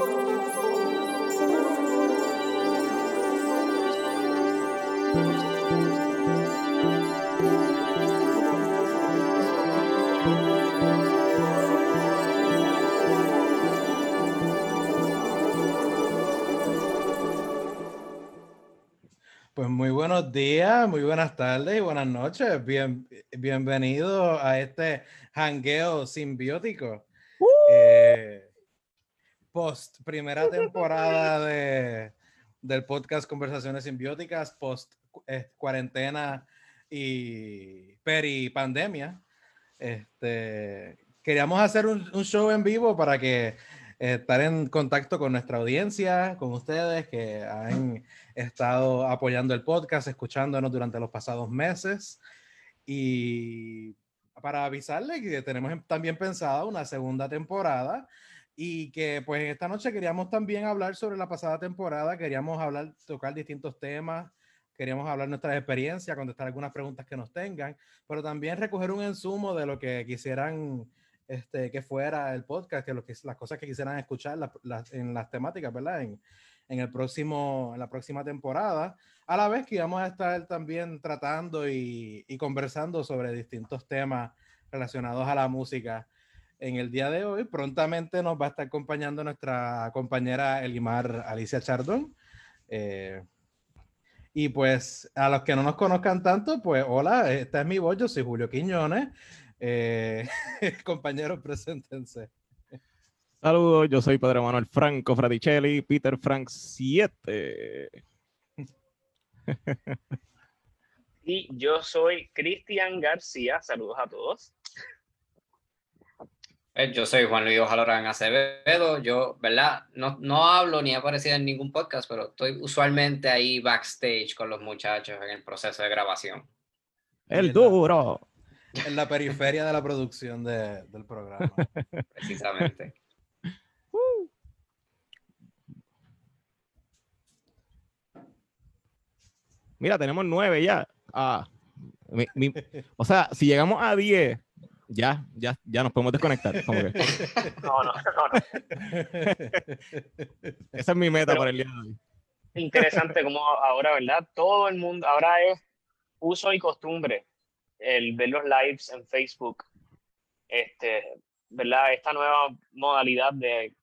Pues buenos días, muy buenas tardes y buenas noches. Bien, bienvenido a este hangueo simbiótico. Eh, post primera temporada de, del podcast Conversaciones Simbióticas, post eh, cuarentena y peri pandemia. Este, queríamos hacer un, un show en vivo para que estar en contacto con nuestra audiencia, con ustedes que han estado apoyando el podcast, escuchándonos durante los pasados meses. Y para avisarles que tenemos también pensado una segunda temporada y que pues esta noche queríamos también hablar sobre la pasada temporada, queríamos hablar, tocar distintos temas, queríamos hablar nuestras experiencias, contestar algunas preguntas que nos tengan, pero también recoger un ensumo de lo que quisieran este, que fuera el podcast, que, lo que las cosas que quisieran escuchar en las temáticas, ¿verdad? En, en, el próximo, en la próxima temporada, a la vez que íbamos a estar también tratando y, y, conversando sobre distintos temas relacionados a la música en el día de hoy. Prontamente nos va a estar acompañando nuestra compañera Elimar Alicia Chardón. Eh, y pues a los que no nos conozcan tanto, pues hola, esta es mi voz, yo soy Julio Quiñones eh, compañeros, preséntense. Saludos, yo soy Padre Manuel Franco Fradicelli, Peter Frank 7. y yo soy Cristian García, saludos a todos. Eh, yo soy Juan Luis Ojalorán Acevedo, yo, ¿verdad? No, no hablo ni he aparecido en ningún podcast, pero estoy usualmente ahí backstage con los muchachos en el proceso de grabación. El duro en la periferia de la producción de, del programa. Precisamente. Mira, tenemos nueve ya. Ah, o sea, si llegamos a diez, ya, ya, ya nos podemos desconectar. No, no, no, Esa es mi meta para el día de hoy. Interesante como ahora, ¿verdad? Todo el mundo, ahora es uso y costumbre el ver los lives en Facebook, este, ¿verdad? Esta nueva modalidad de,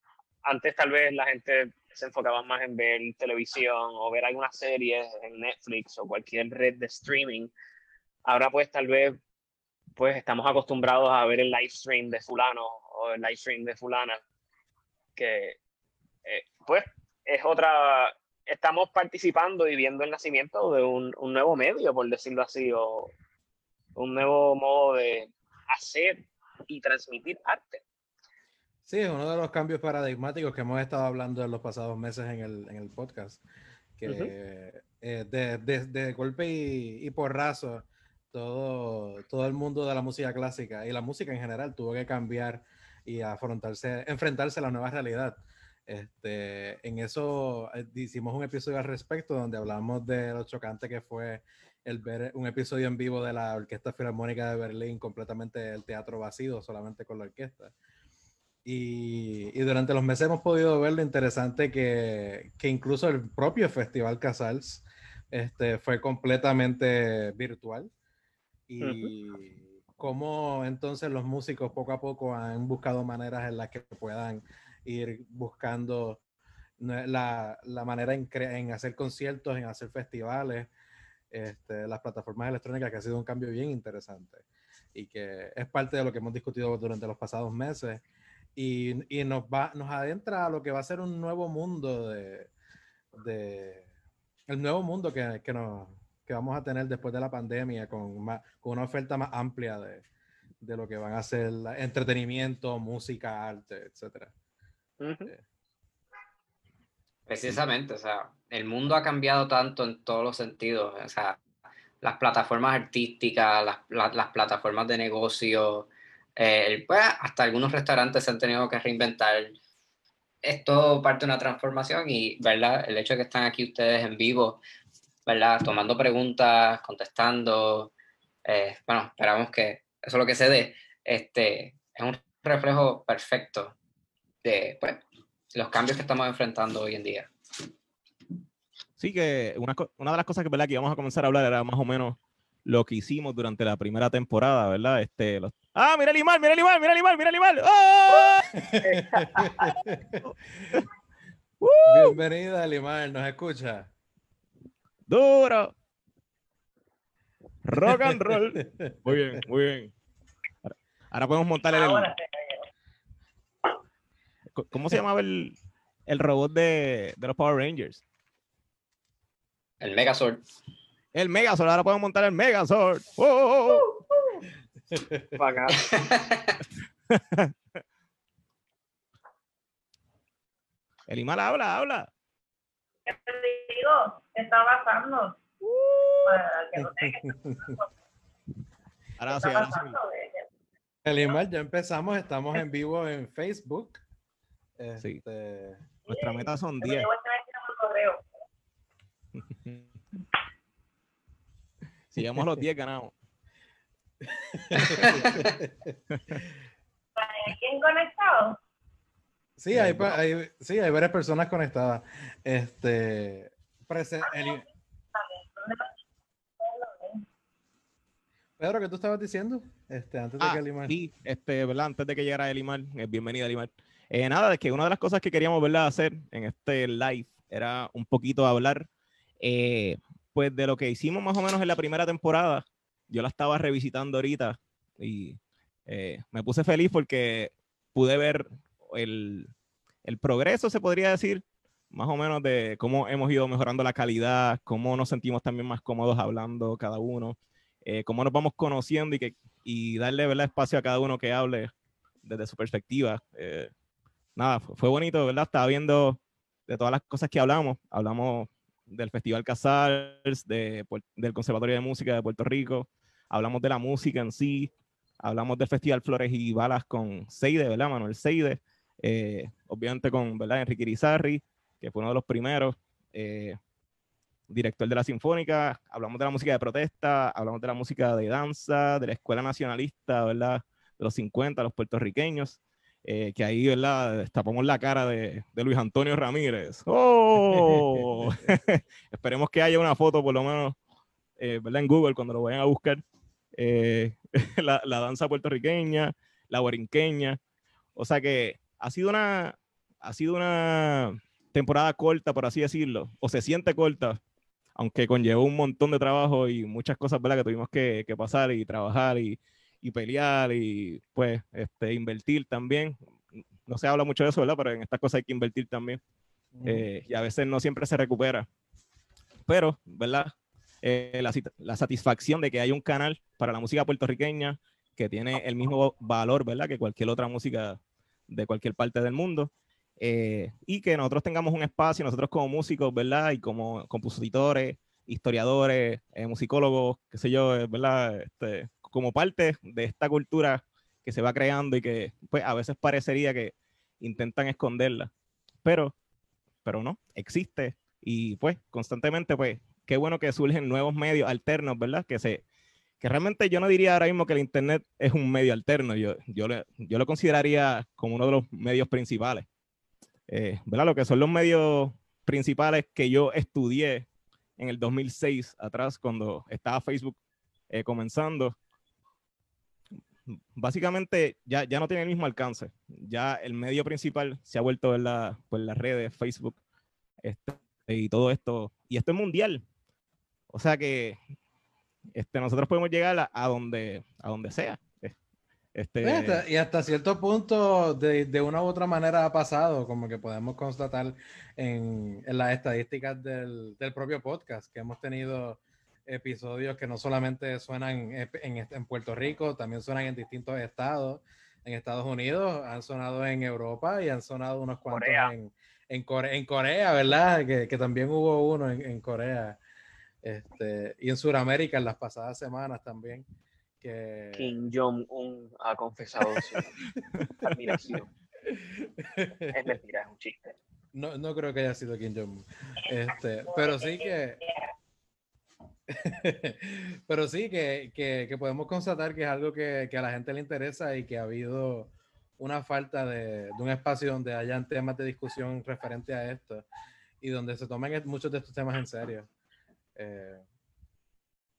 antes tal vez la gente se enfocaba más en ver televisión o ver algunas series en Netflix o cualquier red de streaming. Ahora pues tal vez pues estamos acostumbrados a ver el live stream de fulano o el live stream de fulana, que eh, pues es otra, estamos participando y viendo el nacimiento de un, un nuevo medio, por decirlo así, o, un nuevo modo de hacer y transmitir arte. Sí, es uno de los cambios paradigmáticos que hemos estado hablando en los pasados meses en el, en el podcast, que eh, de, de, golpe y, y porrazo, todo, todo el mundo de la música clásica y la música en general tuvo que cambiar y afrontarse, enfrentarse a la nueva realidad. Este, en eso eh, hicimos un episodio al respecto donde hablamos de lo chocante que fue el ver un episodio en vivo de la Orquesta Filarmónica de Berlín, completamente el teatro vacío, solamente con la orquesta. Y, y, durante los meses hemos podido ver lo interesante que, que incluso el propio Festival Casals este, fue completamente virtual. Y cómo entonces los músicos poco a poco han buscado maneras en las que puedan ir buscando la, la manera en, en hacer conciertos, en hacer festivales, este, las plataformas electrónicas, que ha sido un cambio bien interesante y que es parte de lo que hemos discutido durante los pasados meses y, y nos, va, nos adentra a lo que va a ser un nuevo mundo de, de el nuevo mundo que, que, nos, que vamos a tener después de la pandemia con, más, con una oferta más amplia de, de lo que van a ser entretenimiento, música, arte, etcétera. Precisamente, o sea, el mundo ha cambiado tanto en todos los sentidos, o sea, las plataformas artísticas, las, plataformas de negocio, eh, pues hasta algunos restaurantes se han tenido que reinventar. Es todo parte de una transformación y, ¿verdad? El hecho de que están aquí ustedes en vivo, ¿verdad? Tomando preguntas, contestando, eh, bueno, esperamos que eso es lo que se dé, este, es un reflejo perfecto de pues, los cambios que estamos enfrentando hoy en día. Sí, que una, una de las cosas que, ¿verdad? que íbamos a comenzar a hablar era más o menos lo que hicimos durante la primera temporada, ¿verdad? Este, los... ¡Ah, mira el animal, mira el animal, mira el animal, mira el animal! ¡Ah! Bienvenida, Limar, ¿nos escucha? ¡Duro! Rock and roll. Muy bien, muy bien. Ahora, podemos montar el... ¿Cómo se llamaba el, el robot de, de los Power Rangers? El Megazord. El Megazord, ahora podemos montar el Megazord. ¡Oh, oh, oh! el Imal habla, habla. ¿Qué te digo? ¿Qué está pasando? ahora sí, ahora sí. El Imal, ya empezamos, estamos en vivo en Facebook. Sí. Este... Nuestra meta son 10. Si llegamos a los 10, ganamos. ¿Hay quién conectado? Sí, hay, hay, sí, hay varias personas conectadas. Este, el... Pedro, ¿qué tú estabas diciendo? Este, antes de ah, que Elimar. Sí, este, ¿verdad? Antes de que llegara Elimar, eh, bienvenida Elimar. Eh, nada, es que una de las cosas que queríamos ¿verdad? hacer en este live era un poquito hablar eh, pues de lo que hicimos más o menos en la primera temporada, yo la estaba revisitando ahorita y eh, me puse feliz porque pude ver el, progreso, se podría decir, más o menos de cómo hemos ido mejorando la calidad, cómo nos sentimos también más cómodos hablando cada uno, eh, cómo nos vamos conociendo y, que, y darle ¿verdad? espacio a cada uno que hable desde su perspectiva. Eh, nada, fue bonito, ¿verdad? Estaba viendo de todas las cosas que hablamos, hablamos del Festival Casals, de, del Conservatorio de Música de Puerto Rico, hablamos de la música en sí, hablamos del Festival Flores y Balas con Seide, ¿verdad? Manuel Seide, eh, obviamente con, ¿verdad? Enrique Irizarri, que fue uno de los primeros, eh, director de la Sinfónica, hablamos de la música de protesta, hablamos de la música de danza, de la Escuela Nacionalista, ¿verdad? De los 50, los puertorriqueños. Eh, que ahí, ¿verdad? Destapamos la cara de, de Luis Antonio Ramírez. ¡Oh! Esperemos que haya una foto, por lo menos, eh, ¿verdad? En Google, cuando lo vayan a buscar. Eh, la, la, danza puertorriqueña, la borinqueña. O sea que ha sido una, ha sido una temporada corta, por así decirlo, o se siente corta, aunque conllevó un montón de trabajo y muchas cosas, ¿verdad? Que tuvimos que, que pasar y trabajar y, y pelear y pues este, invertir también. No se habla mucho de eso, ¿verdad? Pero en estas cosas hay que invertir también. Eh, y a veces no siempre se recupera. Pero, ¿verdad? Eh, la, la, satisfacción de que hay un canal para la música puertorriqueña que tiene el mismo valor, ¿verdad? Que cualquier otra música de cualquier parte del mundo. Eh, y que nosotros tengamos un espacio, nosotros como músicos, ¿verdad? Y como compositores, historiadores, musicólogos, qué sé yo, ¿verdad? Este, como parte de esta cultura que se va creando y que pues a veces parecería que intentan esconderla, pero, pero no, existe y pues constantemente pues qué bueno que surgen nuevos medios alternos, ¿verdad? Que se que realmente yo no diría ahora mismo que el internet es un medio alterno, yo, yo, yo lo consideraría como uno de los medios principales. Eh, ¿verdad? Lo que son los medios principales que yo estudié en el 2006 atrás cuando estaba Facebook eh, comenzando básicamente ya, ya no tiene el mismo alcance. Ya el medio principal se ha vuelto en la, pues, las redes, Facebook este, y todo esto. Y esto es mundial. O sea que este, nosotros podemos llegar a, donde, a donde sea. Este... Y hasta cierto punto, de, de, una u otra manera ha pasado, como que podemos constatar en, en las estadísticas del, del, propio podcast, que hemos tenido episodios que no solamente suenan en, en, Puerto Rico, también suenan en distintos estados. En Estados Unidos, han sonado en Europa y han sonado unos cuantos en, en, Corea, en Corea, ¿verdad? Que, que también hubo uno en, Corea. Este, y en Sudamérica en las pasadas semanas también. Que... Kim Jong-un ha confesado su admiración. Es mentira, es un chiste. No, no creo que haya sido Kim Jong-un. Este, pero sí que Pero sí, que, que, que, podemos constatar que es algo que, que, a la gente le interesa y que ha habido una falta de, de, un espacio donde hayan temas de discusión referente a esto y donde se tomen muchos de estos temas en serio. Eh,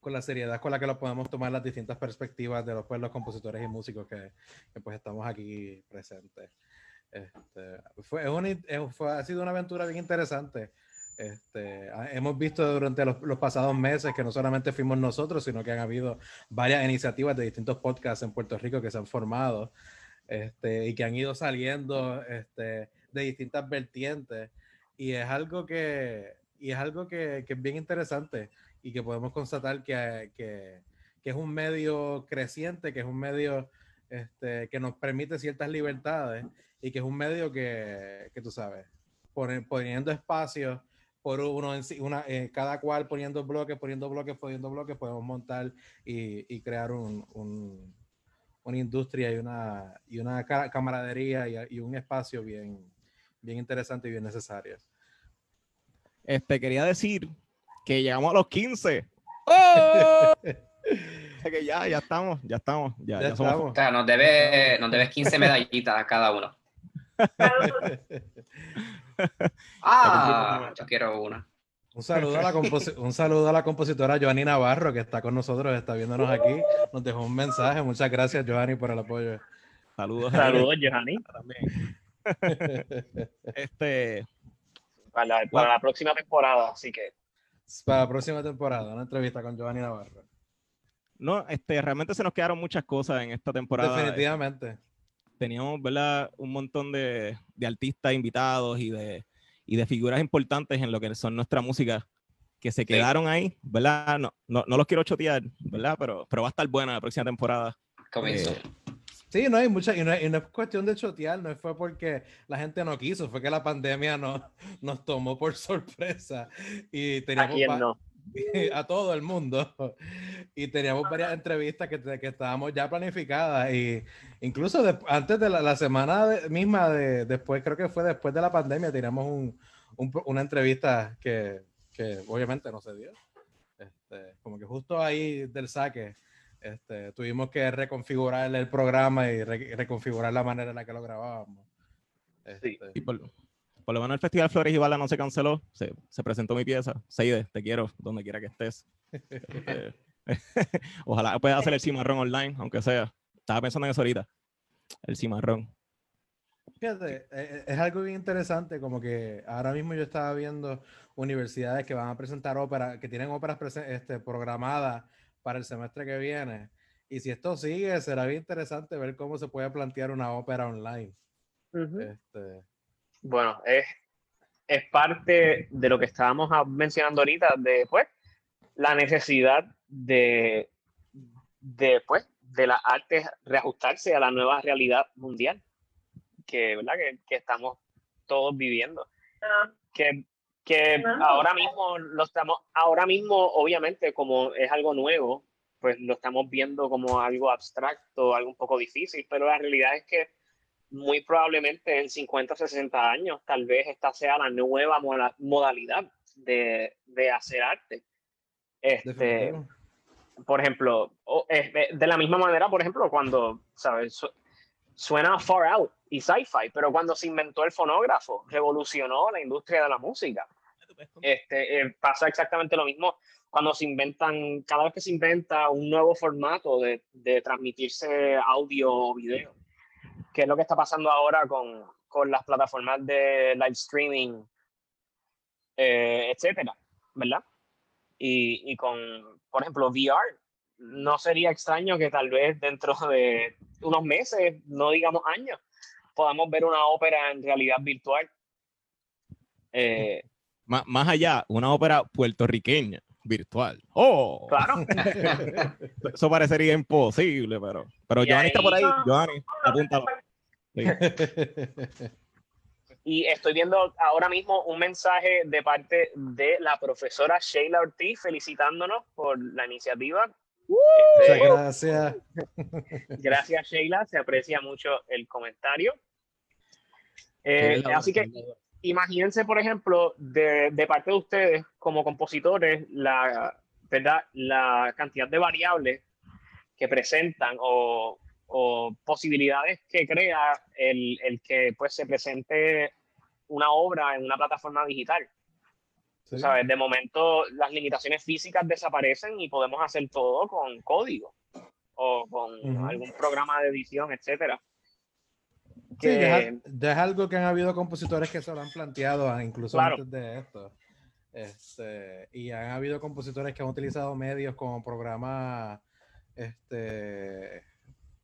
con la seriedad con la que lo podemos tomar las distintas perspectivas de los, pues, los compositores y músicos que, pues estamos aquí presentes. Este, fue, fue, ha sido una aventura bien interesante. Este, hemos visto durante los, los, pasados meses que no solamente fuimos nosotros, sino que han habido varias iniciativas de distintos podcasts en Puerto Rico que se han formado este, y que han ido saliendo este, de distintas vertientes. Y es algo que, y es algo que, que, es bien interesante y que podemos constatar que, que, que, es un medio creciente, que es un medio este, que nos permite ciertas libertades y que es un medio que tú sabes, poniendo espacios por uno en una, eh, cada cual poniendo bloques, poniendo bloques, poniendo bloques, podemos montar y, y crear un, un, una industria y una, y una camaradería y, y, un espacio bien, bien interesante y bien necesario. Este, quería decir que llegamos a los 15. ¡Oh! que ya, ya estamos, ya estamos. Ya, ya, ya somos... o sea, nos, debe, nos debes 15 medallitas a cada uno. ah, yo quiero una. Un saludo, a la un saludo a la compositora Joanny Navarro, que está con nosotros, está viéndonos aquí. Nos dejó un mensaje. Muchas gracias, Joanny, por el apoyo. Saludos. Saludos, Joanny. este... Para la, para la próxima temporada, así que. Para la próxima temporada, una entrevista con Joanny Navarro. No, este, realmente se nos quedaron muchas cosas en esta temporada. Definitivamente teníamos ¿verdad? un montón de, de, artistas invitados y de, y de figuras importantes en lo que son nuestra música que se quedaron sí. ahí, ¿verdad? No, no, no, los quiero chotear, ¿verdad? Pero, pero va a estar buena la próxima temporada. Comienzo. Eh, sí, no hay mucha, y no, y no, es cuestión de chotear, no fue porque la gente no quiso, fue que la pandemia no, nos tomó por sorpresa. Y teníamos ¿A quién no? a todo el mundo. Y teníamos varias entrevistas que, que estábamos ya planificadas. Y incluso de, antes de la, la semana de, misma, de, después, creo que fue después de la pandemia, teníamos un, un, una entrevista que, que, obviamente no se dio. Este, como que justo ahí del saque, este, tuvimos que reconfigurar el programa y re, reconfigurar la manera en la que lo grabábamos. Este, sí. Y por, por lo menos el Festival Flores y Bala no se canceló, se, se presentó mi pieza. Seide, te quiero, donde quiera que estés. eh, ojalá puedas hacer el cimarrón online, aunque sea. Estaba pensando en eso ahorita, el cimarrón. Fíjate, es algo bien interesante, como que ahora mismo yo estaba viendo universidades que van a presentar óperas, que tienen óperas este, programadas para el semestre que viene. Y si esto sigue, será bien interesante ver cómo se puede plantear una ópera online. Uh -huh. este, bueno, es, es parte de lo que estábamos mencionando ahorita, de pues, la necesidad de, de, pues, de las artes reajustarse a la nueva realidad mundial que, ¿verdad? que, que estamos todos viviendo. Que que uh, ahora mismo lo estamos, ahora mismo, obviamente, como es algo nuevo, pues lo estamos viendo como algo abstracto, algo un poco difícil, pero la realidad es que muy probablemente en 50 o 60 años, tal vez esta sea la nueva modalidad de, de hacer arte. Este, por ejemplo, de la misma manera, por ejemplo, cuando, ¿sabes? Suena far out y sci-fi, pero cuando se inventó el fonógrafo, revolucionó la industria de la música. Este, eh, pasa exactamente lo mismo cuando se inventan, cada vez que se inventa un nuevo formato de, de transmitirse audio o video qué es lo que está pasando ahora con, con las plataformas de live streaming, eh, etcétera, ¿verdad? Y, y, con, por ejemplo, VR. No sería extraño que tal vez dentro de unos meses, no digamos años, podamos ver una ópera en realidad virtual. Eh, más, más allá, una ópera puertorriqueña virtual. ¡Oh! Claro. Eso parecería imposible, pero, pero Johnny está por ahí. Johnny, apúntalo. Y estoy viendo ahora mismo un mensaje de parte de la profesora Sheila Ortiz felicitándonos por la iniciativa. Este, Muchas gracias. Gracias, Sheila. Se aprecia mucho el comentario. Eh, así que imagínense, por ejemplo, de, de, parte de ustedes como compositores, la, ¿verdad? La cantidad de variables que presentan o, o posibilidades que crea el, el, que pues se presente una obra en una plataforma digital. Sí. ¿Sabes? De momento las limitaciones físicas desaparecen y podemos hacer todo con código o con algún programa de edición, etcétera. Sí, ya, Que- es ya es algo que han habido compositores que se lo han planteado ah, incluso Claro. antes de esto. Este, y han habido compositores que han utilizado medios como programas, este,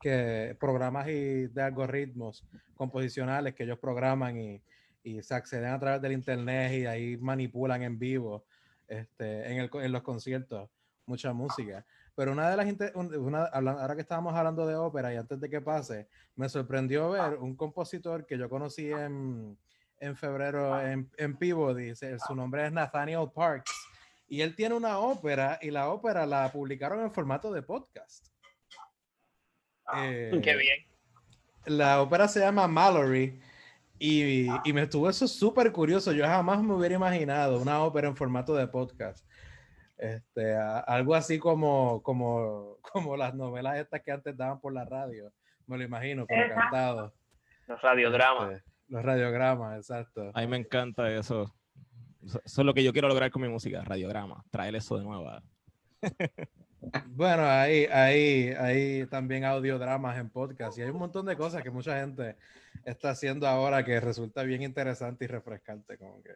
que, programas y de algoritmos composicionales que ellos programan y, y se acceden a través del internet y ahí manipulan en vivo este, en, el, en los conciertos mucha música. Pero una de las, una, ahora que estábamos hablando de ópera y antes de que pase, me sorprendió ver un compositor que yo conocí en, en febrero en, en Peabody, su nombre es Nathaniel Parks, y él tiene una ópera y la ópera la publicaron en formato de podcast. Eh, Qué bien. la ópera se llama Mallory y, y me estuvo eso súper curioso. Yo jamás me hubiera imaginado una ópera en formato de podcast. Este, a- algo así como, como, como las novelas estas que antes daban por la radio. Me lo imagino, pero Exacto. cantado. Los radiodramas. Este, los radiogramas, exacto. A mí me encanta eso. Eso eso es lo que yo quiero lograr con mi música, radiograma. Traer eso de nuevo. Bueno, ahí, ahí, ahí también audiodramas en podcast y hay un montón de cosas que mucha gente está haciendo ahora que resulta bien interesante y refrescante, como que,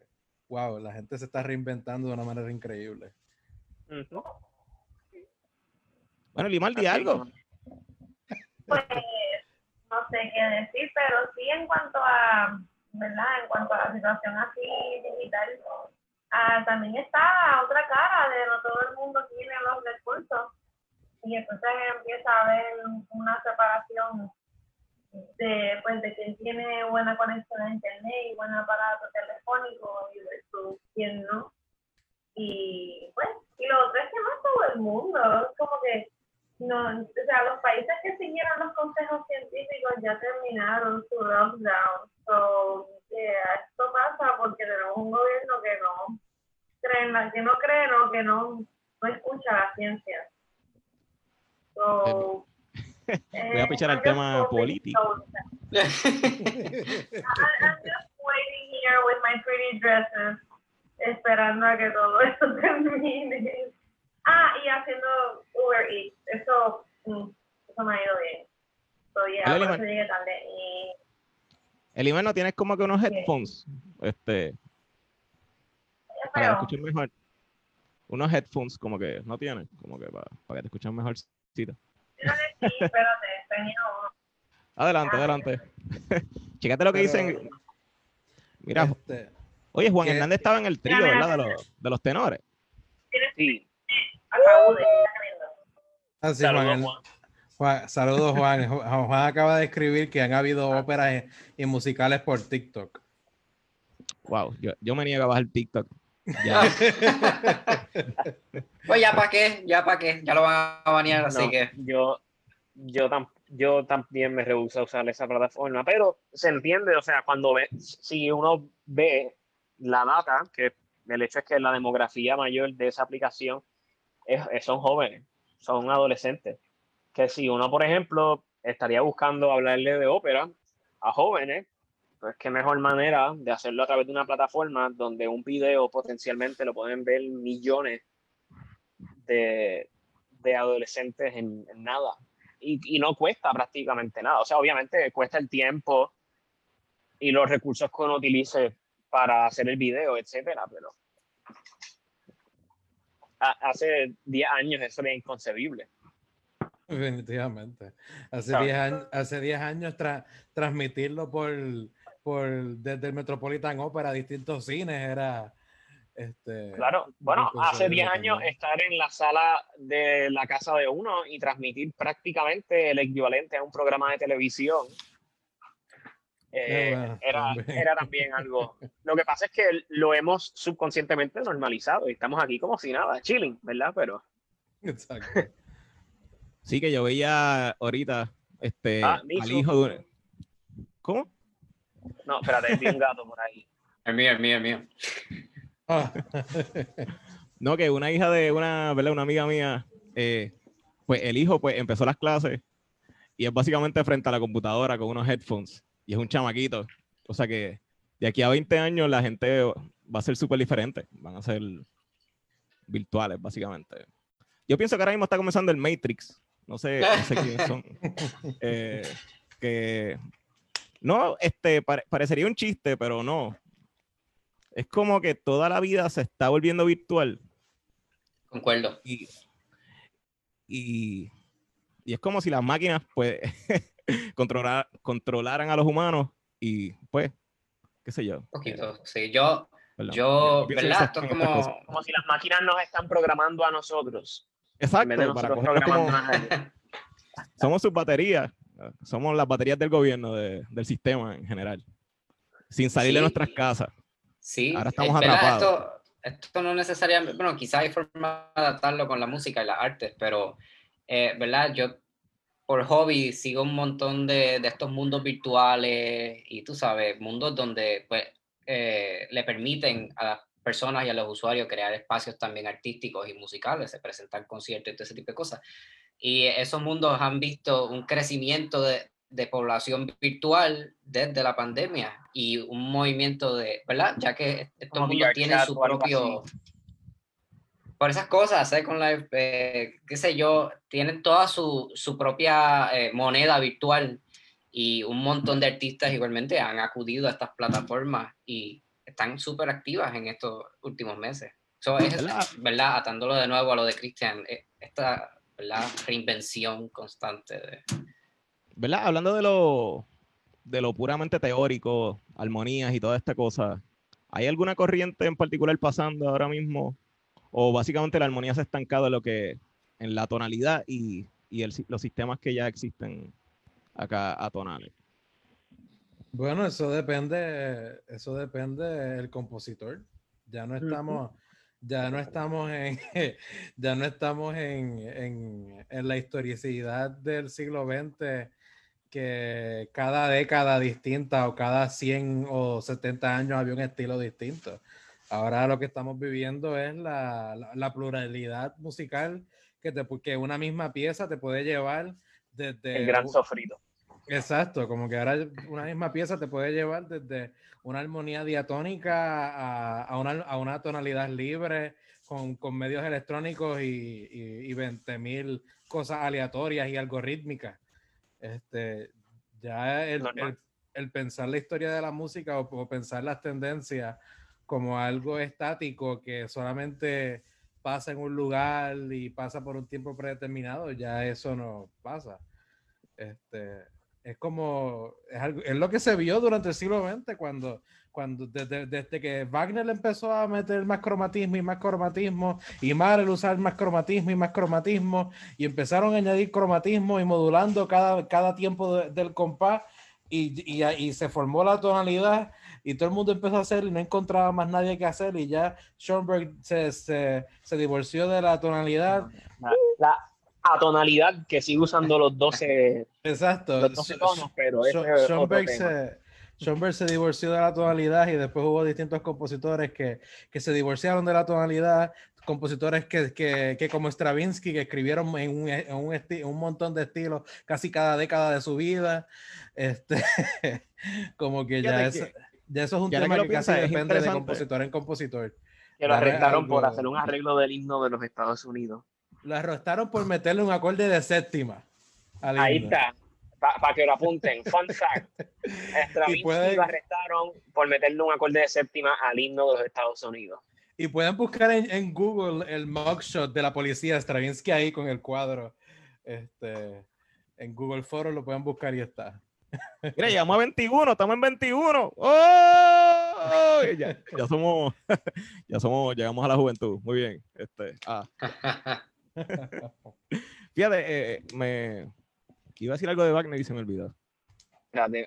wow, la gente se está reinventando de una manera increíble. Bueno, Limar, di algo. Pues no sé qué decir, pero sí en cuanto a, ¿verdad? En cuanto a la situación así digital, ah, también está otra cara de no todo el mundo tiene los recursos. Y entonces empieza a haber una separación de pues de quien tiene buena conexión a internet y buen aparato telefónico y versus quien no. Y pues y lo otro es que no todo el mundo es como que no, o sea, los países que siguieron los consejos científicos ya terminaron su lockdown. So, eh, esto pasa porque tenemos un gobierno que no cree, que no cree, no, que no, no escucha la ciencia. So, Voy a eh, pichar al tema político. I'm just waiting here with my pretty dresses, esperando a que todo esto termine. Ah, y haciendo Uber Eats. Eso, mm, eso me ha ido bien. So, yeah, por Limar. eso llegué tarde. Y Elimar, ¿no tienes como que unos headphones? Este, para escuchar mejor. Unos headphones como que no tienes, como que para, para que te escuchen mejor. yo le sí, espérate, tenía uno. Adelante, Ah. adelante. Chécate lo que Pero- dicen. Mira, Este, oye, Juan ¿qué? Hernández estaba en el trío, ¿verdad? De los, de los tenores. Sí, Ataúdes, así, saludos, Juan, Juan. Juan- saludos, Juan. Juan. Juan acaba de escribir que han habido óperas y, musicales por TikTok. Wow, yo, yo me niego a bajar TikTok. Ya. Pues ya para qué, ya para qué, ya lo van a banear, así que. yo, yo, tam- yo también me rehúso a usar esa plataforma, pero se entiende, o sea, cuando ve, si uno ve la data, que el hecho es que la demografía mayor de esa aplicación es, es- son jóvenes, son adolescentes, que si uno, por ejemplo, estaría buscando hablarle de ópera a jóvenes, pues qué mejor manera de hacerlo a través de una plataforma donde un video potencialmente lo pueden ver millones de, de adolescentes en, en nada. Y, y no cuesta prácticamente nada. O sea, obviamente cuesta el tiempo y los recursos que uno utilice para hacer el video, etcétera, pero hace 10 años eso era inconcebible. Definitivamente. Hace Claro. 10 años, hace 10 años tra- transmitirlo por, por desde el Metropolitan Opera a distintos cines era este Claro, bueno, hace inconcebible 10 años también. estar en la sala de la casa de uno y transmitir prácticamente el equivalente a un programa de televisión. Eh, bueno, era, también. era también algo. Lo que pasa es que lo hemos subconscientemente normalizado y estamos aquí como si nada, chilling, ¿verdad? Pero Exacto. Sí, que yo veía ahorita este, Ah, al hijo de un- ¿Cómo? no, espérate, vi un gato por ahí. El mío, el mío, el mío. Ah, No, que una hija de una, ¿verdad? Una amiga mía, eh, pues el hijo pues empezó las clases y es básicamente frente a la computadora con unos headphones y es un chamaquito. O sea que de aquí a 20 años la gente va a ser súper diferente. Van a ser virtuales, básicamente. Yo pienso que ahora mismo está comenzando el Matrix. No sé, no sé quiénes son. Eh, que no, este, pare- parecería un chiste, pero no. Es como que toda la vida se está volviendo virtual Concuerdo. y, y, y es como si las máquinas pues controlar, controlaran a los humanos y pues, qué sé yo. Un poquito. Sí, yo, yo, ¿verdad? Esto es como. Como si las máquinas nos están programando a nosotros. Exacto, para nosotros como- a somos sus baterías, somos las baterías del gobierno, de- del sistema en general, sin salir de nuestras casas. Sí, Ahora estamos es verdad, atrapados. Esto, esto no necesariamente, bueno, quizás hay forma de adaptarlo con la música y las artes, pero, eh, ¿verdad? Yo por hobby sigo un montón de, de estos mundos virtuales y tú sabes, mundos donde pues eh, le permiten a las personas y a los usuarios crear espacios también artísticos y musicales, se presentar conciertos y todo ese tipo de cosas. Y esos mundos han visto un crecimiento de, de población virtual desde la pandemia y un movimiento de, ¿verdad? Ya que estos Como mundos tienen su propio... Por esas cosas, Second Life, eh, qué sé yo, tienen toda su, su propia eh, moneda virtual y un montón de artistas igualmente han acudido a estas plataformas y están súper activas en estos últimos meses. Eso es, ¿Verdad? ¿verdad? Atándolo de nuevo a lo de Christian, eh, esta ¿verdad? reinvención constante de... ¿Verdad? Hablando de lo, de lo puramente teórico, armonías y toda esta cosa, ¿hay alguna corriente en particular pasando ahora mismo? ¿O básicamente la armonía se ha estancado en lo que, en la tonalidad y, los sistemas que ya existen acá atonales? Bueno, eso depende, eso depende del compositor. Ya no estamos, ya no estamos en, ya no estamos en, en, en la historicidad del siglo XX que cada década distinta o cada 100 o 70 años había un estilo distinto. Ahora lo que estamos viviendo es la, la- la pluralidad musical que, te, que una misma pieza te puede llevar desde El gran sofrito. Exacto, como que ahora una misma pieza te puede llevar desde una armonía diatónica a, a una, a una tonalidad libre con, con medios electrónicos y, y, y 20.000 cosas aleatorias y algorítmicas. Este, ya el, el- el pensar la historia de la música o, o pensar las tendencias como algo estático que solamente pasa en un lugar y pasa por un tiempo predeterminado, ya eso no pasa. Este, es como, es, algo- es lo que se vio durante el siglo XX, cuando, cuando desde, desde que Wagner empezó a meter más cromatismo y más cromatismo, y Mahler usar más cromatismo y más cromatismo, y empezaron a añadir cromatismo y modulando cada, cada tiempo de- del compás, y, y, y se formó la tonalidad, y todo el mundo empezó a hacer, y no encontraba más nadie que hacer, y ya Schoenberg se, se, se divorció de la tonalidad. La, la atonalidad que sigue usando los 12, Exacto. los 12 tonos, pero ese es Schoenberg se, Schoenberg se divorció de la tonalidad y después hubo distintos compositores que, que se divorciaron de la tonalidad, compositores que, que, que como Stravinsky, que escribieron en un, en un, esti- un montón de estilos casi cada década de su vida. Este, como que ya, es, ya eso es un tema que que, casi depende de compositor en compositor. Que lo arrestaron por hacer un arreglo del himno de los Estados Unidos. Lo arrestaron por meterle un acorde de séptima. al Ahí está, para que lo apunten. Fun fact. Stravinsky pueden- lo arrestaron por meterle un acorde de séptima al himno de los Estados Unidos. Y pueden buscar en, en Google el mugshot de la policía Stravinsky ahí con el cuadro. Este, en Google Foros lo pueden buscar y está. Mira, llegamos a 21, estamos en 21. ¡Oh! Ya, ya somos, ya somos, llegamos a la juventud. Muy bien. Este, ah, fíjate, eh, me iba a decir algo de Wagner y se me olvidó.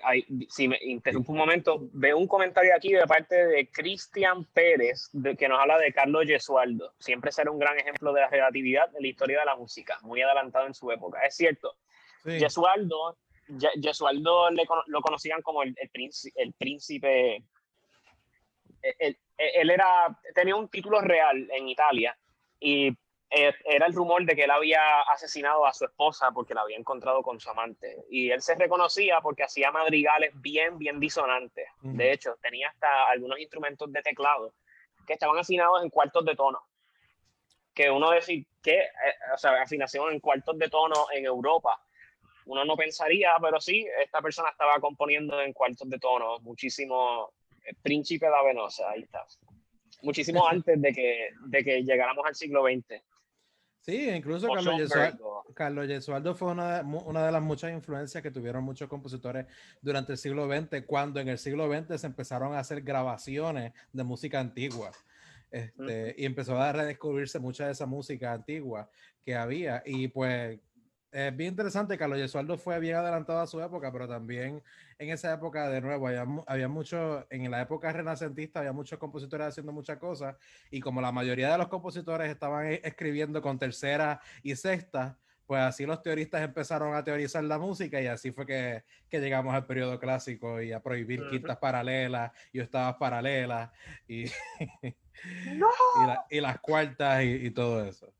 Ahí, si me interrumpo un momento, veo un comentario aquí de parte de Cristian Pérez, de, que nos habla de Carlos Gesualdo. Siempre será un gran ejemplo de la relatividad en la historia de la música, muy adelantado en su época. Es cierto, Sí. Gesualdo, Ye- Gesualdo le lo conocían como el, el, príncipe, el príncipe. Él, él- él era, tenía un título real en Italia, y eh, era el rumor de que él había asesinado a su esposa porque la había encontrado con su amante. Y él se reconocía porque hacía madrigales bien, bien disonantes. De hecho, tenía hasta algunos instrumentos de teclado que estaban afinados en cuartos de tono. Que uno decir que, eh, o sea, afinación en cuartos de tono en Europa, uno no pensaría, pero sí, esta persona estaba componiendo en cuartos de tono, muchísimo, eh, Príncipe de Venosa, ahí está. Muchísimo antes de que, de que llegáramos al siglo XX. Sí, incluso Carlos Gesualdo, Carlos Gesualdo, fue una de, una de las muchas influencias que tuvieron muchos compositores durante el siglo XX, cuando en el siglo XX se empezaron a hacer grabaciones de música antigua. Este, Y empezó a redescubrirse mucha de esa música antigua que había. Y pues es bien interesante, Carlos Gesualdo fue bien adelantado a su época, pero también en esa época, de nuevo, había, había mucho, en la época renacentista, había muchos compositores haciendo muchas cosas, y como la mayoría de los compositores estaban e, escribiendo con tercera y sexta, pues así los teoristas empezaron a teorizar la música y así fue que, que llegamos al periodo clásico y a prohibir quintas paralelas y octavas paralelas y, y, las cuartas y todo eso.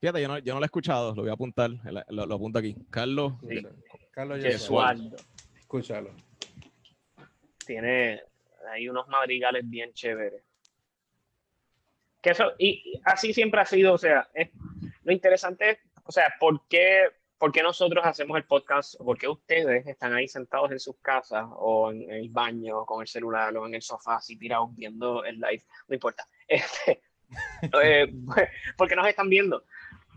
Fíjate, yo no, yo no lo he escuchado, lo voy a apuntar, lo, apunto aquí. Carlos. Carlos Gesualdo. Escúchalo. Tiene ahí unos madrigales bien chéveres. Que eso, y, así siempre ha sido, o sea, lo interesante es, o sea, ¿por qué, ¿por qué nosotros hacemos el podcast? ¿Por qué ustedes están ahí sentados en sus casas o en, el baño con el celular o en el sofá así tirados viendo el live? No importa. Este, eh, porque nos están viendo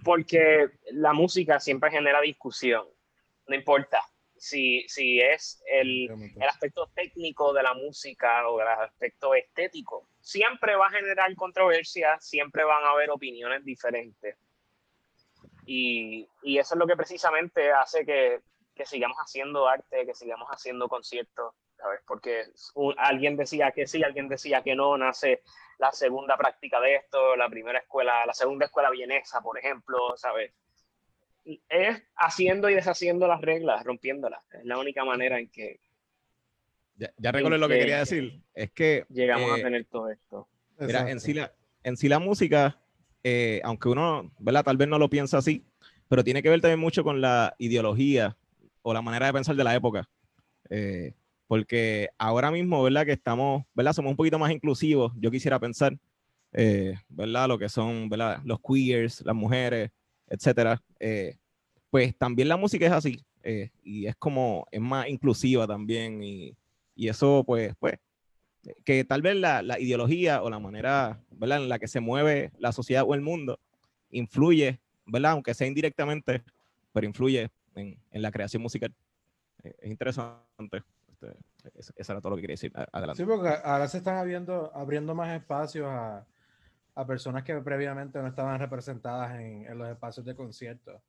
porque la música siempre genera discusión, no importa si, si es el, el, aspecto técnico de la música o el aspecto estético, siempre va a generar controversia, siempre van a haber opiniones diferentes. Y, y eso es lo que precisamente hace que, que sigamos haciendo arte, que sigamos haciendo conciertos, ¿sabes? Porque alguien decía que sí, alguien decía que no, nace la segunda práctica de esto, la primera escuela, la segunda escuela vienesa, por ejemplo, ¿sabes? Es haciendo y deshaciendo las reglas, rompiéndolas. Es la única manera en que... Ya, ya recuerdo lo que quería decir. Es que... Llegamos a eh, tener todo esto. Mira, en sí la, en sí la música, eh, aunque uno, ¿verdad? Tal vez no lo piensa así, pero tiene que ver también mucho con la ideología o la manera de pensar de la época. Eh, porque ahora mismo, ¿verdad? Que estamos, ¿verdad? Somos un poquito más inclusivos, yo quisiera pensar, eh, ¿verdad? Lo que son, ¿verdad? Los queers, las mujeres, etcétera. Eh, pues también la música es así, eh, y es como, es más inclusiva también, y, y eso, pues, pues, que tal vez la, la, ideología o la manera, ¿verdad? En la que se mueve la sociedad o el mundo influye, ¿verdad? Aunque sea indirectamente, pero influye en, en la creación musical. Es interesante. Este, eso, era todo lo que quería decir. Adelante. Sí, porque ahora se están abriendo, abriendo más espacios a, a personas que previamente no estaban representadas en, en los espacios de conciertos.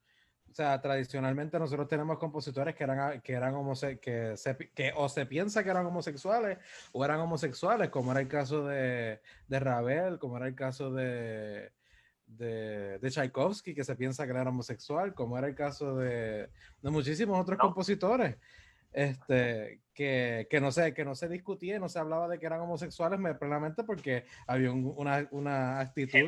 O sea, tradicionalmente nosotros tenemos compositores que eran, que eran que, se, que o se piensa que eran homosexuales o eran homosexuales, como era el caso de, de Ravel, como era el caso de, de, de, Tchaikovsky, que se piensa que era homosexual, como era el caso de, de muchísimos otros compositores este, que, que, no sé, que no se discutía, no se hablaba de que eran homosexuales, plenamente porque había una, una, actitud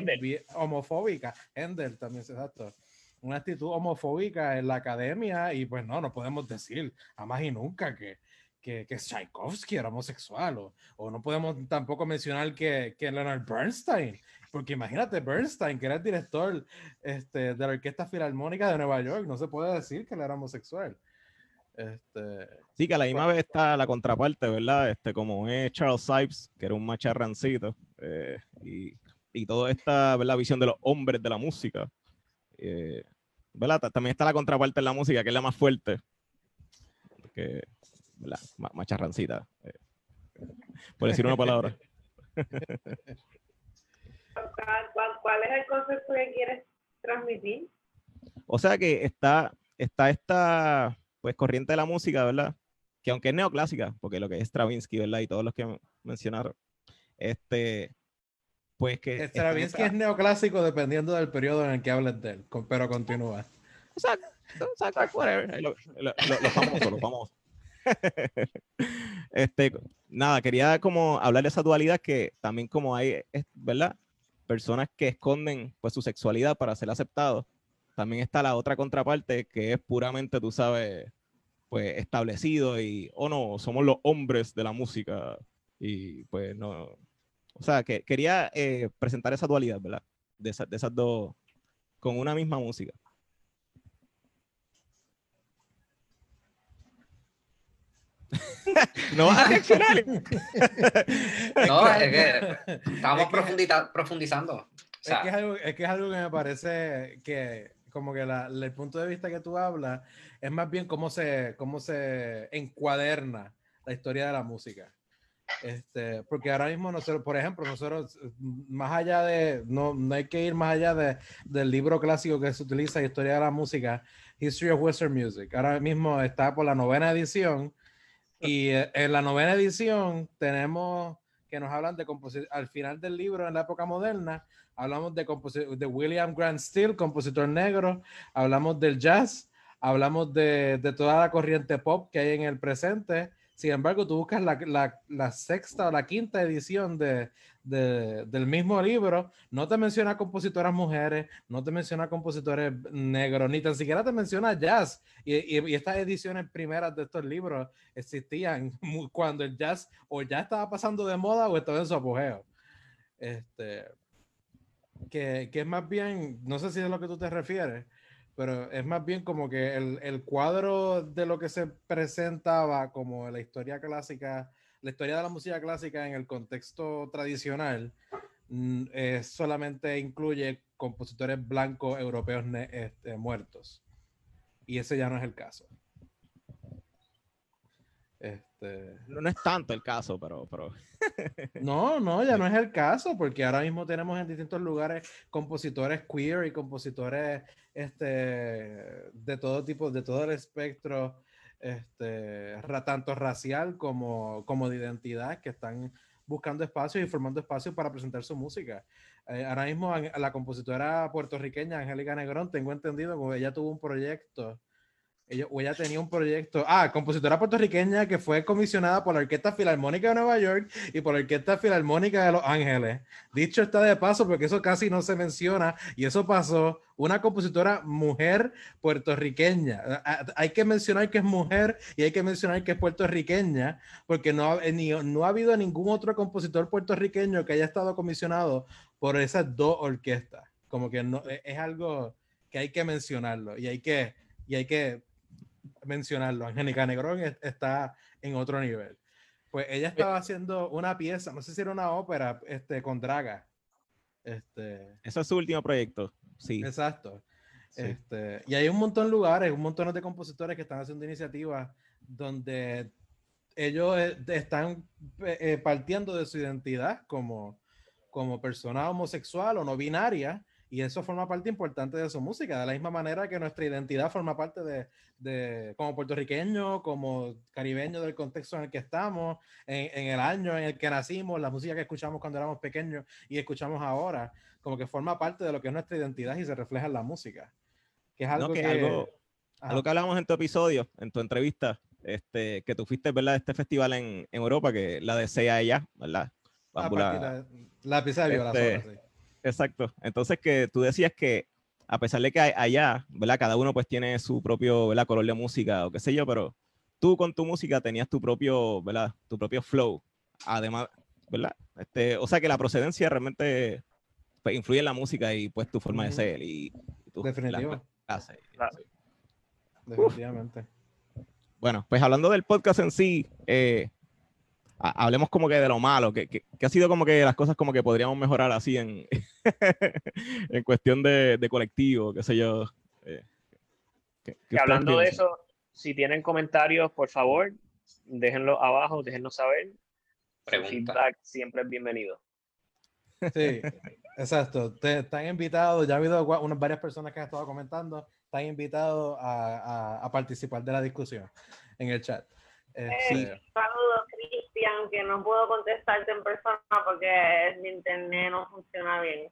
homofóbica. Ender también, exacto. Una actitud homofóbica en la academia y pues no, no podemos decir jamás y nunca que, que, que Tchaikovsky era homosexual o, o, no podemos tampoco mencionar que, que Leonard Bernstein, porque imagínate Bernstein, que era el director este, de la Orquesta Filarmónica de Nueva York, no se puede decir que él era homosexual. Este, sí, que a la misma pues vez está la contraparte, ¿verdad? Este, como es Charles Sipes, que era un macharrancito, eh, y, y toda esta ¿verdad? visión de los hombres de la música. Eh, ¿verdad? También está la contraparte en la música, que es la más fuerte. Que, ¿verdad? Macharrancita. Eh, por decir una palabra. ¿Cuál, es el concepto que quieres transmitir? O sea que está, está esta pues corriente de la música, ¿verdad? Que aunque es neoclásica, porque lo que es Stravinsky, ¿verdad? Y todos los que mencionaron, este, pues que... Stravinsky es neoclásico dependiendo del periodo en el que hables de él, pero continúa. O sea, whatever. Lo, lo, lo, famoso, lo famoso. este, nada, quería como hablar de esa dualidad que también como hay, ¿verdad? personas que esconden pues su sexualidad para ser aceptados. También está la otra contraparte que es puramente, tú sabes, pues establecido y, o no, somos los hombres de la música y pues no. O sea, que quería eh, presentar esa dualidad, ¿verdad? De, de esas dos, con una misma música. no vas a reaccionar. no, es que estamos profundizando. es, que es, algo, es, que es, algo, que me parece que, como que la, el punto de vista que tú hablas, es más bien cómo se, cómo se encuaderna la historia de la música. Este, porque ahora mismo nosotros, por ejemplo, nosotros, más allá de, no, no hay que ir más allá de, del libro clásico que se utiliza, Historia de la Música, History of Western Music. Ahora mismo está por la novena edición y eh, en la novena edición tenemos que nos hablan de composición, al final del libro, en la época moderna, hablamos de, de William Grant Steele, compositor negro, hablamos del jazz, hablamos de, de, toda la corriente pop que hay en el presente. Sin embargo, tú buscas la, la, la sexta o la quinta edición de, del mismo libro, no te menciona compositoras mujeres, no te menciona compositores negros, ni tan siquiera te menciona jazz. Y, y, estas ediciones primeras de estos libros existían cuando el jazz o ya estaba pasando de moda o estaba en su apogeo. Este, que, que es más bien, no sé si es lo que tú te refieres, pero es más bien como que el, el, cuadro de lo que se presentaba como la historia clásica la historia de la música clásica en el contexto tradicional mm, solamente incluye compositores blancos europeos este, muertos. Y ese ya no es el caso. Este... No, es tanto el caso, pero... pero... no, no, ya no es el caso, porque ahora mismo tenemos en distintos lugares compositores queer y compositores este, de todo tipo, de todo el espectro este, tanto racial como, como de identidad, que están buscando espacios y formando espacios para presentar su música. Eh, ahora mismo la compositora puertorriqueña Angélica Negrón, tengo entendido que ella tuvo un proyecto ella, o ella tenía un proyecto, ah, compositora puertorriqueña que fue comisionada por la Orquesta Filarmónica de Nueva York y por la Orquesta Filarmónica de Los Ángeles. Dicho está de paso, porque eso casi no se menciona, y eso pasó, una compositora mujer puertorriqueña. Hay que mencionar que es mujer y hay que mencionar que es puertorriqueña, porque no, ni, no ha habido ningún otro compositor puertorriqueño que haya estado comisionado por esas dos orquestas. Como que no, e, es algo que hay que mencionarlo y hay que, y hay que mencionarlo. Angélica Negrón está en otro nivel. Pues ella estaba haciendo una pieza, no sé si era una ópera, este, con Draga. Este, Ese es su último proyecto, sí. Exacto. Este, y hay un montón de lugares, un montón de compositores que están haciendo iniciativas donde ellos eh, están eh, partiendo de su identidad como, como persona homosexual o no binaria y eso forma parte importante de su música, de la misma manera que nuestra identidad forma parte de, de como puertorriqueño, como caribeño del contexto en el que estamos, en, en, el año en el que nacimos, la música que escuchamos cuando éramos pequeños y escuchamos ahora, como que forma parte de lo que es nuestra identidad y se refleja en la música. Que es algo que, Algo, algo, que hablamos en tu episodio, en tu entrevista, este, que tú fuiste, ¿verdad? Este festival en, en Europa, que la desea ella, ¿verdad? Ah, la, la, pieza de este, sí. Exacto. Entonces que tú decías que a pesar de que allá, ¿verdad? Cada uno pues tiene su propio, ¿verdad? Color de música o qué sé yo, pero tú con tu música tenías tu propio, ¿verdad? Tu propio flow. Además, ¿verdad? Este, o sea que la procedencia realmente pues, influye en la música y pues tu forma de ser y, tu Definitivo. Definitivamente. Bueno, pues hablando del podcast en sí, eh, hablemos como que de lo malo, que, que, ha sido como que las cosas como que podríamos mejorar así en, en cuestión de, de, colectivo, qué sé yo. Eh, hablando de eso, si tienen comentarios, por favor, déjenlo abajo, déjenlos saber. El feedback siempre es bienvenido. Sí, exacto. Te, están invitados, ya ha habido unas varias personas que han estado comentando, están invitados a, a, a participar de la discusión en el chat. Este, saludos, Cristian, que no puedo contestarte en persona porque mi internet no funciona bien.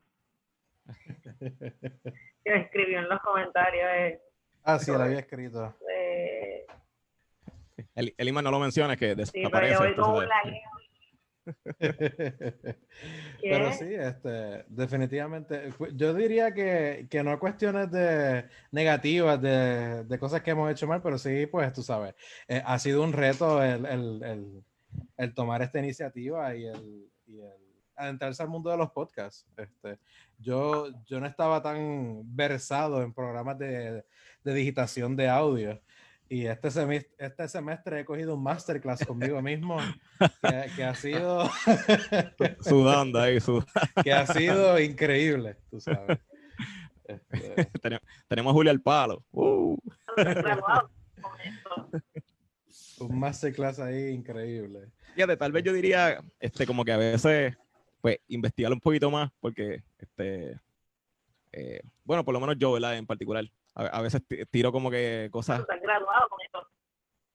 que escribió en los comentarios. Eh, ah, sí, lo había escrito. el, el no lo menciona, que desaparece. Sí, pero yo voy con un Pero sí, este, definitivamente, yo diría que, que no cuestiones de negativas, de, de, cosas que hemos hecho mal, pero sí, pues tú sabes, eh, ha sido un reto el, el, el, el tomar esta iniciativa y el, y el adentrarse al mundo de los podcasts. Este, yo, yo no estaba tan versado en programas de, de digitación de audio. Y este semestre, este semestre he cogido un masterclass conmigo mismo que, ha sido... sudando ahí, sudando. que ha sido increíble, tú sabes. Este... tenemos, a Julia al palo. Uh. Un masterclass ahí increíble. Fíjate, tal vez yo diría, este, como que a veces, pues, investigar un poquito más, porque, este, eh, bueno, por lo menos yo, ¿verdad? En particular, a, veces tiro como que cosas. graduado con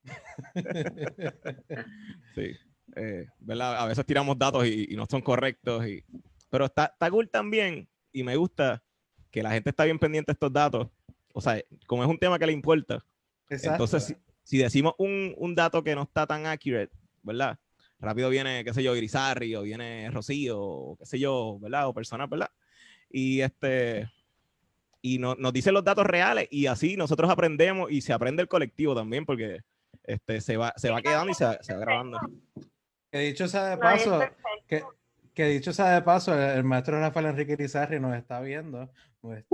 sí. Eh, ¿verdad? A veces tiramos datos y, no son correctos. Y, pero está, está cool también y me gusta que la gente está bien pendiente de estos datos. O sea, como es un tema que le importa. Entonces, si, decimos un, un, dato que no está tan accurate, ¿verdad? Rápido viene, qué sé yo, Irizarry o viene Rocío o qué sé yo, ¿verdad? O personas, ¿verdad? Y este, y no, nos dicen los datos reales y así nosotros aprendemos y se aprende el colectivo también porque este, se, va, se va quedando y se va, grabando. Que dicho sea de paso, que, que, dicho sea de paso, el, maestro Rafael Enrique Irizarri nos está viendo. Este,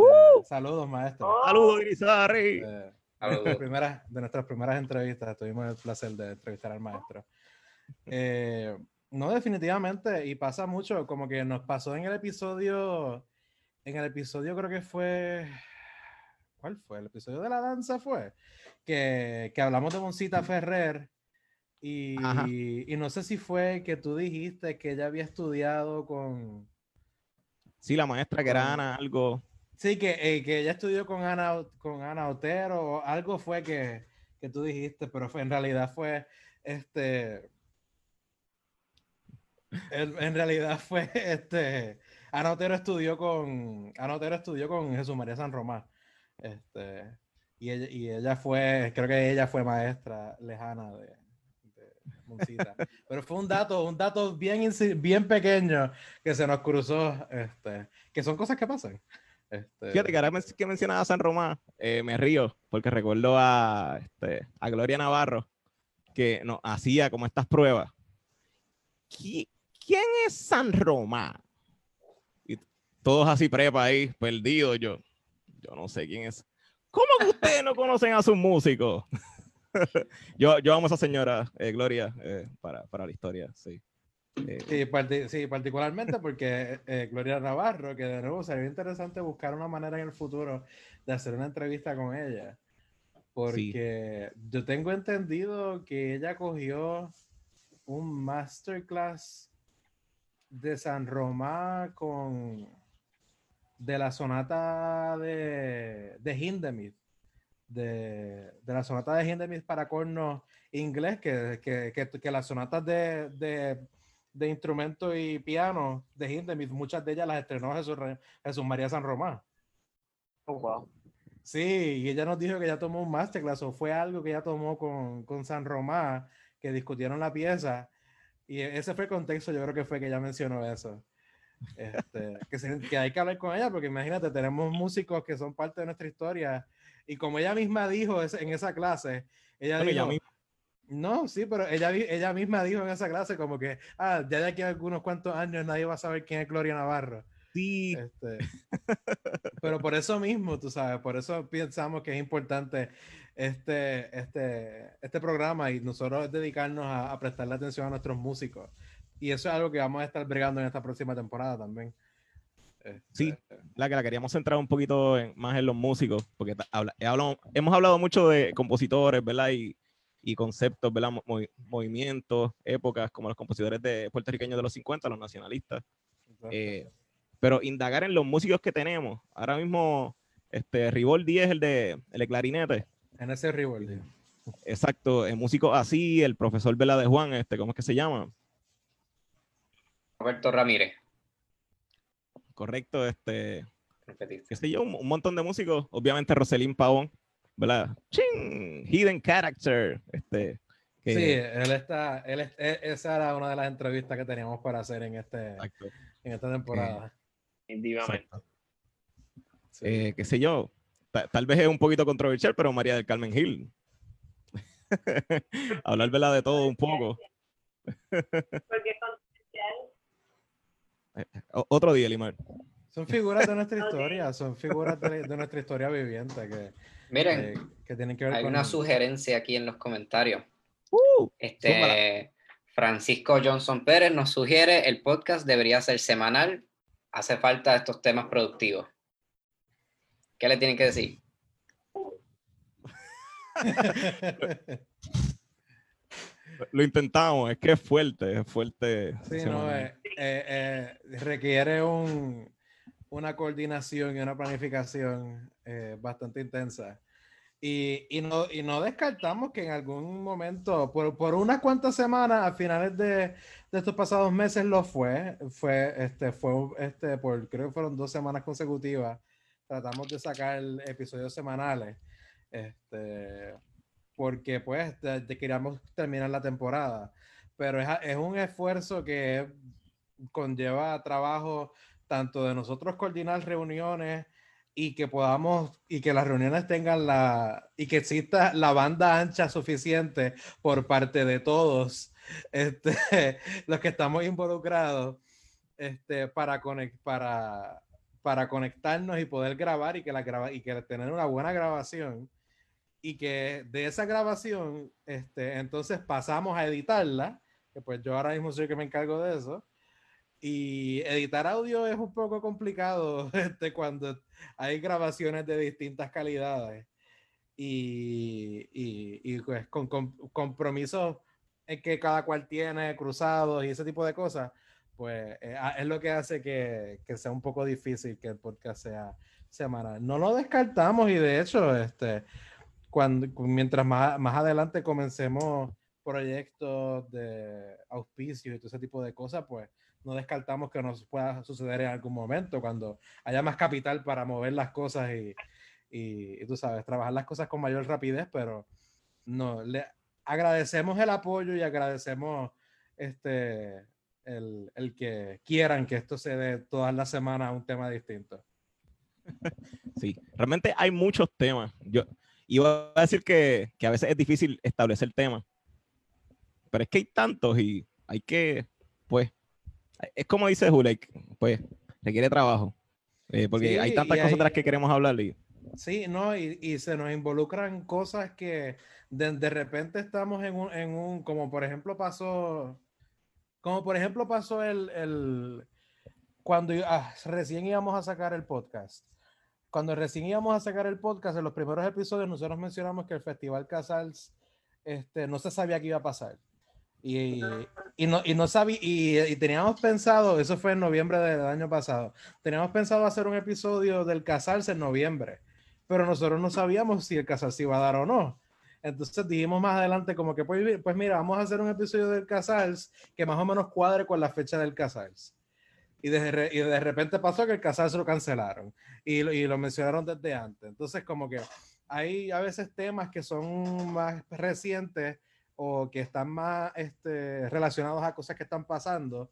saludos, maestro. Oh. Saludos, Irizarri. Eh, de, de nuestras primeras entrevistas, tuvimos el placer de entrevistar al maestro. Eh, no, definitivamente, y pasa mucho, como que nos pasó en el episodio en el episodio creo que fue, ¿cuál fue? El episodio de la danza fue, que, que hablamos de Moncita Ferrer y, y, no sé si fue que tú dijiste que ella había estudiado con... Sí, la maestra que era Ana, algo. Sí, que, eh, que ella estudió con Ana, con Ana Otero, algo fue que, que tú dijiste, pero fue, en realidad fue este... En, en realidad fue este Anotero estudió con Anotero estudió con Jesús María San Román. Este, y, ella, y ella fue, creo que ella fue maestra lejana de, de Pero fue un dato, un dato bien, bien pequeño que se nos cruzó, este, que son cosas que pasan. Este, Fíjate que ahora que mencionaba a San Román, eh, me río porque recuerdo a, este, a Gloria Navarro que hacía como estas pruebas. ¿Quién es San Román? todos así prepa ahí, perdidos yo. Yo no sé quién es. ¿Cómo que ustedes no conocen a sus músicos? yo, yo amo a esa señora, eh, Gloria, eh, para, para, la historia, sí. Eh, sí, particularmente porque Gloria Navarro, que de nuevo sería interesante buscar una manera en el futuro de hacer una entrevista con ella. Porque yo tengo entendido que ella cogió un masterclass de San Román con de la sonata de, de Hindemith, de, de, la sonata de Hindemith para corno inglés, que, que, que, que las sonatas de, de, de, instrumento y piano de Hindemith, muchas de ellas las estrenó Jesús, Jesús María San Román. Oh, wow. Sí, y ella nos dijo que ya tomó un masterclass o fue algo que ella tomó con, con San Román, que discutieron la pieza. Y ese fue el contexto, yo creo que fue que ella mencionó eso. Este, que, que, hay que hablar con ella, porque imagínate, tenemos músicos que son parte de nuestra historia. Y como ella misma dijo en esa clase, ella dijo, no, sí, pero ella, ella misma dijo en esa clase como que, ah, ya de aquí a algunos cuantos años nadie va a saber quién es Gloria Navarro. Sí. Este, pero por eso mismo, tú sabes, por eso pensamos que es importante este, este, este programa y nosotros dedicarnos a, a prestarle atención a nuestros músicos. Y eso es algo que vamos a estar bregando en esta próxima temporada también. Sí, este, la que la queríamos centrar un poquito más en los músicos, porque hemos hablado mucho de compositores, ¿verdad? Y, y conceptos, ¿verdad? movimientos, épocas, como los compositores de puertorriqueños de los 50, los nacionalistas. Eh, pero indagar en los músicos que tenemos. Ahora mismo, este, Rivoldi es el de, el de clarinete. En ese Rivoldi. Exacto, el músico así, el profesor Vela de Juan, este, ¿cómo es que se llama? Roberto Ramírez. Correcto, este. Qué sé yo, un, montón de músicos. Obviamente Roselín Pavón, ¿verdad? Hidden Character. Este, Que- Sí, él está, él, e- esa era una de las entrevistas que teníamos para hacer en, este, Exacto, en esta temporada. Definitivamente. exacto. Sí. Eh, qué sé yo, ta- tal vez es un poquito controversial, pero María del Carmen Gil. Hablar ¿verdad? de todo un poco. Porque. O- otro día, Limar. Son figuras de nuestra historia, son figuras de, de nuestra historia viviente que, Miren, eh, que tienen que ver hay con... una sugerencia aquí en los comentarios. Uh, Este. Francisco Johnson Pérez nos sugiere el podcast debería ser semanal. Hace falta estos temas productivos. ¿Qué le tienen que decir? Lo intentamos, es que es fuerte, es fuerte. Sí, no, eh, eh, eh, requiere un, una coordinación y una planificación eh, bastante intensa. Y, y no, y no descartamos que en algún momento, por, por unas cuantas semanas, a finales de, de estos pasados meses lo fue, fue, este, fue este, por, creo que fueron dos semanas consecutivas, tratamos de sacar episodios semanales, este, porque pues de- de queríamos terminar la temporada pero es, es un esfuerzo que conlleva trabajo tanto de nosotros coordinar reuniones y que podamos y que las reuniones tengan la y que exista la banda ancha suficiente por parte de todos este, los que estamos involucrados este, para, conec- para, para conectarnos y poder grabar y que, la graba y que tener una buena grabación y que de esa grabación este, entonces pasamos a editarla que pues yo ahora mismo soy el que me encargo de eso. Y editar audio es un poco complicado este, cuando hay grabaciones de distintas calidades y, y, y, pues con, con compromisos en que cada cual tiene cruzados y ese tipo de cosas, pues eh, a- es lo que hace que, que sea un poco difícil que el podcast sea semanal. No lo descartamos y de hecho, este, cuando, mientras más, más adelante comencemos proyectos de auspicio y todo ese tipo de cosas, pues no descartamos que nos pueda suceder en algún momento cuando haya más capital para mover las cosas y, y, y tú sabes, trabajar las cosas con mayor rapidez, pero no, le agradecemos el apoyo y agradecemos este, el, el que quieran que esto se dé todas las semanas un tema distinto. Sí, realmente hay muchos temas. Yo iba a decir que, que a veces es difícil establecer temas, pero es que hay tantos y hay que, es como dice Julek, pues, requiere trabajo. eh, porque Sí, hay tantas cosas hay- de las que queremos hablar y Sí, no, y, y se nos involucran cosas que de, de repente estamos en un, en un, como por ejemplo pasó, como por ejemplo pasó el, el cuando ah, recién íbamos a sacar el podcast. Cuando recién íbamos a sacar el podcast, en los primeros episodios nosotros mencionamos que el Festival Casals este, no se sabía qué iba a pasar. Y, y no, y no sabía, y, y teníamos pensado, eso fue en noviembre del año pasado, teníamos pensado hacer un episodio del Casals en noviembre pero nosotros no sabíamos si el Casals se iba a dar o no. Entonces dijimos más adelante como que, pues, pues mira, vamos a hacer un episodio del Casals que más o menos cuadre con la fecha del Casals. Y de, y de repente pasó que el Casals lo cancelaron y, lo- y lo mencionaron desde antes. Entonces como que hay a veces temas que son más recientes o que están más este, relacionados a cosas que están pasando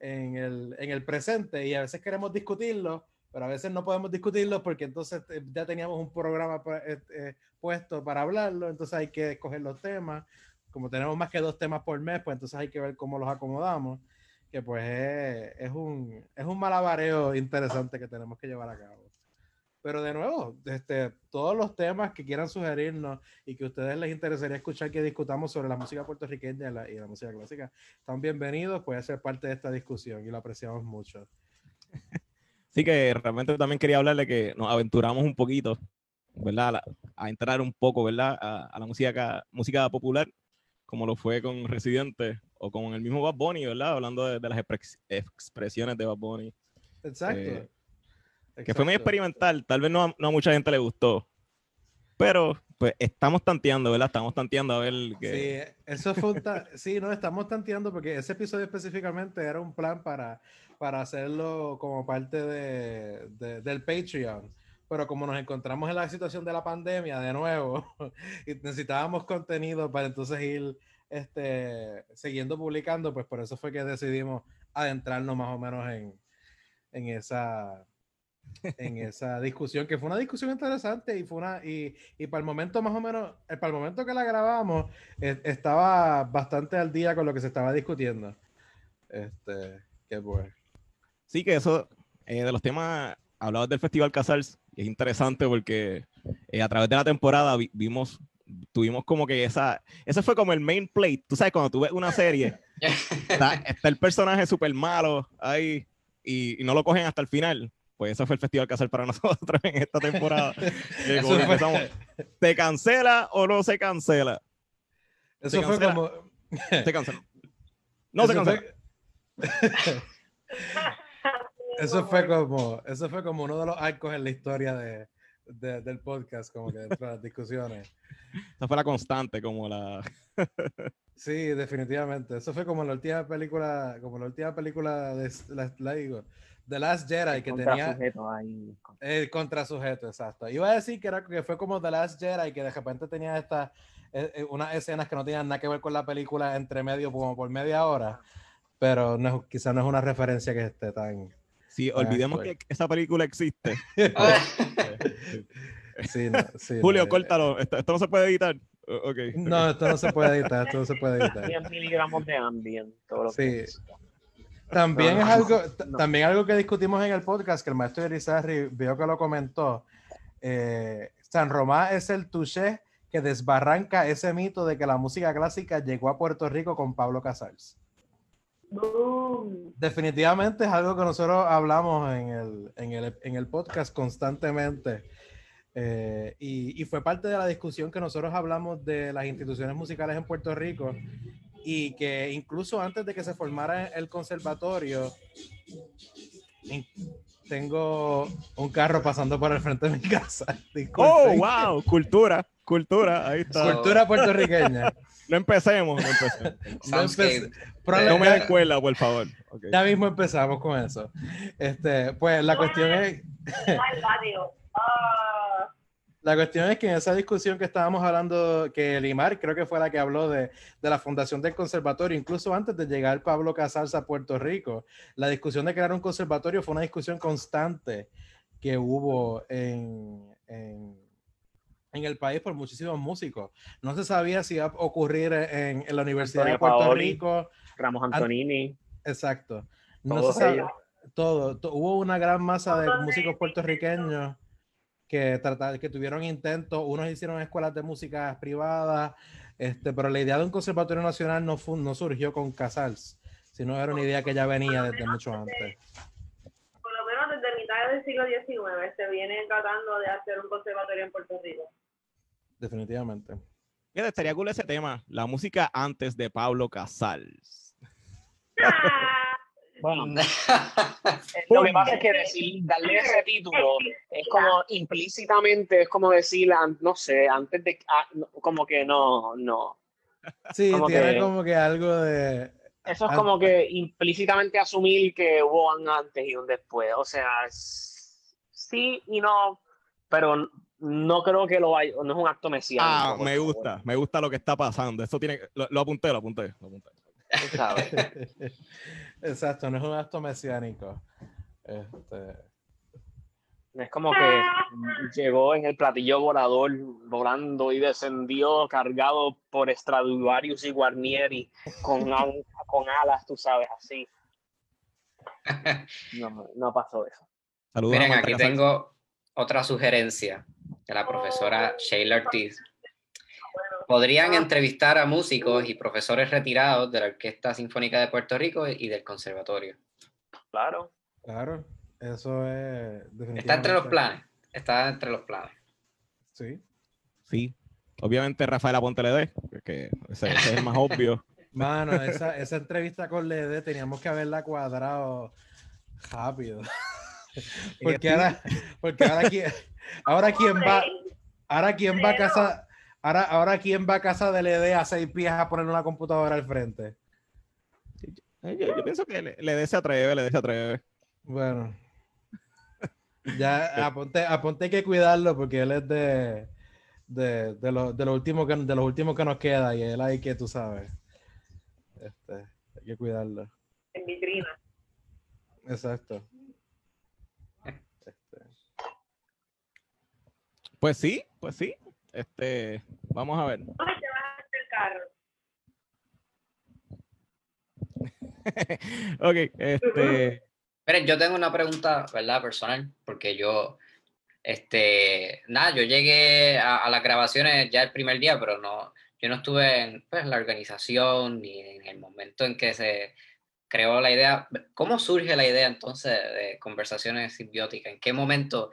en el, en el presente y a veces queremos discutirlo, pero a veces no podemos discutirlo porque entonces eh, ya teníamos un programa eh, eh, puesto para hablarlo, entonces hay que escoger los temas. Como tenemos más que dos temas por mes, pues entonces hay que ver cómo los acomodamos, que pues es, es un, es un malabareo interesante que tenemos que llevar a cabo. Pero de nuevo, este, todos los temas que quieran sugerirnos y que a ustedes les interesaría escuchar que discutamos sobre la música puertorriqueña y la, y la música clásica, están bienvenidos, puede ser parte de esta discusión y lo apreciamos mucho. Sí que realmente también quería hablarle que nos aventuramos un poquito, ¿verdad? A, la- a entrar un poco, ¿verdad? A, a la música, música popular, como lo fue con Residente o con el mismo Bad Bunny, ¿verdad? Hablando de, de las expres- expresiones de Bad Bunny, Exacto. Eh, que fue muy experimental. Tal vez no, a- no a mucha gente le gustó, pero pues estamos tanteando, ¿verdad? Estamos tanteando a ver que... Sí, eso fue un ta- sí, no, estamos tanteando porque ese episodio específicamente era un plan para, para hacerlo como parte de, de- del Patreon. Pero como nos encontramos en la situación de la pandemia de nuevo y necesitábamos contenido para entonces ir este, siguiendo publicando, pues por eso fue que decidimos adentrarnos más o menos en, en esa en esa discusión, que fue una discusión interesante y fue una, y, y para el momento más o menos, eh, para el momento que la grabamos, eh, estaba bastante al día con lo que se estaba discutiendo. Este, qué bueno. Sí, que eso, eh, de los temas, hablabas del Festival Casals, y es interesante porque eh, a través de la temporada vi- vimos, tuvimos como que esa, ese fue como el main plate, tú sabes, cuando tú ves una serie, está, está el personaje súper malo ahí y, y no lo cogen hasta el final. Pues ese fue el Festival Casal para nosotros en esta temporada. Que que fue, empezamos, ¿Se cancela o no se cancela? eso se fue cancela. como... Se cancela. No se cancela. fue- Eso fue como, eso fue como uno de los arcos en la historia de, de- del podcast, como que dentro de las discusiones. Esa fue la constante, como la. Sí, definitivamente. Eso fue como la última película, como la última película de la, la digo, The Last Jedi que Contra tenía sujeto ahí. el contrasujeto, exacto. Iba a decir que era que fue como The Last Jedi que de repente tenía estas eh, eh, unas escenas que no tenían nada que ver con la película entre medio como por media hora, pero no, es- quizás no es una referencia que esté tan Sí, Ah, olvidemos pues. que esa película existe. sí, no, sí, Julio, no, eh, córtalo. Esto, esto no se puede editar. Ok. No, esto no se puede editar, esto no se puede editar. 10 miligramos de ambient, todo lo Sí. que También No, es no, algo, no. también algo que discutimos en el podcast, que el maestro Irizarry vio que lo comentó. eh, San Román es el touché que desbarranca ese mito de que la música clásica llegó a Puerto Rico con Pablo Casals. Boom. Definitivamente es algo que nosotros hablamos en el, en el, en el podcast constantemente. eh, y, y fue parte de la discusión que nosotros hablamos de las instituciones musicales en Puerto Rico y que incluso antes de que se formara el conservatorio, tengo un carro pasando por el frente de mi casa. Oh, wow. Cultura. Cultura. Ahí está. Cultura puertorriqueña. No empecemos. No empecemos. No No me den cuerda, por favor. Ya mismo empezamos con eso. Este, pues la cuestión es, La cuestión es que en esa discusión que estábamos hablando, que Limar creo que fue la que habló de, de la fundación del conservatorio, incluso antes de llegar Pablo Casals a Puerto Rico, la discusión de crear un conservatorio fue una discusión constante que hubo en, en, en el país por muchísimos músicos. No se sabía si iba a ocurrir en, en la Universidad de Puerto Paoli. Rico. Ramos Antonini. Exacto. No se ellos. todo, to- Hubo una gran masa de músicos puertorriqueños que trata- que tuvieron intentos, unos hicieron escuelas de música privadas, este, pero la idea de un conservatorio nacional no, fu- no surgió con Casals, sino era una idea que ya venía desde mucho antes. por lo menos desde mitad del siglo XIX se viene tratando de hacer un conservatorio en Puerto Rico. Definitivamente. Fíjate, estaría cool ese tema. La música antes de Pablo Casals. Bueno, lo que pasa es que decir, darle ese título es como implícitamente, es como decir, no sé, antes de, ah, no, como que no, no. Sí, Como tiene que- como que algo de... Eso es como que implícitamente asumir que hubo un antes y un después. O sea, sí y no, pero no creo que lo haya, no es un acto mesiánico. Ah, me favor, gusta, me gusta lo que está pasando. Esto tiene, lo, lo apunté, lo apunté, lo apunté. Tú sabes. Exacto, no es un acto mesiánico. Este, Es como que llegó en el platillo volador, volando y descendió cargado por Stradivarius y Guarnieri con, al- con alas, tú sabes, así. No, no pasó eso. Saludos a Miren, aquí tengo otra sugerencia de la profesora Sheila Ortiz. Podrían entrevistar a músicos y profesores retirados de la Orquesta Sinfónica de Puerto Rico y del Conservatorio. Claro. claro, eso es... Está entre los planes. Está entre los planes. Sí. Sí. Obviamente Rafael Aponte Ledé, que ese, ese es el más obvio. Mano, esa, esa entrevista con Lede teníamos que haberla cuadrado rápido. porque ahora, porque ahora quién, ahora quién va, ahora quién va a casa, ahora, ahora quién va a casa de Lede a seis pies a poner una computadora al frente. Eh, Yo, yo pienso que Le- Ledé se atreve, Ledé se atreve. Bueno. Ya aponte, aponte hay que cuidarlo porque él es de, de, de, lo, de, lo último que, de los últimos que nos queda y él hay que, tú sabes, este, hay que cuidarlo. En vitrina. Exacto. Este, Pues sí, pues sí. Este, vamos a ver. ¿Dónde te vas el carro? ok, este, Miren, yo tengo una pregunta, ¿verdad? Personal, porque yo, este, nada, yo llegué a, a las grabaciones ya el primer día, pero no, yo no estuve en pues, la organización ni en el momento en que se creó la idea. ¿Cómo surge la idea entonces de conversaciones simbióticas? ¿En qué momento,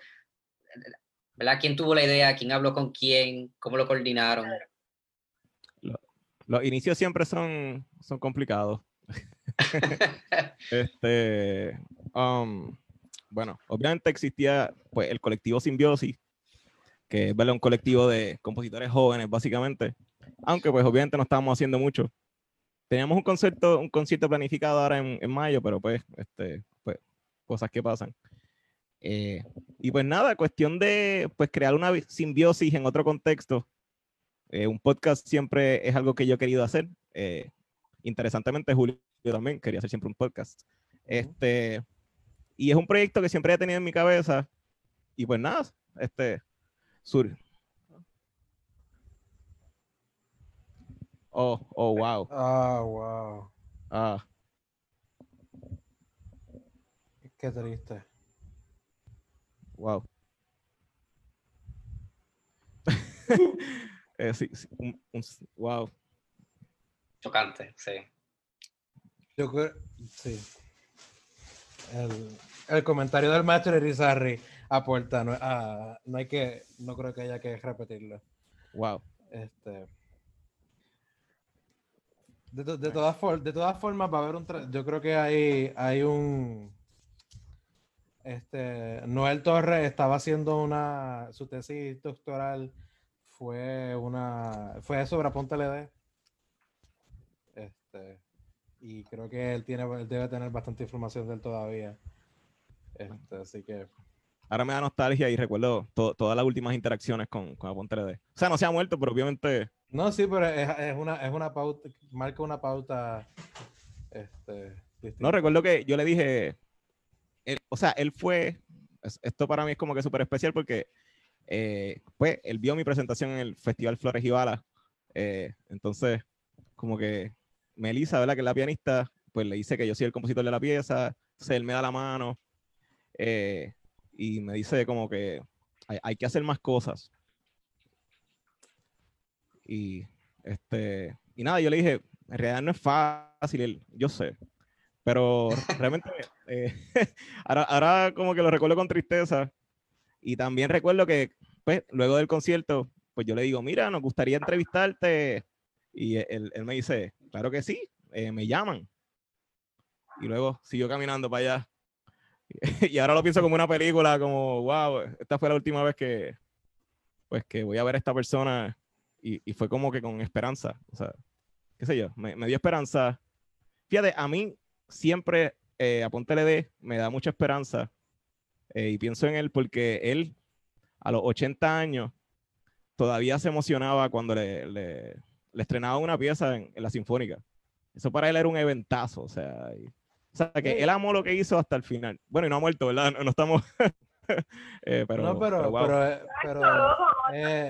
¿verdad? ¿Quién tuvo la idea? ¿Quién habló con quién? ¿Cómo lo coordinaron? los inicios siempre son, son complicados. Este, um, bueno, obviamente existía pues, el colectivo Simbiosis, que es ¿verdad? un colectivo de compositores jóvenes, básicamente. Aunque, pues, obviamente no estábamos haciendo mucho. Teníamos un concierto, un concierto planificado ahora en, en mayo, pero pues, este, pues, cosas que pasan. Eh, y pues nada, cuestión de pues, crear una simbiosis en otro contexto. Eh, un podcast siempre es algo que yo he querido hacer. Eh, interesantemente, Julio también quería hacer siempre un podcast. Este, y es un proyecto que siempre he tenido en mi cabeza. Y pues nada, este, sur. Oh, oh, wow. Ah, wow. Ah, Qué triste. Wow. Eh, sí, sí, un- un- wow. Chocante, sí. Yo creo, sí. El, el comentario del maestro Irizarry aporta, no, no hay que, no creo que haya que repetirlo. Wow. Este. De, to- de todas, for- de todas formas, va a haber un. Yo creo que hay, hay un. Este, Noel Torres estaba haciendo una. Su tesis doctoral fue una. Fue sobre Aponte LD. Este. Y creo que él, tiene, él debe tener bastante información de él todavía. Este, así que. Ahora me da nostalgia y recuerdo to- todas las últimas interacciones con, con Aponte LD. O sea, no se ha muerto, pero obviamente No, sí, pero es, es una, es una pauta, marca una pauta. Este, No, recuerdo que yo le dije, él- o sea, él fue, es- esto para mí es como que súper especial porque, eh, pues, él vio mi presentación en el Festival Flores y Balas, eh, entonces, como que Melissa, ¿verdad? Que es la pianista, pues le dice que yo soy el compositor de la pieza, entonces él me da la mano eh, y me dice como que hay, que hacer más cosas. Y, este, y nada, yo le dije, en realidad no es fácil, yo sé, pero realmente eh, ahora, ahora como que lo recuerdo con tristeza y también recuerdo que pues, luego del concierto, pues yo le digo, mira, nos gustaría entrevistarte y él, él me dice, claro que sí, eh, me llaman. Y luego siguió caminando para allá. y ahora lo pienso como una película, como, wow, esta fue la última vez que, pues, que voy a ver a esta persona y, y fue como que con esperanza, o sea, qué sé yo, me, me dio esperanza. Fíjate, a mí siempre eh, Aponte LD me da mucha esperanza eh, y pienso en él porque él a los 80 años todavía se emocionaba cuando le, le, le estrenaba una pieza en, en la Sinfónica. Eso para él era un eventazo, o sea, y- o sea, que él amó lo que hizo hasta el final. Bueno, y no ha muerto, ¿verdad? No, no estamos... eh, pero, no, pero, pero, wow. pero, eh, pero, eh,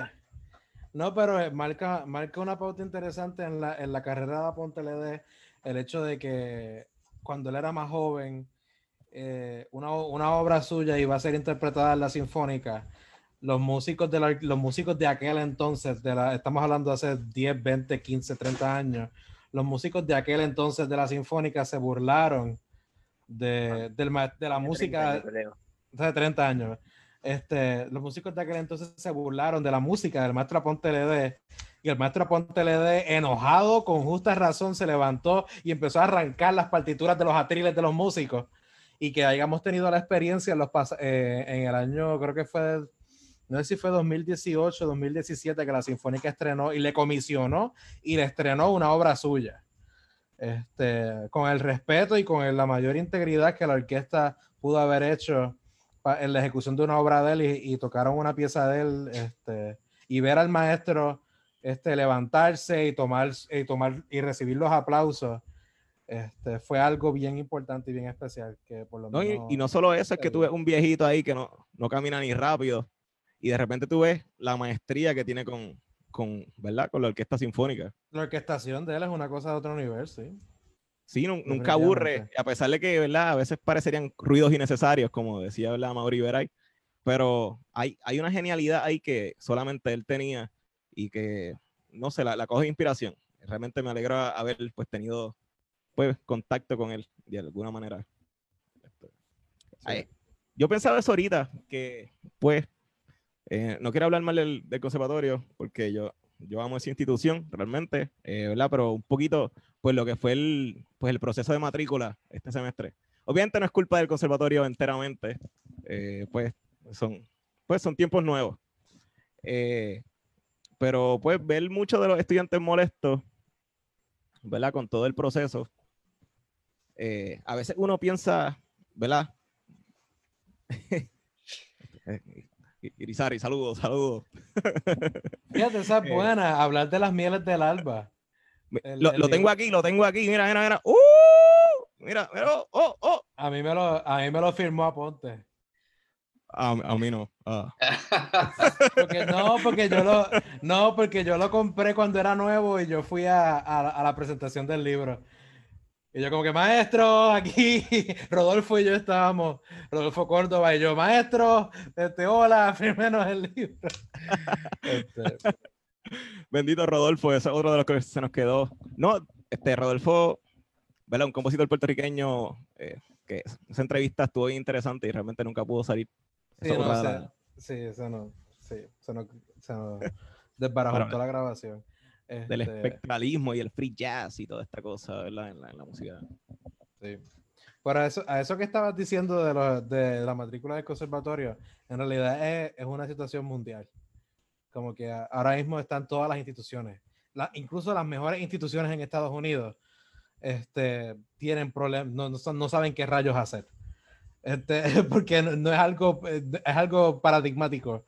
no, pero eh, marca, marca una pauta interesante en la, en la carrera de Aponte LD, el hecho de que cuando él era más joven, eh, una, una obra suya iba a ser interpretada en la Sinfónica. Los músicos de, la- los músicos de aquel entonces, de la, estamos hablando de hace 10, 20, 15, 30 años, los músicos de aquel entonces de la Sinfónica se burlaron de, del de la música hace 30 años. Este, los músicos de aquel entonces se burlaron de la música del maestro Aponte LD y el maestro Aponte LD, enojado, con justa razón, se levantó y empezó a arrancar las partituras de los atriles de los músicos y que hayamos tenido la experiencia en, los eh, en el año, creo que fue, no sé si fue 2018, 2017, que la Sinfónica estrenó y le comisionó y le estrenó una obra suya. Este, con el respeto y con la mayor integridad que la orquesta pudo haber hecho en la ejecución de una obra de él y, y tocaron una pieza de él este, y ver al maestro este, levantarse y tomar, y tomar y recibir los aplausos este, fue algo bien importante y bien especial. Que por lo No, menos, y no solo eso, es que tú ves un viejito ahí que no, no camina ni rápido y de repente tú ves la maestría que tiene con, con, ¿verdad? Con la orquesta sinfónica. la orquestación de él es una cosa de otro universo. ¿sí? Sí, nun- nunca aburre, a pesar de que, ¿verdad? A veces parecerían ruidos innecesarios, como decía, ¿verdad? Mauri Veray, pero hay, hay una genialidad ahí que solamente él tenía y que, no sé, la, la coge de inspiración. Realmente me alegra haber, pues, tenido, pues, contacto con él de alguna manera. Ay, yo pensaba eso ahorita, que, pues, eh, no quiero hablar mal del, del conservatorio, porque yo, yo amo esa institución, realmente, eh, ¿verdad? Pero un poquito pues lo que fue el, pues el proceso de matrícula este semestre. Obviamente no es culpa del conservatorio enteramente, eh, pues, son, pues son tiempos nuevos. Eh, pero pues ver muchos de los estudiantes molestos, ¿verdad? Con todo el proceso, eh, a veces uno piensa, ¿verdad? Irizarry, saludos, saludos. Fíjate, esa es Eh. buena, hablar de las mieles del alba. El- lo, el lo tengo aquí, lo tengo aquí, mira, mira, mira. ¡Uh! Mira, mira, oh, oh, oh. A mí me lo, a mí me lo firmó Aponte. A, a mí no. ah. Porque no, porque yo lo, no, porque yo lo compré cuando era nuevo y yo fui a, a- a la presentación del libro. Y yo como que, maestro, aquí, Rodolfo y yo estábamos, Rodolfo Córdoba y yo, maestro, este, hola, fírmenos el libro. Este, Bendito Rodolfo, ese es otro de los que se nos quedó. No, este Rodolfo, ¿verdad? Un compositor puertorriqueño eh, que esa entrevista estuvo bien interesante y realmente nunca pudo salir. Sí, Esa es no, otra de se- la- sí, eso no, sí, se nos desbarajó toda la grabación. del Este, espectralismo y el free jazz y toda esta cosa, ¿verdad? En la, en la música. Sí. Pero a eso, a eso que estabas diciendo de, lo- de la matrícula del conservatorio, en realidad es, es una situación mundial. Como que ahora mismo están todas las instituciones, la- incluso las mejores instituciones en Estados Unidos, este, tienen problemas, no, no, no saben qué rayos hacer. Este, porque no, no es algo, eh, es algo paradigmático.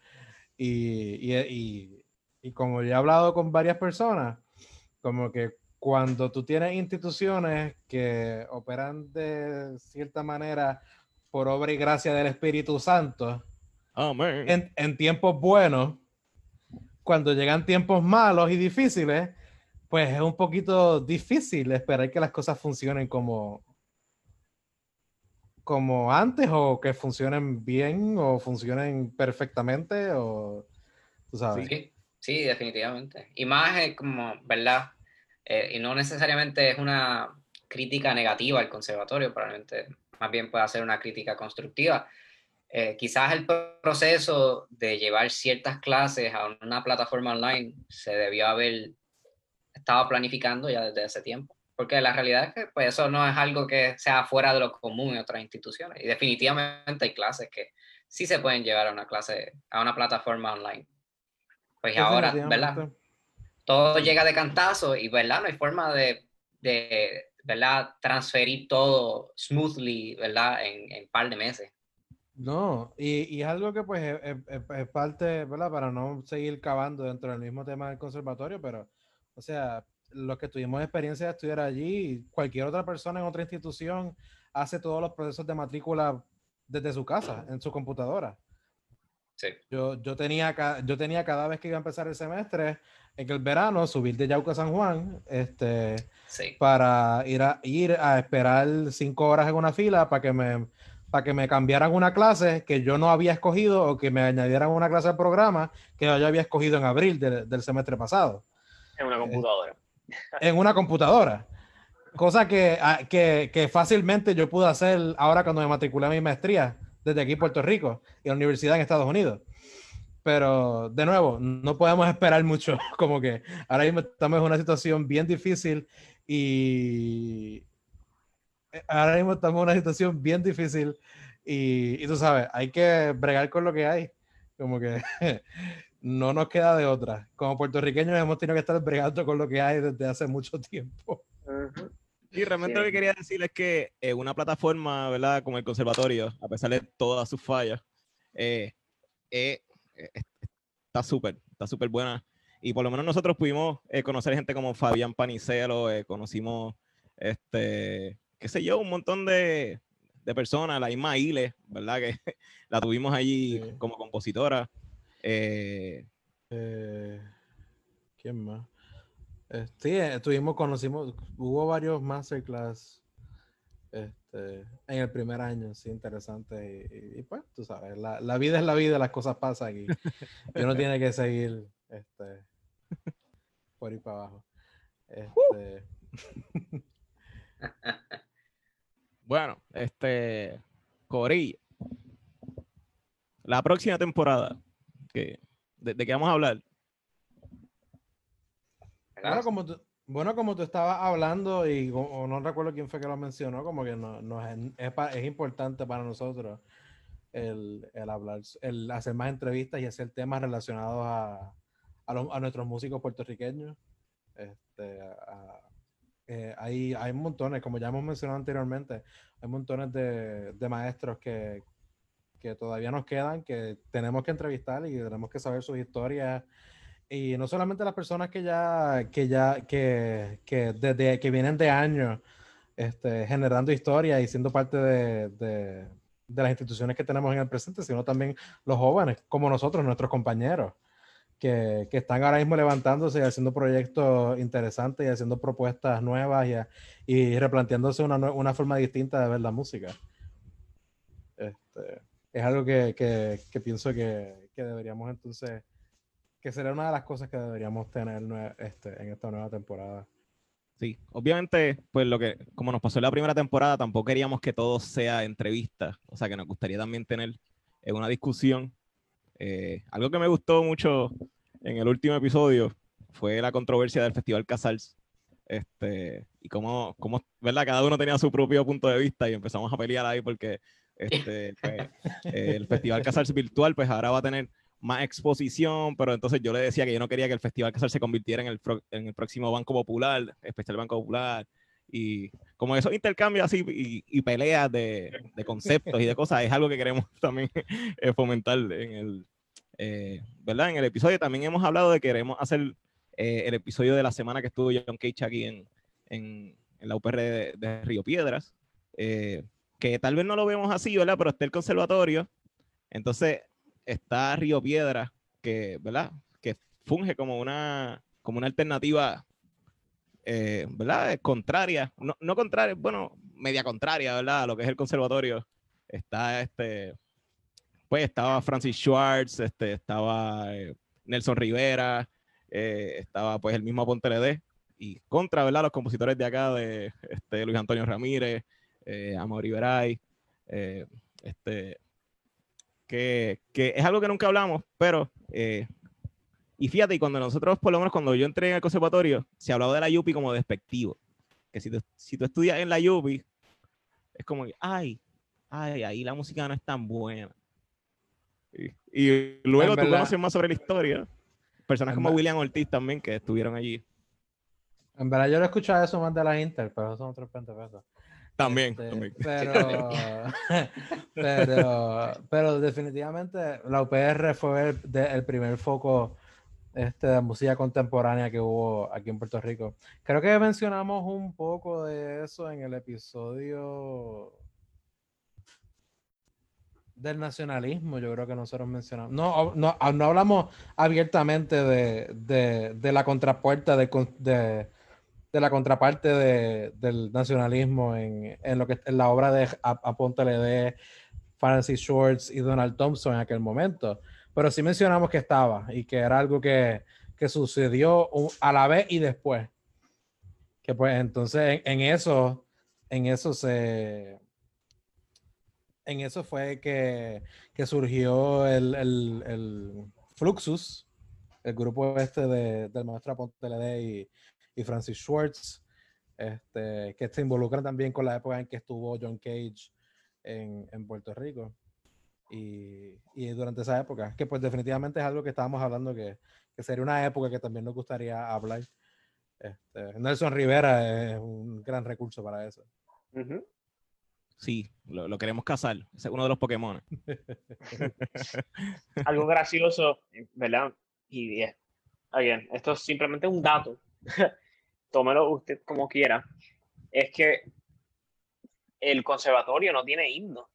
Y, y, y, y como ya he hablado con varias personas, como que cuando tú tienes instituciones que operan de cierta manera por obra y gracia del Espíritu Santo, Amén. en, en tiempos buenos, cuando llegan tiempos malos y difíciles, pues es un poquito difícil esperar que las cosas funcionen como, como antes o que funcionen bien o funcionen perfectamente o tú sabes. Sí, sí, definitivamente. Y más eh, como, ¿verdad? Eh, y no necesariamente es una crítica negativa al conservatorio, probablemente más bien puede ser una crítica constructiva. Eh, quizás el proceso de llevar ciertas clases a una plataforma online se debió haber estado planificando ya desde ese tiempo. Porque la realidad es que pues, eso no es algo que sea fuera de lo común en otras instituciones. Y definitivamente hay clases que sí se pueden llevar a una clase, a una plataforma online. Pues ahora, ¿verdad? Todo llega de cantazo y, ¿verdad? No hay forma de, de ¿verdad? Transferir todo smoothly, ¿verdad? En, un par de meses. No, y, y es algo que pues es, es- es- es parte, ¿verdad? Para no seguir cavando dentro del mismo tema del conservatorio, pero, o sea, los que tuvimos experiencia de estudiar allí, cualquier otra persona en otra institución hace todos los procesos de matrícula desde su casa, en su computadora. Sí. Yo, yo, tenía, yo tenía cada vez que iba a empezar el semestre, en el verano, subir de Yauco a San Juan, este, Sí. para ir a, ir a esperar cinco horas en una fila para que me para que me cambiaran una clase que yo no había escogido o que me añadieran una clase al programa que yo había escogido en abril del- del semestre pasado En una computadora. En una computadora. Cosa que, a- que, que fácilmente yo pude hacer ahora cuando me matriculé a mi maestría desde aquí Puerto Rico y la universidad en Estados Unidos. Pero de nuevo, no podemos esperar mucho. Como que ahora mismo estamos en una situación bien difícil y eh, ahora mismo estamos en una situación bien difícil y, y tú sabes, hay que bregar con lo que hay. Como que no nos queda de otra. Como puertorriqueños hemos tenido que estar bregando con lo que hay desde hace mucho tiempo. Y realmente Sí. lo que quería decir es que eh, una plataforma, ¿verdad? Como el conservatorio, a pesar de todas sus fallas, eh, eh, eh, está súper. está súper buena. Y por lo menos nosotros pudimos eh, conocer gente como Fabián Panicelo, eh, conocimos, este, qué sé yo, un montón de, de personas, la misma Ile, ¿verdad? Que la tuvimos allí Sí. como compositora. Eh, Eh, ¿Quién más? Sí, eh, estuvimos, conocimos, hubo varios masterclass este, en el primer año, sí, interesante. Y, y, pues, tú sabes, la, la vida es la vida, las cosas pasan y, y uno tiene que seguir este, por ir para abajo. Este, bueno, este, Corillo. La próxima temporada, que, de, de qué vamos a hablar? Bueno, como tú, bueno, como tú estabas hablando, y o no recuerdo quién fue que lo mencionó, como que no, es, es pa- es importante para nosotros el, el hablar, el hacer más entrevistas y hacer temas relacionados a, a nuestros músicos puertorriqueños. Este, a- eh, hay, hay montones, como ya hemos mencionado anteriormente, hay montones de, de maestros que, que todavía nos quedan, que tenemos que entrevistar y tenemos que saber sus historias y no solamente las personas que ya, que ya, que, que desde que vienen de años este, generando historia y siendo parte de, de- de las instituciones que tenemos en el presente, sino también los jóvenes, como nosotros, nuestros compañeros, que, que están ahora mismo levantándose y haciendo proyectos interesantes y haciendo propuestas nuevas y, y replanteándose una, una forma distinta de ver la música. Este, es algo que, que- que pienso que, que deberíamos entonces que sería una de las cosas que deberíamos tener este, en esta nueva temporada. Sí, obviamente, pues lo que, como nos pasó en la primera temporada, tampoco queríamos que todo sea entrevista, o sea que nos gustaría también tener una discusión. Eh, algo que me gustó mucho en el último episodio fue la controversia del Festival Casals. Este, y cómo, cómo, ¿verdad? Cada uno tenía su propio punto de vista y empezamos a pelear ahí porque este, pues, el Festival Casals virtual, pues ahora va a tener más exposición, pero entonces yo le decía que yo no quería que el Festival Casal se convirtiera en el, en el próximo Banco Popular, especial Banco Popular, y como esos intercambios así y, y peleas de, de conceptos y de cosas, es algo que queremos también eh, fomentar en el, eh, ¿verdad? En el episodio también hemos hablado de que queremos hacer eh, el episodio de la semana que estuvo John Cage aquí en, en, en la UPR de, de Río Piedras, que tal vez no lo vemos así, ¿verdad? Pero está el conservatorio, entonces está Río Piedra, que, ¿verdad? Que funge como una, como una alternativa, eh, ¿verdad? Eh, Contraria, no, no contraria, bueno, media contraria, ¿verdad? A lo que es el conservatorio. Está este, pues estaba Francis Schwartz, este, estaba eh, Nelson Rivera, estaba pues el mismo Aponte LD, y contra, ¿verdad? Los compositores de acá, de este, Luis Antonio Ramírez, eh, Amaury Veray, eh, este, que, que es algo que nunca hablamos, pero, eh, y fíjate, y cuando nosotros, por lo menos cuando yo entré en el conservatorio, se hablaba de la Yupi como despectivo, que si tú, si tú estudias en la Yupi, es como que, ay, ay, ahí la música no es tan buena. Y, y luego tú conoces más sobre la historia. Personas como William Ortiz también, que estuvieron allí. En verdad, yo lo he escuchado eso más de la Inter, pero eso son otros 20 pesos. También, Este, también. Pero, pero, pero definitivamente la UPR fue el, de- el primer foco este, de música contemporánea que hubo aquí en Puerto Rico. Creo que mencionamos un poco de eso en el episodio del nacionalismo, yo creo que nosotros mencionamos. No, no, no hablamos abiertamente de, de, de la contrapuerta de, de, de la contraparte de- del nacionalismo en, en lo que en la obra de A- Aponte LD, Francis Schwartz y Donald Thompson en aquel momento. Pero sí mencionamos que estaba y que era algo que, que sucedió a la vez y después. Que pues entonces en, en eso, en eso se, en eso fue que, que surgió el, el- el Fluxus, el grupo este de- del maestro Aponte LD y, y Francis Schwartz, este, que se involucran también con la época en que estuvo John Cage en, en Puerto Rico. Y, y durante esa época, que pues definitivamente es algo que estábamos hablando que, que sería una época que también nos gustaría hablar. Este, Nelson Rivera es un gran recurso para eso. Sí, lo, lo queremos cazar. Ese es uno de los Pokémon. Algo gracioso, ¿verdad? y 10. Again, esto es simplemente un dato. Tómelo usted como quiera. Es que el conservatorio no tiene himno.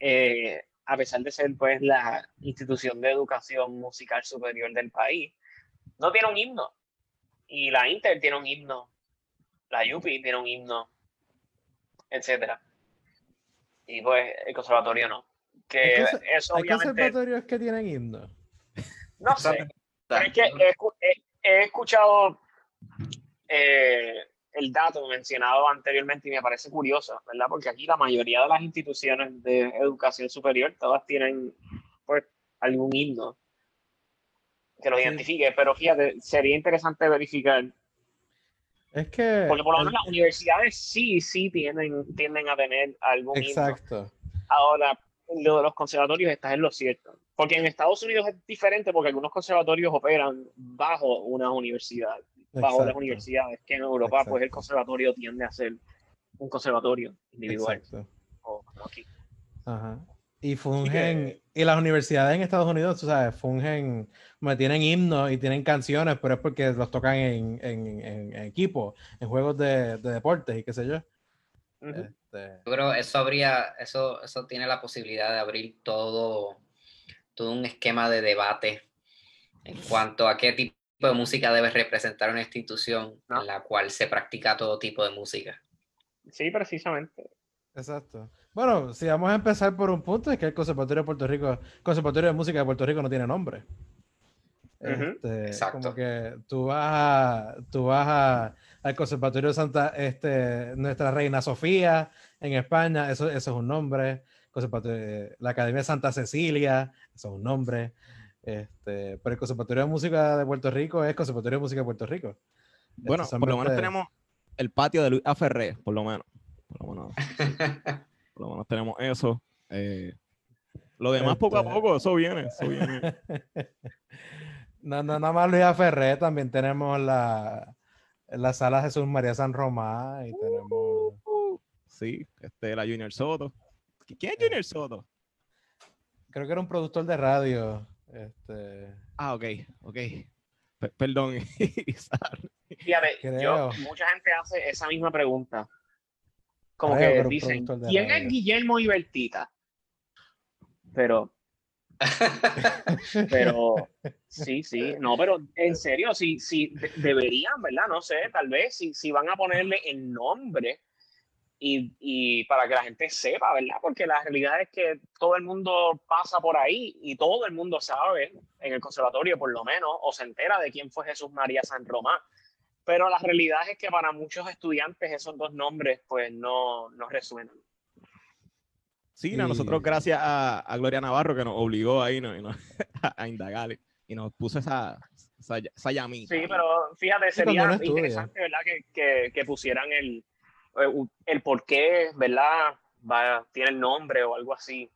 Eh, a pesar de ser pues la institución de educación musical superior del país, no tiene un himno. Y la Inter tiene un himno, la UPI tiene un himno, etcétera. Y pues el conservatorio no. Que ¿Hay conser- eso ¿Hay obviamente conservatorios que tienen himno? no sé. Pero es que he, he- escuchado eh, el dato mencionado anteriormente y me parece curioso, ¿verdad? Porque aquí la mayoría de las instituciones de educación superior, todas tienen pues algún himno que los Sí. identifique, pero fíjate, sería interesante verificar, Es que. porque por lo menos el- las universidades sí, sí tienen, tienden a tener algún himno. Exacto. Ahora, lo de los conservatorios está en lo cierto. Porque en Estados Unidos es diferente porque algunos conservatorios operan bajo una universidad, bajo las exacto, universidades, que en Europa pues el Exacto. conservatorio tiende a ser un conservatorio individual. Exacto. o como aquí. Ajá. Y fungen, y las universidades en Estados Unidos, tú sabes, fungen, me tienen himnos y tienen canciones, pero es porque los tocan en, en, en- en equipo, en juegos de, de deportes y qué sé yo. Ujú. Este, Yo creo eso habría, eso, eso tiene la posibilidad de abrir todo, todo un esquema de debate en cuanto a qué tipo de música debe representar una institución No. en la cual se practica todo tipo de música. Sí, precisamente. exacto. Bueno, si vamos a empezar por un punto, es que el Conservatorio de Puerto Rico, Conservatorio de Música de Puerto Rico no tiene nombre. Este, exacto. Como que tú vas, a, tú vas a- al Conservatorio de Santa, este, Nuestra Reina Sofía en España, eso, eso es un nombre. Conservatorio- la Academia Santa Cecilia, eso es un nombre. Este, pero el Conservatorio de Música de Puerto Rico es Conservatorio de Música de Puerto Rico. Bueno, son por lo menos tenemos el patio de Luis A. Ferré, por lo menos. Por lo menos, por lo menos tenemos eso. Eh, lo demás poco a Este- poco, eso viene, eso viene. No, no, nada más Luis Ferré, también tenemos la, la sala Jesús María San Román y tenemos... Sí, este, la Junior Soto. ¿Quién es Junior Soto? Creo que era un productor de radio. Este, Ah, ok, ok. Pe- perdón. Fíjate, yo, mucha gente hace esa misma pregunta. Como Creo que dicen, ¿quién radio". es Guillermo Ibertita? Pero, pero, sí, sí, no, pero en serio, sí, sí, de- deberían, ¿verdad? No sé, tal vez, si, si van a ponerle el nombre y, y para que la gente sepa, ¿verdad? Porque la realidad es que todo el mundo pasa por ahí y todo el mundo sabe, en el conservatorio por lo menos, o se entera de quién fue Jesús María San Román. Pero la realidad es que para muchos estudiantes esos dos nombres pues no, no resuenan. Sí, no, Y- nosotros gracias a, a Gloria Navarro que nos obligó ahí ¿no? y nos- a, indagar y nos puso esa, esa, esa llamita. Sí, pero fíjate, sería interesante, ¿verdad? Que, que, que pusieran el, el por qué, ¿verdad? Va, tiene el nombre o algo así.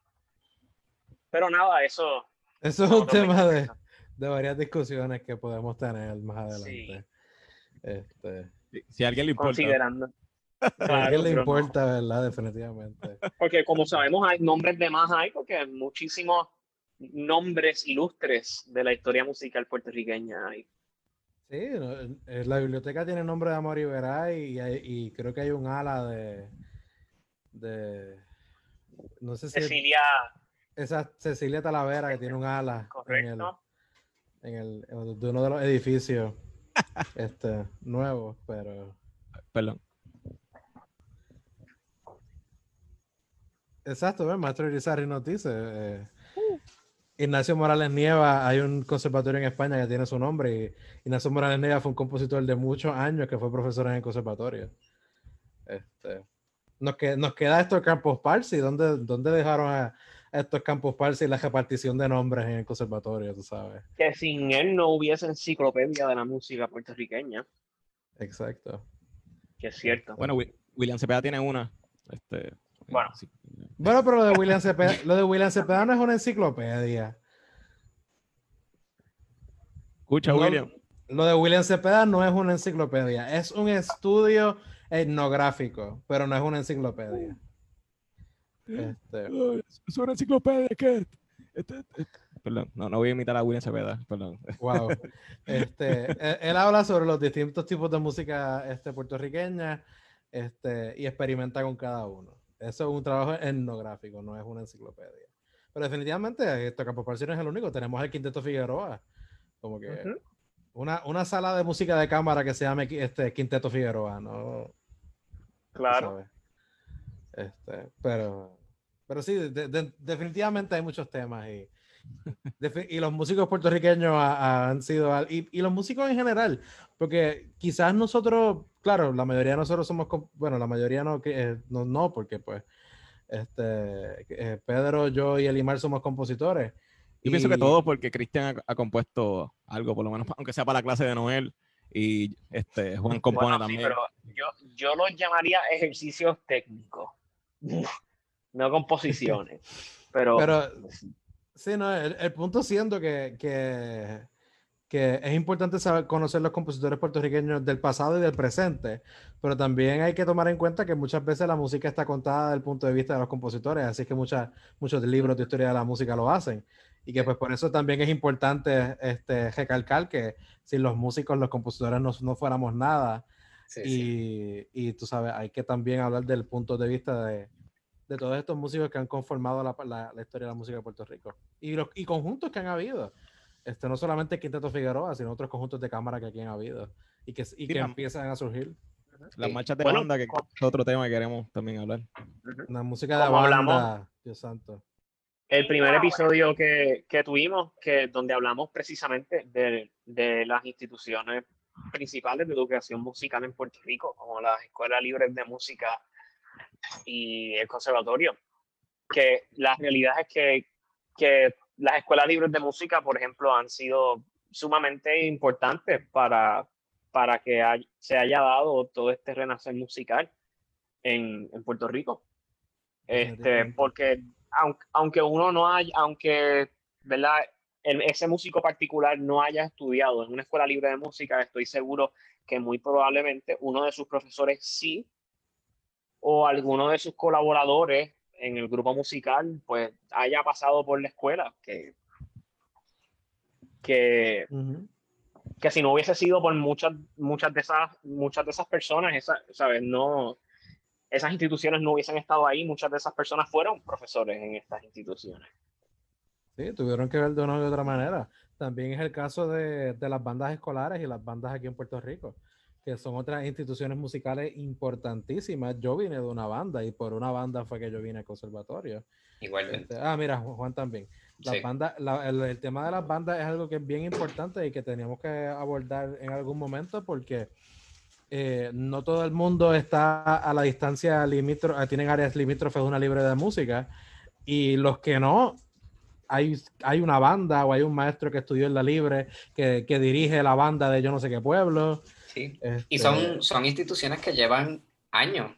Pero nada, eso. Eso es un tema de, de varias discusiones que podemos tener más Sí. adelante. Este, Si- a alguien le importa. Considerando. a Claro, alguien le no. importa, ¿verdad? Definitivamente. Porque como sabemos, hay nombres de más hay, porque muchísimos nombres ilustres de la historia musical puertorriqueña hay. Sí, la biblioteca tiene nombre de Amor y, y creo que hay un ala de. de no sé si Cecilia, esa Cecilia Talavera que tiene un ala en el, correcto. en el de uno de los edificios este nuevos, pero Perdón. Exacto, ¿ves? Maestro Irizarry nos dice. eh, Ignacio Morales Nieva, hay un conservatorio en España que tiene su nombre. Y Ignacio Morales Nieva fue un compositor de muchos años que fue profesor en el conservatorio. Este, nos, que, nos queda esto Campus Parsi. ¿Dónde, dónde dejaron a, a estos Campus Parsi la repartición de nombres en el conservatorio? Tú sabes. Que sin él no hubiese enciclopedia de la música puertorriqueña, Exacto. que es cierto. Bueno, Wi- William Cepeda tiene una. Este, Bueno. sí. Bueno, pero lo de William Cepeda, lo de William Cepeda no es una enciclopedia. Escucha, No, William. Lo de William Cepeda no es una enciclopedia, es un estudio etnográfico, pero no es una enciclopedia. Este, Es una enciclopedia que este, perdón. No, no voy a imitar a William Cepeda, perdón. Wow. Este, él, él habla sobre los distintos tipos de música este, puertorriqueña este, y experimenta con cada uno. Eso es un trabajo etnográfico, no es una enciclopedia. Pero definitivamente, esto Campo no es el único. Tenemos el Quinteto Figueroa. Como que Ujú. una, una sala de música de cámara que se llame este, Quinteto Figueroa, ¿no? Claro. Este, pero, pero sí, de- de- definitivamente hay muchos temas y, defi- y los músicos puertorriqueños ha- ha- han sido, y, y los músicos en general, porque quizás nosotros, claro, la mayoría de nosotros somos, bueno, la mayoría no, eh, no, no, porque pues, este, eh, Pedro, yo y Elimar somos compositores. Yo pienso que y- todo porque Cristian ha, ha compuesto algo, por lo menos, aunque sea para la clase de Noel, y este Juan compone Bueno, sí, también. pero yo, yo los llamaría ejercicios técnicos, no composiciones. Pero, Pero Sí, no, el, el punto siendo que, que, que es importante saber conocer los compositores puertorriqueños del pasado y del presente, pero también hay que tomar en cuenta que muchas veces la música está contada desde el punto de vista de los compositores, así que muchas, muchos libros de historia de la música lo hacen. Y que pues por eso también es importante este, recalcar que sin los músicos, los compositores no, no fuéramos nada. Sí, sí. Y, y tú sabes, hay que también hablar del punto de vista de, de todos estos músicos que han conformado la, la- la historia de la música de Puerto Rico. Y los y conjuntos que han habido. Este, no solamente Quinteto Figueroa, sino otros conjuntos de cámara que aquí han habido. Y que, y que empiezan a surgir. Las Sí. marchas de Bueno, banda, que es otro tema que queremos también hablar. La música de Como banda, hablamos- Dios santo. el primer episodio que, que tuvimos, que donde hablamos precisamente de, de las instituciones principales de educación musical en Puerto Rico, como las escuelas libres de música y el conservatorio, que la realidad es que, que las escuelas libres de música, por ejemplo, han sido sumamente importantes para, para que hay- se haya dado todo este renacer musical en, en Puerto Rico. Este, porque aunque, aunque uno no haya, aunque, ¿verdad? El- ese músico particular no haya estudiado en una escuela libre de música, estoy seguro que muy probablemente uno de sus profesores sí, o alguno de sus colaboradores en el grupo musical, pues haya pasado por la escuela, que, que, que si no hubiese sido por muchas, muchas de esas, muchas de esas personas, esa- ¿sabes? No, esas instituciones no hubiesen estado ahí, muchas de esas personas fueron profesores en estas instituciones. Sí, tuvieron que ver de una u otra manera. También es el caso de, de las bandas escolares y las bandas aquí en Puerto Rico, que son otras instituciones musicales importantísimas. Yo vine de una banda y por una banda fue que yo vine al conservatorio. Igualmente. Este, ah, mira, Ju- Juan también. Sí. la- el, el tema de las bandas es algo que es bien importante y que teníamos que abordar en algún momento porque eh, no todo el mundo está a la distancia limítrofe, tienen áreas limítrofes de una libre de música y los que no, hay, hay una banda o hay un maestro que estudió en la libre que, que dirige la banda de yo no sé qué pueblo. Sí. Y este, son, son instituciones que llevan años.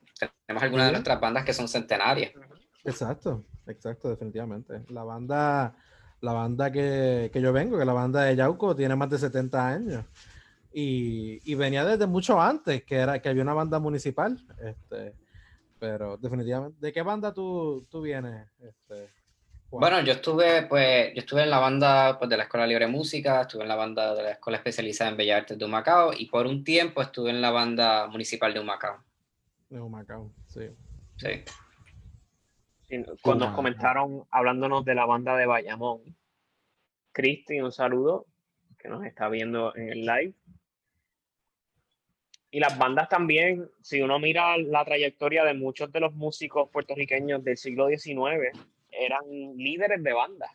Tenemos algunas de nuestras bandas que son centenarias. Exacto, exacto, definitivamente. La banda, la banda que, que yo vengo, que la banda de Yauco, tiene más de 70 años. Y, y venía desde mucho antes, que era que había una banda municipal. Este, pero definitivamente, ¿de qué banda tú, tú vienes? Este? Bueno, yo estuve, pues, yo estuve en la banda pues, de la Escuela Libre de Música, estuve en la banda de la Escuela Especializada en Bellas Artes de Humacao y por un tiempo estuve en la banda municipal de Humacao. de Humacao, sí. Sí. Sí, Cuando nos comentaron, hablándonos de la banda de Bayamón, Cristi, un saludo, que nos está viendo en el live. Y las bandas también, si uno mira la trayectoria de muchos de los músicos puertorriqueños del siglo XIX, eran líderes de bandas,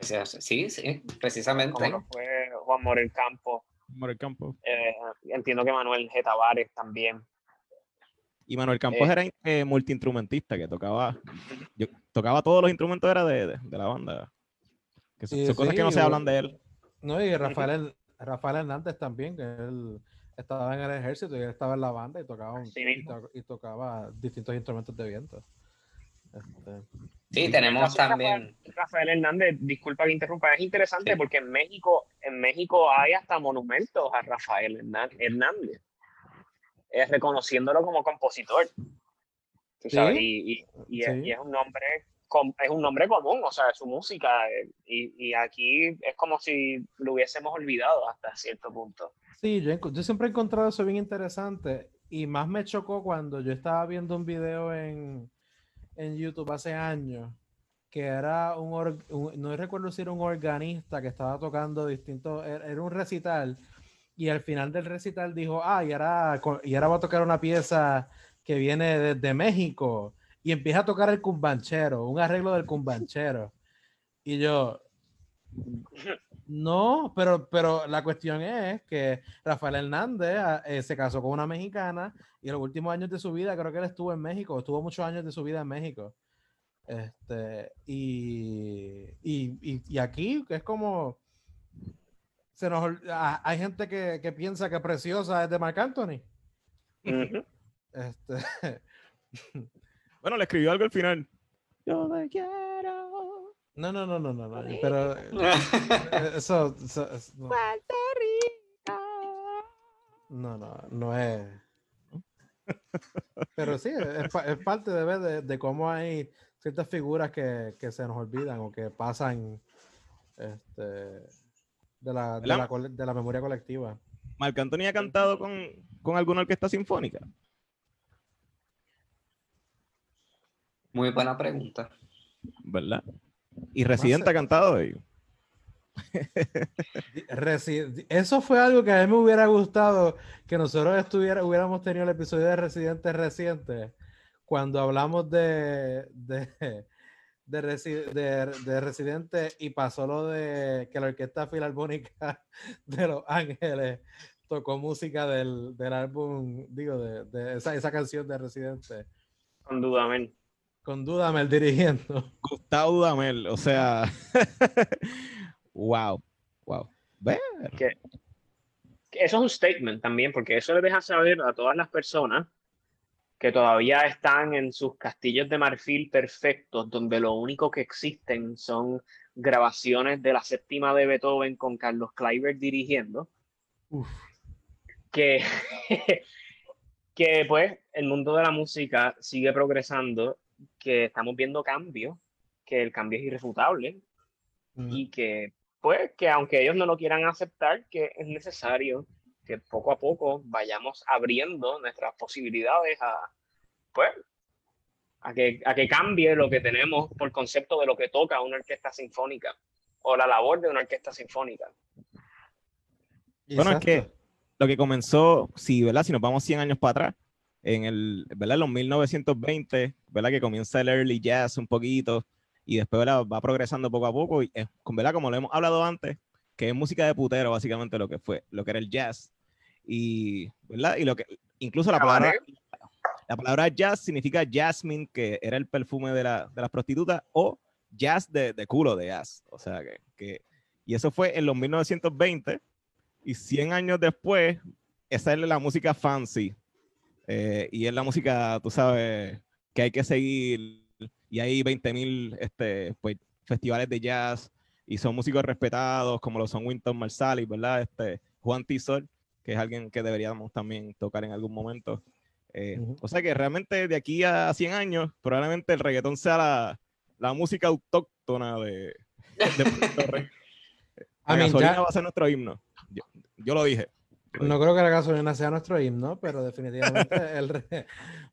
Sí, sí, como precisamente. lo fue Juan Morel Campo, Manuel Campos. eh, entiendo que Manuel G. Tavares también. Y Manuel Campos Eh. era eh, multiinstrumentista, que tocaba, yo, tocaba todos los instrumentos era de, de, de la banda. Que son, Sí, son cosas que no se hablan de él. No, y Rafael, Rafael Hernández también, que él estaba en el ejército y él estaba en la banda y tocaba, un- Así y, mismo. to- y tocaba distintos instrumentos de viento. Este, Sí, tenemos también. Rafael, Rafael Hernández, disculpa que interrumpa, es interesante Sí. porque en México, en México hay hasta monumentos a Rafael Hernández, eh, reconociéndolo como compositor. tú Sí. sabes, y, y- y es, Sí. y es un nombre com- es un nombre común, o sea, su música, eh, y, y aquí es como si lo hubiésemos olvidado hasta cierto punto. Sí, yo, yo siempre he encontrado eso bien interesante y más me chocó cuando yo estaba viendo un video en, en YouTube hace años que era un, or- un- no recuerdo si era un organista que estaba tocando distintos, era, era un recital y al final del recital dijo, ah, y ahora, y ahora va a tocar una pieza que viene desde México y empieza a tocar el cumbanchero, un arreglo del cumbanchero. Y yo, no, pero, pero la cuestión es que Rafael Hernández ah, eh, se casó con una mexicana y en los últimos años de su vida creo que él estuvo en México, estuvo muchos años de su vida en México. Este, y, y, y- y aquí es como se nos, ol- ah, hay gente que, que piensa que Preciosa es de Marc Anthony. Este, Bueno, le escribió algo al final. Yo te quiero. No, no, no, no, no, no, pero eh, eso, eso- eso- no. Puerto Rico. No, no, no es. Pero sí, es, pa- es parte de ver de, de cómo hay ciertas figuras que, que se nos olvidan o que pasan este, de, la, de, la, de la memoria colectiva. Marc Anthony ha cantado con, con alguna orquesta sinfónica. Muy buena pregunta. ¿Verdad? Y Residente ha cantado. Di- Eso fue algo que a mí me hubiera gustado que nosotros estuviera, hubiéramos tenido el episodio de Residentes Recientes cuando hablamos de, de, de, Resi- de- de Residente y pasó lo de que la Orquesta Filarmónica de Los Ángeles tocó música del, del álbum, digo, de, de esa, esa canción de Residente, Con duda. Con Dudamel dirigiendo. Gustavo Dudamel, o sea. wow. Wow. Ve, Que Eso es un statement también, porque eso le deja saber a todas las personas que todavía están en sus castillos de marfil perfectos, donde lo único que existen son grabaciones de la séptima de Beethoven con Carlos Kleiber dirigiendo. Uf. Que, que pues el mundo de la música sigue progresando, que estamos viendo cambios, que el cambio es irrefutable y que pues que aunque ellos no lo quieran aceptar, que es necesario que poco a poco vayamos abriendo nuestras posibilidades a pues a que, a que cambie lo que tenemos por concepto de lo que toca una orquesta sinfónica o la labor de una orquesta sinfónica. Bueno, es que Exacto. lo que comenzó, si, ¿verdad? Si nos vamos 100 años para atrás, en el, ¿verdad? Los 1920, ¿verdad? Que comienza el early jazz un poquito y después, ¿verdad? Va progresando poco a poco y, ¿verdad? Como lo hemos hablado antes, que es música de putero, básicamente lo que fue, lo que era el jazz. Y, ¿verdad? Y lo que, incluso la palabra, la palabra jazz significa jasmine, que era el perfume de, la, de las prostitutas, o jazz de, de culo de jazz. O sea, que, que, y eso fue en los 1920 y 100 años después, esa es la música fancy. Eh, y es la música, tú sabes, que hay que seguir. Y hay 20.000 este, pues, festivales de jazz y son músicos respetados, como lo son Winton Marsalis, ¿verdad? Este, Juan Tisol, que es alguien que deberíamos también tocar en algún momento. Eh, Ujú. O sea que realmente de aquí a 100 años, probablemente el reggaetón sea la, la música autóctona de, de Puerto Rico. La gasolina ya- va a ser nuestro himno. Yo, yo lo dije. No creo que la gasolina sea nuestro himno, pero definitivamente el, re-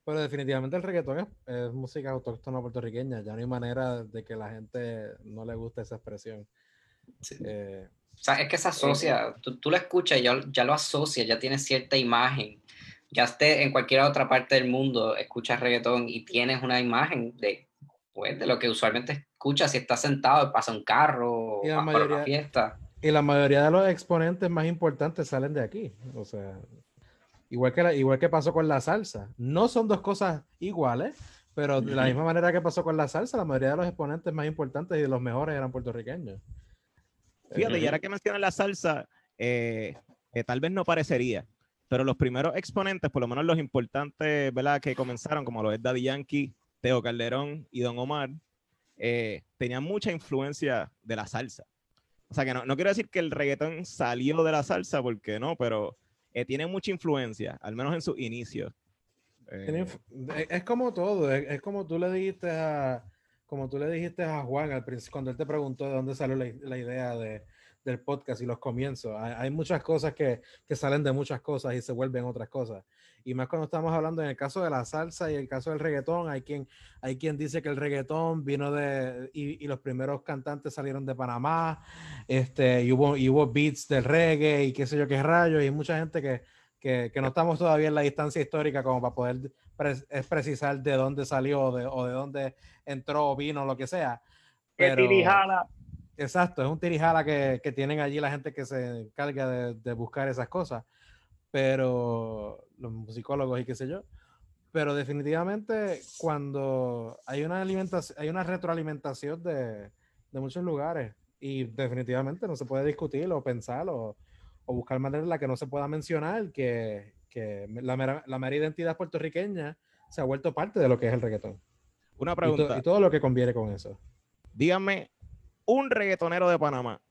pero definitivamente el reggaetón es, es música autóctona puertorriqueña. Ya no hay manera de que la gente no le guste esa expresión. Sí. Eh, O sea, es que se asocia, tú, tú lo escuchas y ya, ya lo asocias, ya tienes cierta imagen. Ya esté en cualquier otra parte del mundo, escuchas reggaetón y tienes una imagen de, pues, de lo que usualmente escuchas si estás sentado y pasa un carro o vas para una mayoría- fiesta. Y la mayoría de los exponentes más importantes salen de aquí. O sea, igual que, la- igual que pasó con la salsa. No son dos cosas iguales, pero de la misma manera que pasó con la salsa, la mayoría de los exponentes más importantes y de los mejores eran puertorriqueños. Fíjate, y ahora que mencionas la salsa, eh, eh, tal vez no parecería, pero los primeros exponentes, por lo menos los importantes, ¿verdad? Que comenzaron, como lo es Daddy Yankee, Teo Calderón y Don Omar, eh, tenían mucha influencia de la salsa. O sea que no, no quiero decir que el reggaetón salió de la salsa, porque no, pero eh, tiene mucha influencia, al menos en sus inicios. Eh, inf- Es, es como todo, es, es como tú le dijiste a, como tú le dijiste a Juan al principio, cuando él te preguntó de dónde salió la, la idea de, del podcast y los comienzos, hay, hay muchas cosas que, que, salen de muchas cosas y se vuelven otras cosas. Y más cuando estamos hablando en el caso de la salsa y el caso del reggaetón, hay quien, hay quien dice que el reggaetón vino de, y, y los primeros cantantes salieron de Panamá, este, y hubo, y hubo beats del reggae y qué sé yo qué rayos, y hay mucha gente que, que, que, no estamos todavía en la distancia histórica como para poder es precisar de dónde salió de, o de dónde entró o vino, lo que sea. Pero, tirijala. Exacto, es un tirijala que, que, tienen allí la gente que se encarga de, de, buscar esas cosas, pero los musicólogos y qué sé yo. Pero definitivamente cuando hay una alimentación, hay una retroalimentación de, de muchos lugares y definitivamente no se puede discutir o pensar o, o buscar maneras en la que no se pueda mencionar que, que la mera, la mera identidad puertorriqueña se ha vuelto parte de lo que es el reggaetón. Una pregunta. Y, to, y todo lo que conviene con eso. Dígame, un reggaetonero de Panamá.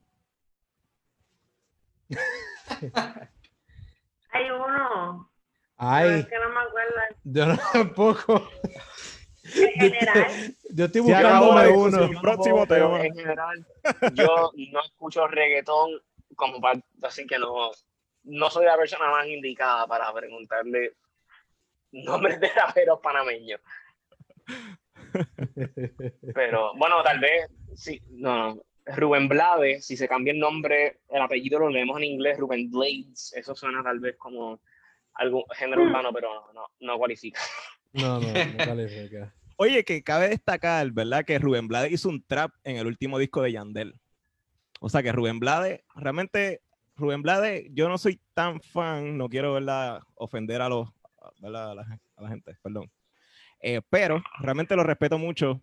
Hay uno. Ay. Es que no me acuerdo. Yo no, tampoco. En general. Yo estoy buscando uno. El próximo tema. en general, yo no escucho reggaetón como parte, así que no, no soy la persona más indicada para preguntarle nombres de raperos panameños. Pero bueno, tal vez, sí, no, Rubén Blades, si se cambia el nombre, el apellido lo leemos en inglés, Rubén Blades, eso suena tal vez como algún género urbano, pero no, no, no cualifica. No, no, no cualifica. Oye, que cabe destacar, ¿verdad? Que Rubén Blades hizo un trap en el último disco de Yandel. O sea que Rubén Blades, realmente, Rubén Blades, yo no soy tan fan, no quiero ¿verdad? ofender a, los, ¿verdad? A, la, a la gente, perdón. Eh, pero realmente lo respeto mucho,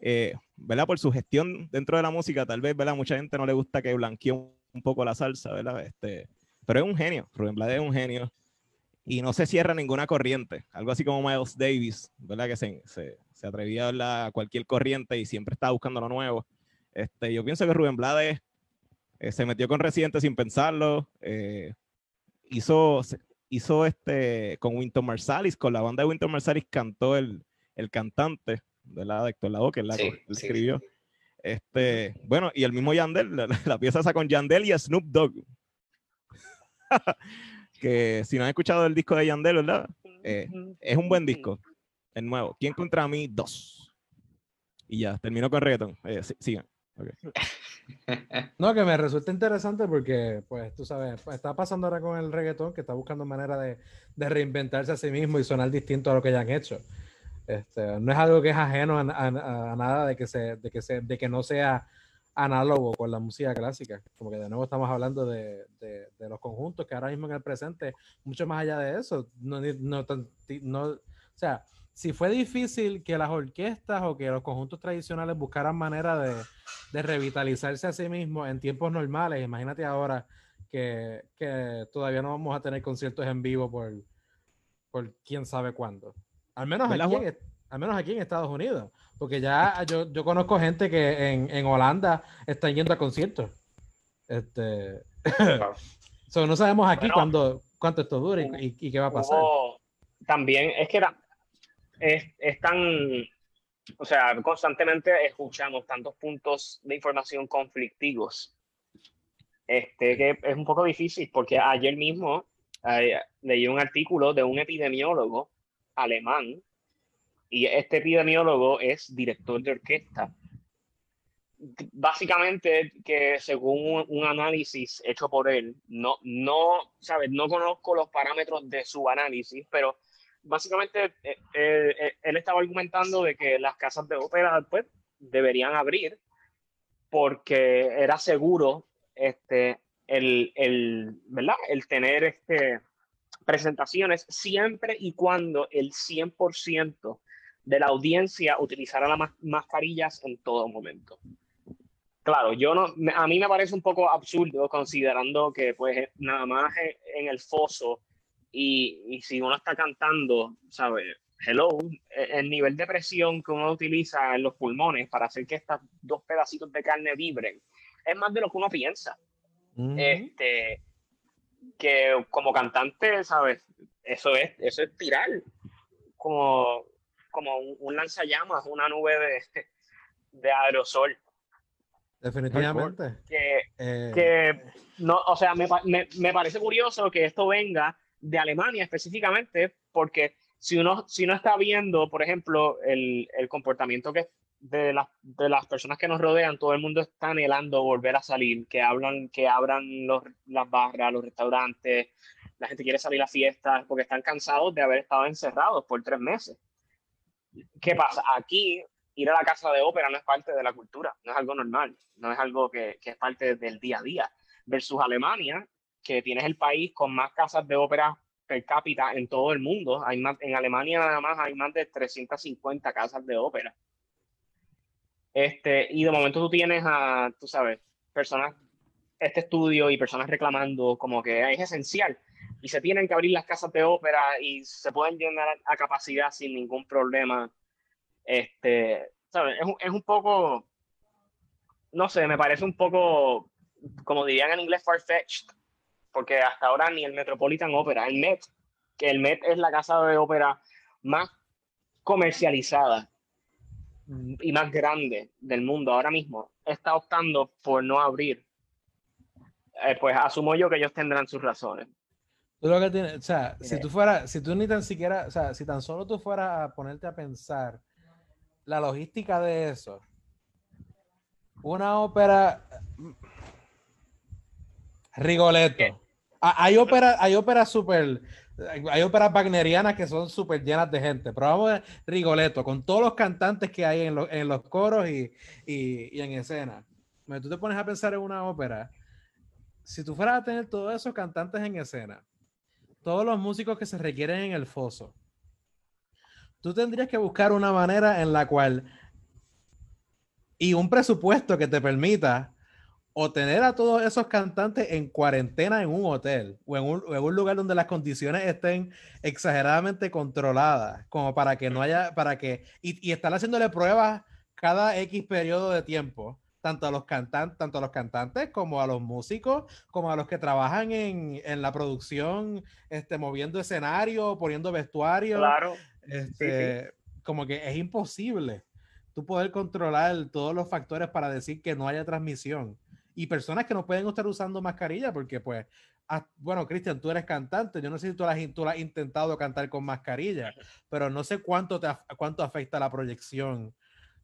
eh, ¿verdad? Por su gestión dentro de la música, tal vez, ¿verdad? Mucha gente no le gusta que blanquee un poco la salsa, ¿verdad? Este, pero es un genio, Rubén Blades es un genio y no se cierra ninguna corriente, algo así como Miles Davis, ¿verdad? Que se, se, se atrevía a cualquier corriente y siempre estaba buscando lo nuevo. Este, yo pienso que Rubén Blades eh, se metió con Residente sin pensarlo, eh, hizo, hizo este, con Winton Marsalis, con la banda de Winton Marsalis cantó el, el cantante de la de Héctor Lavoe, que es la Sí, que sí, escribió. Este, bueno, y el mismo Yandel, la, la pieza esa con Yandel y Snoop Dogg. que si no han escuchado el disco de Yandel, ¿verdad? Eh, es un buen disco, el nuevo. ¿Quién contra mí? Dos. Y ya, terminó con reggaeton. Eh, sí, sigan. Okay. No, que me resulta interesante porque, pues, tú sabes, pues, está pasando ahora con el reggaetón que está buscando manera de, de, reinventarse a sí mismo y sonar distinto a lo que ya han hecho. Este, no es algo que es ajeno a, nada de que, se, de, que se, de que no sea análogo con la música clásica. Como que de nuevo estamos hablando de, de, de, los conjuntos que ahora mismo en el presente, mucho más allá de eso, no, no, no, o sea, si fue difícil que las orquestas o que los conjuntos tradicionales buscaran manera de, de revitalizarse a sí mismos en tiempos normales, imagínate ahora que, que, todavía no vamos a tener conciertos en vivo por, por quién sabe cuándo. Al menos, aquí en, al menos aquí en Estados Unidos. Porque ya yo, yo conozco gente que en, en Holanda están yendo a conciertos. Este, so, no sabemos aquí bueno, cuándo, cuánto esto dura y, y, y, qué va a pasar. Hubo, también es que era, es, es, tan, o sea, constantemente escuchamos tantos puntos de información conflictivos este, que es un poco difícil porque ayer mismo eh, leí un artículo de un epidemiólogo alemán y este epidemiólogo es director de orquesta. Básicamente, que según un, análisis hecho por él, no, no, ¿sabes? No conozco los parámetros de su análisis, pero básicamente eh, eh, él estaba argumentando de que las casas de ópera pues, deberían abrir porque era seguro este, el, el, ¿verdad? el tener este, presentaciones siempre y cuando el 100% de la audiencia utilizara las mascarillas en todo momento. Claro, yo no, a mí me parece un poco absurdo considerando que pues nada más en el foso y, y si uno está cantando, ¿sabes? Hello, el nivel de presión que uno utiliza en los pulmones para hacer que estos dos pedacitos de carne vibren es más de lo que uno piensa. Mm. Este, que como cantante, ¿sabes? Eso es, eso es tirar como, como un, un lanzallamas, una nube de, de aerosol. Definitivamente. Que, Eh, que no, o sea, me, me, me parece curioso que esto venga de Alemania específicamente, porque si uno, si uno está viendo, por ejemplo, el, el comportamiento que de, las de las personas que nos rodean, todo el mundo está anhelando volver a salir, que hablan, que abran los, las barras, los restaurantes, la gente quiere salir a fiestas porque están cansados de haber estado encerrados por tres meses. ¿Qué pasa? Aquí ir a la casa de ópera no es parte de la cultura, no es algo normal, no es algo que, que es parte del día a día. Versus Alemania, que tienes el país con más casas de ópera per cápita en todo el mundo. Hay más, en Alemania nada más hay más de 350 casas de ópera. Este, y de momento tú tienes a, tú sabes, personas, este estudio y personas reclamando como que es esencial y se tienen que abrir las casas de ópera y se pueden llenar a, capacidad sin ningún problema. Este, ¿sabes? Es, es un poco, no sé, me parece un poco, como dirían en inglés, far-fetched, porque hasta ahora ni el Metropolitan Opera, el Met, que el Met es la casa de ópera más comercializada y más grande del mundo ahora mismo, está optando por no abrir. Eh, pues asumo yo que ellos tendrán sus razones. Tú lo que tienes, o sea, si tú fueras, si tú ni tan siquiera, o sea, si tan solo tú fueras a ponerte a pensar la logística de eso, una ópera Rigoletto. Ah, Hay óperas, hay óperas súper, hay óperas wagnerianas que son súper llenas de gente, pero vamos a Rigoletto, con todos los cantantes que hay en, los- coros y en escena. Cuando tú te pones a pensar en una ópera, si tú fueras a tener todos esos cantantes en escena, todos los músicos que se requieren en el foso, tú tendrías que buscar una manera en la cual y un presupuesto que te permita o tener a todos esos cantantes en cuarentena en un hotel o en un, o en un lugar donde las condiciones estén exageradamente controladas, como para que no haya, para que, y, y estar haciéndole pruebas cada X periodo de tiempo, tanto a los cantantes, tanto a los cantantes como a los músicos, como a los que trabajan en, en la producción, este, moviendo escenario, poniendo vestuario. Claro, Este, Como que es imposible tú poder controlar todos los factores para decir que no haya transmisión. Y personas que no pueden estar usando mascarilla porque pues, ah, bueno, Cristian, tú eres cantante, yo no sé si tú la, has tú has intentado cantar con mascarilla, pero no sé cuánto, te, af- cuánto afecta la proyección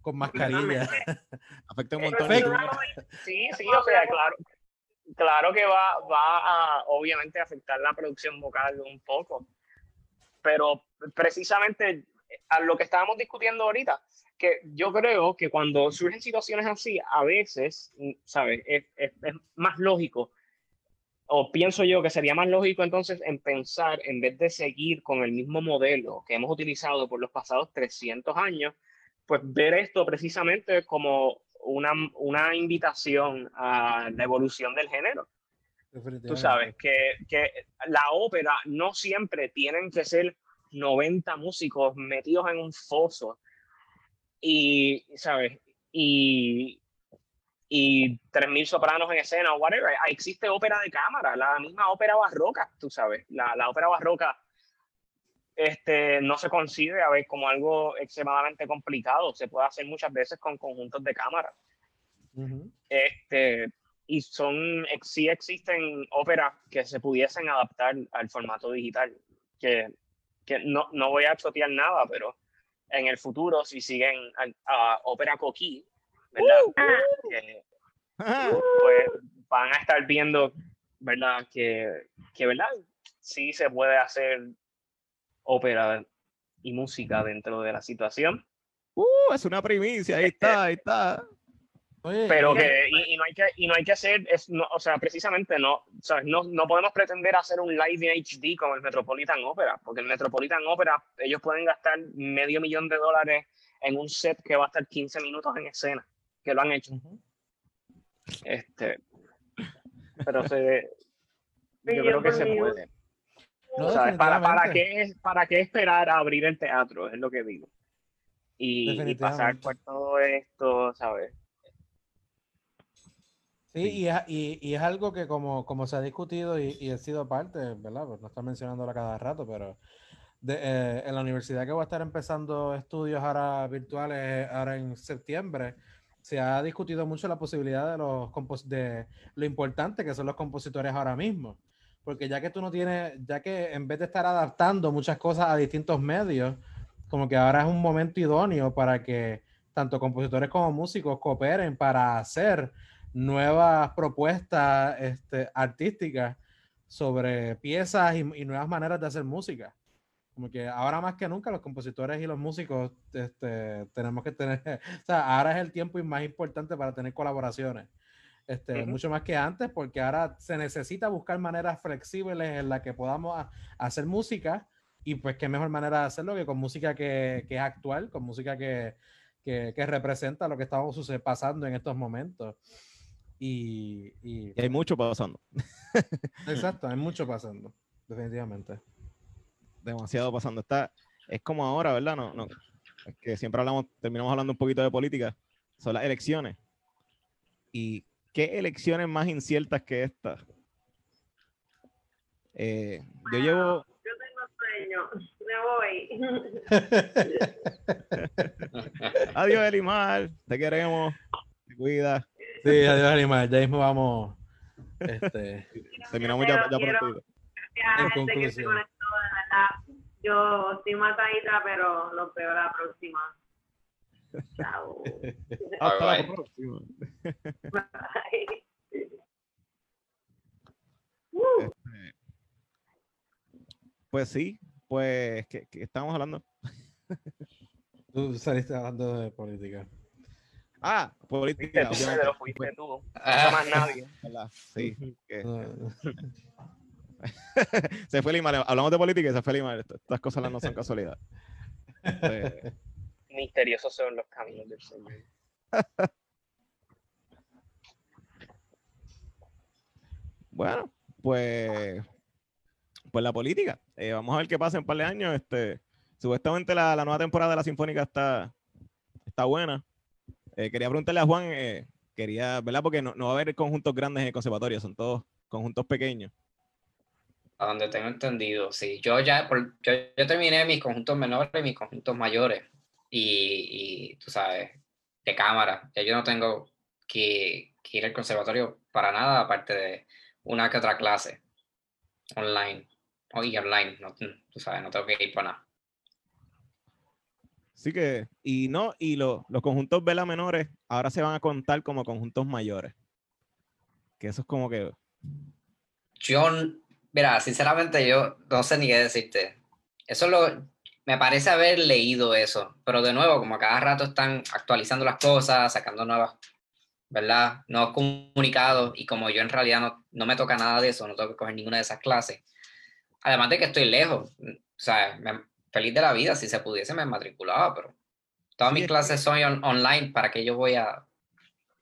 con mascarilla. Afecta un Eh, montón. Sí, sí, o sea, claro, claro que va, va a obviamente afectar la producción vocal un poco, pero precisamente a lo que estábamos discutiendo ahorita, que yo creo que cuando surgen situaciones así, a veces, ¿sabes? Es, es- es más lógico, o pienso yo que sería más lógico entonces en pensar, en vez de seguir con el mismo modelo que hemos utilizado por los pasados 300 años, pues ver esto precisamente como una, una invitación a la evolución del género. Tú sabes que, que la ópera no siempre tienen que ser 90 músicos metidos en un foso y, ¿sabes? Y, y 3.000 sopranos en escena o whatever. Ah, Existe ópera de cámara, la misma ópera barroca, tú sabes. La, la ópera barroca este, no se concibe a ver como algo extremadamente complicado. Se puede hacer muchas veces con conjuntos de cámara. Ujú. Este, y son, sí existen óperas que se pudiesen adaptar al formato digital, que, que no, no voy a chotear nada, pero en el futuro, si siguen a, a ópera coquí, ¿verdad? Que, pues van a estar viendo, ¿verdad? Que, que, ¿verdad? Sí se puede hacer ópera y música dentro de la situación. Uh, es una primicia, ahí está, ahí está. Oye, pero que y, y no hay que y no hay que hacer es no, o sea precisamente no ¿sabes? no no podemos pretender hacer un live en HD con el Metropolitan Opera porque el Metropolitan Opera ellos pueden gastar medio millón de dólares en un set que va a estar 15 minutos en escena que lo han hecho. Este pero se yo creo que se puede. No, ¿sabes? para para qué para qué esperar a abrir el teatro es lo que digo. Y, y pasar por todo esto sabes Sí, y es, y, y es algo que como, como se ha discutido y, y ha sido parte, ¿verdad? Pues no está mencionándolo a cada rato, pero de, eh, en la universidad que voy a estar empezando estudios ahora virtuales ahora en septiembre, se ha discutido mucho la posibilidad de, los de lo importante que son los compositores ahora mismo. Porque ya que tú no tienes, ya que en vez de estar adaptando muchas cosas a distintos medios, como que ahora es un momento idóneo para que tanto compositores como músicos cooperen para hacer nuevas propuestas este, artísticas sobre piezas y, y nuevas maneras de hacer música. Como que ahora más que nunca los compositores y los músicos este, tenemos que tener, o sea, ahora es el tiempo y más importante para tener colaboraciones. Este, Ujú. Mucho más que antes, porque ahora se necesita buscar maneras flexibles en las que podamos a- hacer música y pues qué mejor manera de hacerlo que con música que, que es actual, con música que, que, que representa lo que estamos pasando en estos momentos. Y, y Y hay mucho pasando. exacto, hay mucho pasando, definitivamente. demasiado pasando. Está, es como ahora, ¿verdad? No, no, es que siempre hablamos, terminamos hablando un poquito de política. Son las elecciones. ¿Y qué elecciones más inciertas que estas? Eh, yo llevo, Yo tengo sueño. Me voy. adiós Elimar, te queremos, te cuida. Sí, adiós, animal. Ya mismo vamos. Este, Terminamos ya, ya Quiero- En la gente que se conclusión. conectó, de verdad. Yo estoy matadita, pero lo peor la próxima. Chao. Hasta la próxima. Bye. Pues sí, pues, ¿qué, qué estamos hablando? tú saliste hablando de política. Ah, Fuiste política. tú, obviamente. Pedro, fuiste tú. No Ah, más nadie. Sí. que- No, se fue Elimar. Hablamos de política y se fue Elimar. Est- Estas cosas no son casualidad. Este, Misteriosos son los caminos del Señor. Bueno, pues, pues la política. Eh, vamos a ver qué pasa en un par de años. Este, supuestamente la, la nueva temporada de la Sinfónica está, está buena. Eh, quería preguntarle a Juan, eh, quería, ¿verdad? Porque no, no va a haber conjuntos grandes en el conservatorio, son todos conjuntos pequeños. A donde tengo entendido, sí. Yo ya, yo, yo terminé mis conjuntos menores y mis conjuntos mayores. Y, y, tú sabes, de cámara. Ya yo no tengo que, ir al conservatorio para nada, aparte de una que otra clase online. O y online, tú sabes, no tengo que ir para nada. Así que, y no, y lo- los conjuntos vela menores ahora se van a contar como conjuntos mayores. Que eso es como que, Yo, n- mira, sinceramente yo no sé ni qué decirte. Eso lo, me parece haber leído eso, pero de nuevo, como a cada rato están actualizando las cosas, sacando nuevas, ¿verdad? Nuevos comunicados, y como yo en realidad no, no me toca nada de eso, no tengo que coger ninguna de esas clases. Además de que estoy lejos, o sea, me- feliz de la vida, si se pudiese me matriculaba, pero todas Sí, mis es que- clases son on- online, ¿para qué yo voy a...?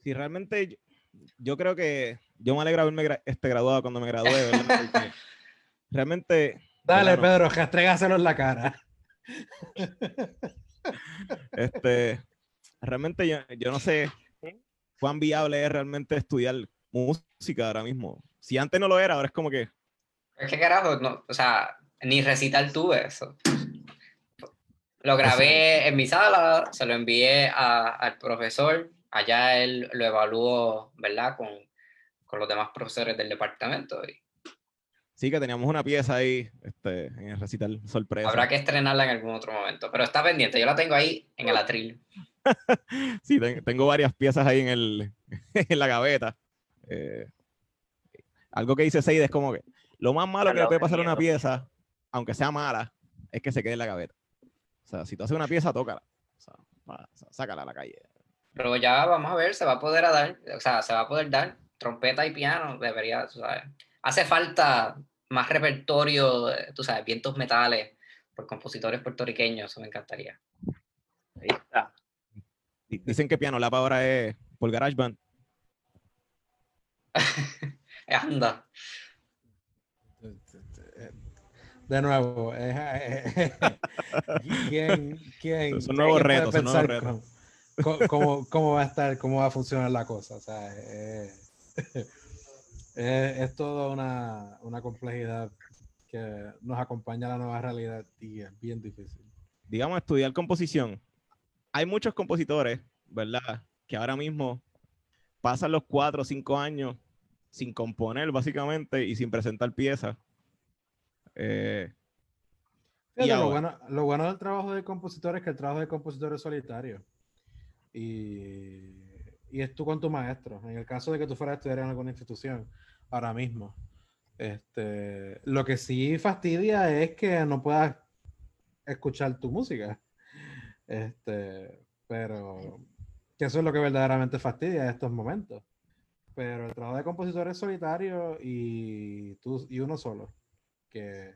si realmente yo, yo creo que yo me alegra haberme gra- este, graduado cuando me gradué, ¿verdad? Porque realmente, Dale, Pedro, rastrégaselo en la cara. este, realmente yo, yo no sé cuán viable es realmente estudiar música ahora mismo. Si antes no lo era, ahora es como que, Es que carajo, no, o sea, ni recital tuve eso. Lo grabé en mi sala, se lo envié a- al profesor, allá él lo evaluó, ¿verdad? Con, con los demás profesores del departamento. Y sí que teníamos una pieza ahí este, en el recital sorpresa. habrá que estrenarla en algún otro momento, pero está pendiente, yo la tengo ahí en el atril. Sí, ten- tengo varias piezas ahí en, el, en la gaveta. Eh, algo que dice Seide es como que lo más malo Al que le puede pasar a una pieza, aunque sea mala, es que se quede en la gaveta. O sea, si tú haces una pieza, tócala. O sea, sácala a la calle. Pero ya vamos a ver, se va a poder dar, o sea, se va a poder dar trompeta y piano, debería, tú sabes. Hace falta más repertorio, tú sabes, vientos metales por compositores puertorriqueños, eso me encantaría. Ahí está. Di- Dicen que Piano Lab ahora es por GarageBand. Anda. De nuevo, eh, ¿quién, quién, Son nuevos quién retos, son nuevos pensar retos. Cómo, cómo- va a estar, cómo va a funcionar la cosa? O sea, eh, es, es toda una, una complejidad que nos acompaña a la nueva realidad y es bien difícil. Digamos, estudiar composición. Hay muchos compositores, ¿verdad? que ahora mismo pasan los cuatro o cinco años sin componer, básicamente, y sin presentar piezas. Eh, y Fíjate, lo, ahora- bueno, lo bueno del trabajo de compositor es que el trabajo de compositor es solitario. Y, y es tú con tu maestro. En el caso de que tú fueras a estudiar en alguna institución, ahora mismo. Este, lo que sí fastidia es que no puedas escuchar tu música. Este, pero que eso es lo que verdaderamente fastidia en estos momentos. Pero el trabajo de compositor es solitario y, tú, y uno solo. Que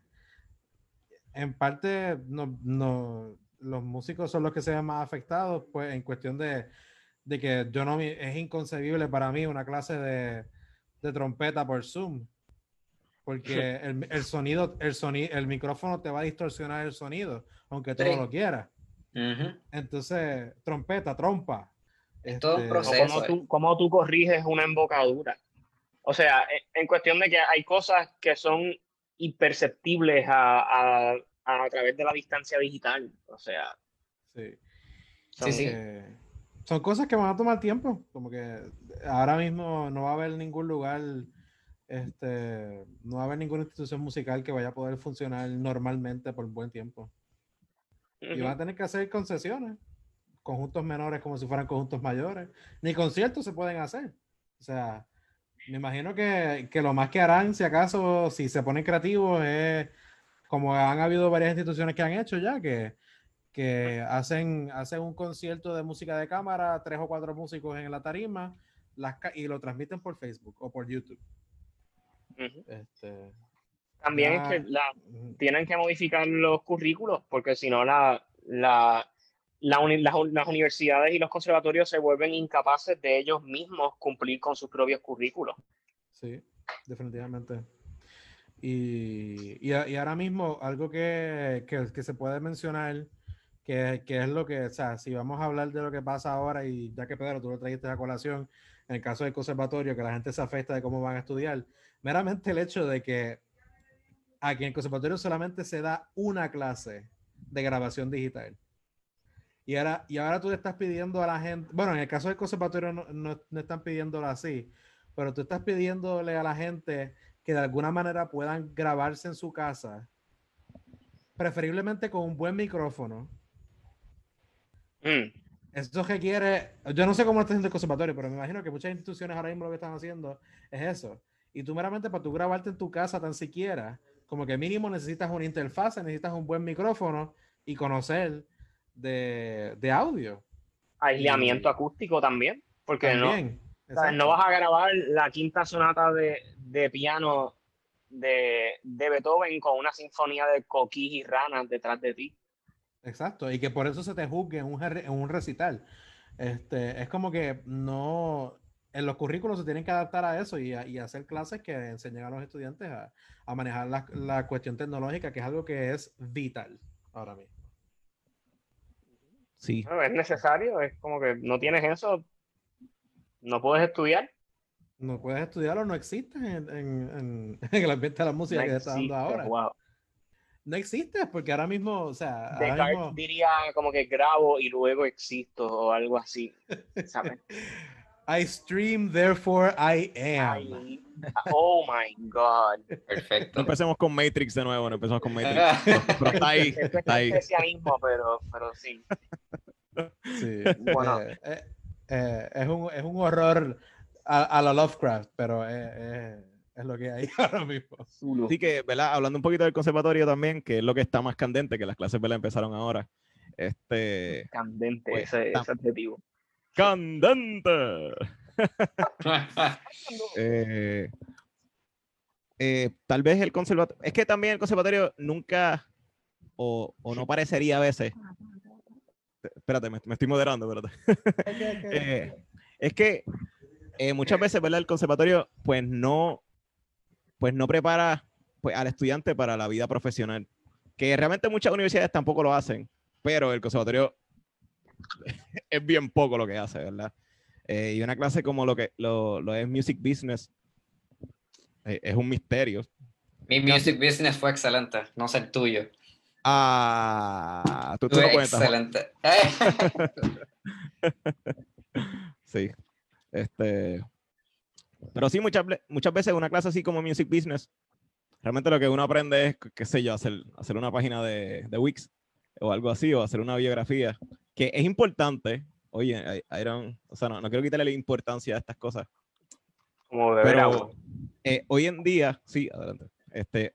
en parte no, no, los músicos son los que se ven más afectados, pues en cuestión de, de que yo no me- es inconcebible para mí una clase de, de trompeta por Zoom. Porque el, el sonido, el sonido, el micrófono te va a distorsionar el sonido, aunque tú Sí. no lo quieras. Ujú. Entonces, trompeta, trompa. Es todo un este, O proceso. cómo eh. tú, cómo tú corriges una embocadura. O sea, en, en cuestión de que hay cosas que son imperceptibles a, a, a través de la distancia digital. O sea, Sí. son- Sí, sí. Eh, son cosas que van a tomar tiempo. Como que ahora mismo no va a haber ningún lugar, este, no va a haber ninguna institución musical que vaya a poder funcionar normalmente por buen tiempo. Y van a tener que hacer concesiones, conjuntos menores como si fueran conjuntos mayores. Ni conciertos se pueden hacer. O sea, me imagino que, que lo más que harán, si acaso, si se ponen creativos, es como han habido varias instituciones que han hecho ya, que, que hacen, hacen un concierto de música de cámara, tres o cuatro músicos en la tarima, las, y lo transmiten por Facebook o por YouTube. Este, También es que la, tienen que modificar los currículos, porque si no, la, la, la uni- las, las universidades y los conservatorios se vuelven incapaces de ellos mismos cumplir con sus propios currículos. Sí, definitivamente. Y, y, y ahora mismo algo que, que- que se puede mencionar, que, que es lo que, o sea, si vamos a hablar de lo que pasa ahora, y ya que Pedro, tú lo trajiste a colación, en el caso del conservatorio, que la gente se afecta de cómo van a estudiar, meramente el hecho de que aquí en el conservatorio solamente se da una clase de grabación digital. Y ahora, y ahora tú le estás pidiendo a la gente, bueno, en el caso del conservatorio no, no, no están pidiéndolo así, pero tú estás pidiéndole a la gente que de alguna manera puedan grabarse en su casa, preferiblemente con un buen micrófono. Mm. Eso requiere, yo no sé cómo lo está haciendo el conservatorio, pero me imagino que muchas instituciones ahora mismo lo que están haciendo es eso. Y tú meramente para tú grabarte en tu casa tan siquiera, como que mínimo necesitas una interfaz, necesitas un buen micrófono y conocer de, de audio. Aislamiento Y- acústico también, porque no, También. O sea, no vas a grabar la quinta sonata de, de piano de, de Beethoven con una sinfonía de coquís y ranas detrás de ti. Exacto, y que por eso se te juzgue en un, en un recital. Este, es como que no, en los currículos se tienen que adaptar a eso y, a- y hacer clases que enseñen a los estudiantes a, a manejar la, la cuestión tecnológica, que es algo que es vital ahora mismo. Sí. Es necesario, es como que no tienes eso, no puedes estudiar. No puedes estudiarlo, no existe en, en- en- el ambiente de la música No que se está dando existe, ahora. wow. No existe, porque ahora mismo, o sea, Descartes mismo, diría como que grabo y luego existo o algo así. ¿sabes? I stream, therefore I am. Oh my God. No Perfecto. empecemos con Matrix de nuevo, no empecemos con Matrix. Pero, pero está ahí, está especialismo, pero, pero sí. Sí, Bueno. eh, eh, eh, es, un, es un horror a, a la Lovecraft, pero es, lo que hay ahora mismo. Zulu. Así que, ¿verdad? Hablando un poquito del conservatorio también, que es lo que está más candente, que las clases, ¿verdad? Empezaron ahora. Este. Candente Pues, ese, ese adjetivo. ¡Candente! Eh, eh, tal vez el conservatorio. Es que también el conservatorio nunca. O, o no parecería a veces. Espérate, me, me estoy moderando, espérate. Eh, es que eh, muchas veces, ¿verdad? El conservatorio, pues no, pues no prepara pues, al estudiante para la vida profesional. Que realmente muchas universidades tampoco lo hacen, pero el conservatorio es bien poco lo que hace, ¿verdad? Eh, y una clase como lo que lo, lo es Music Business eh, es un misterio. Mi music business fue excelente, no sé el tuyo. Ah, tú, Fue no cuentas. Excelente. Sí. Este, pero sí, muchas, muchas veces una clase así como Music Business, realmente lo que uno aprende es, qué sé yo, hacer, hacer una página de, de Wix o algo así, o hacer una biografía, que es importante. Oye, I- I don't- o sea, no, no quiero quitarle la importancia a estas cosas, Como agua. pero eh, hoy en día, sí, adelante. Este,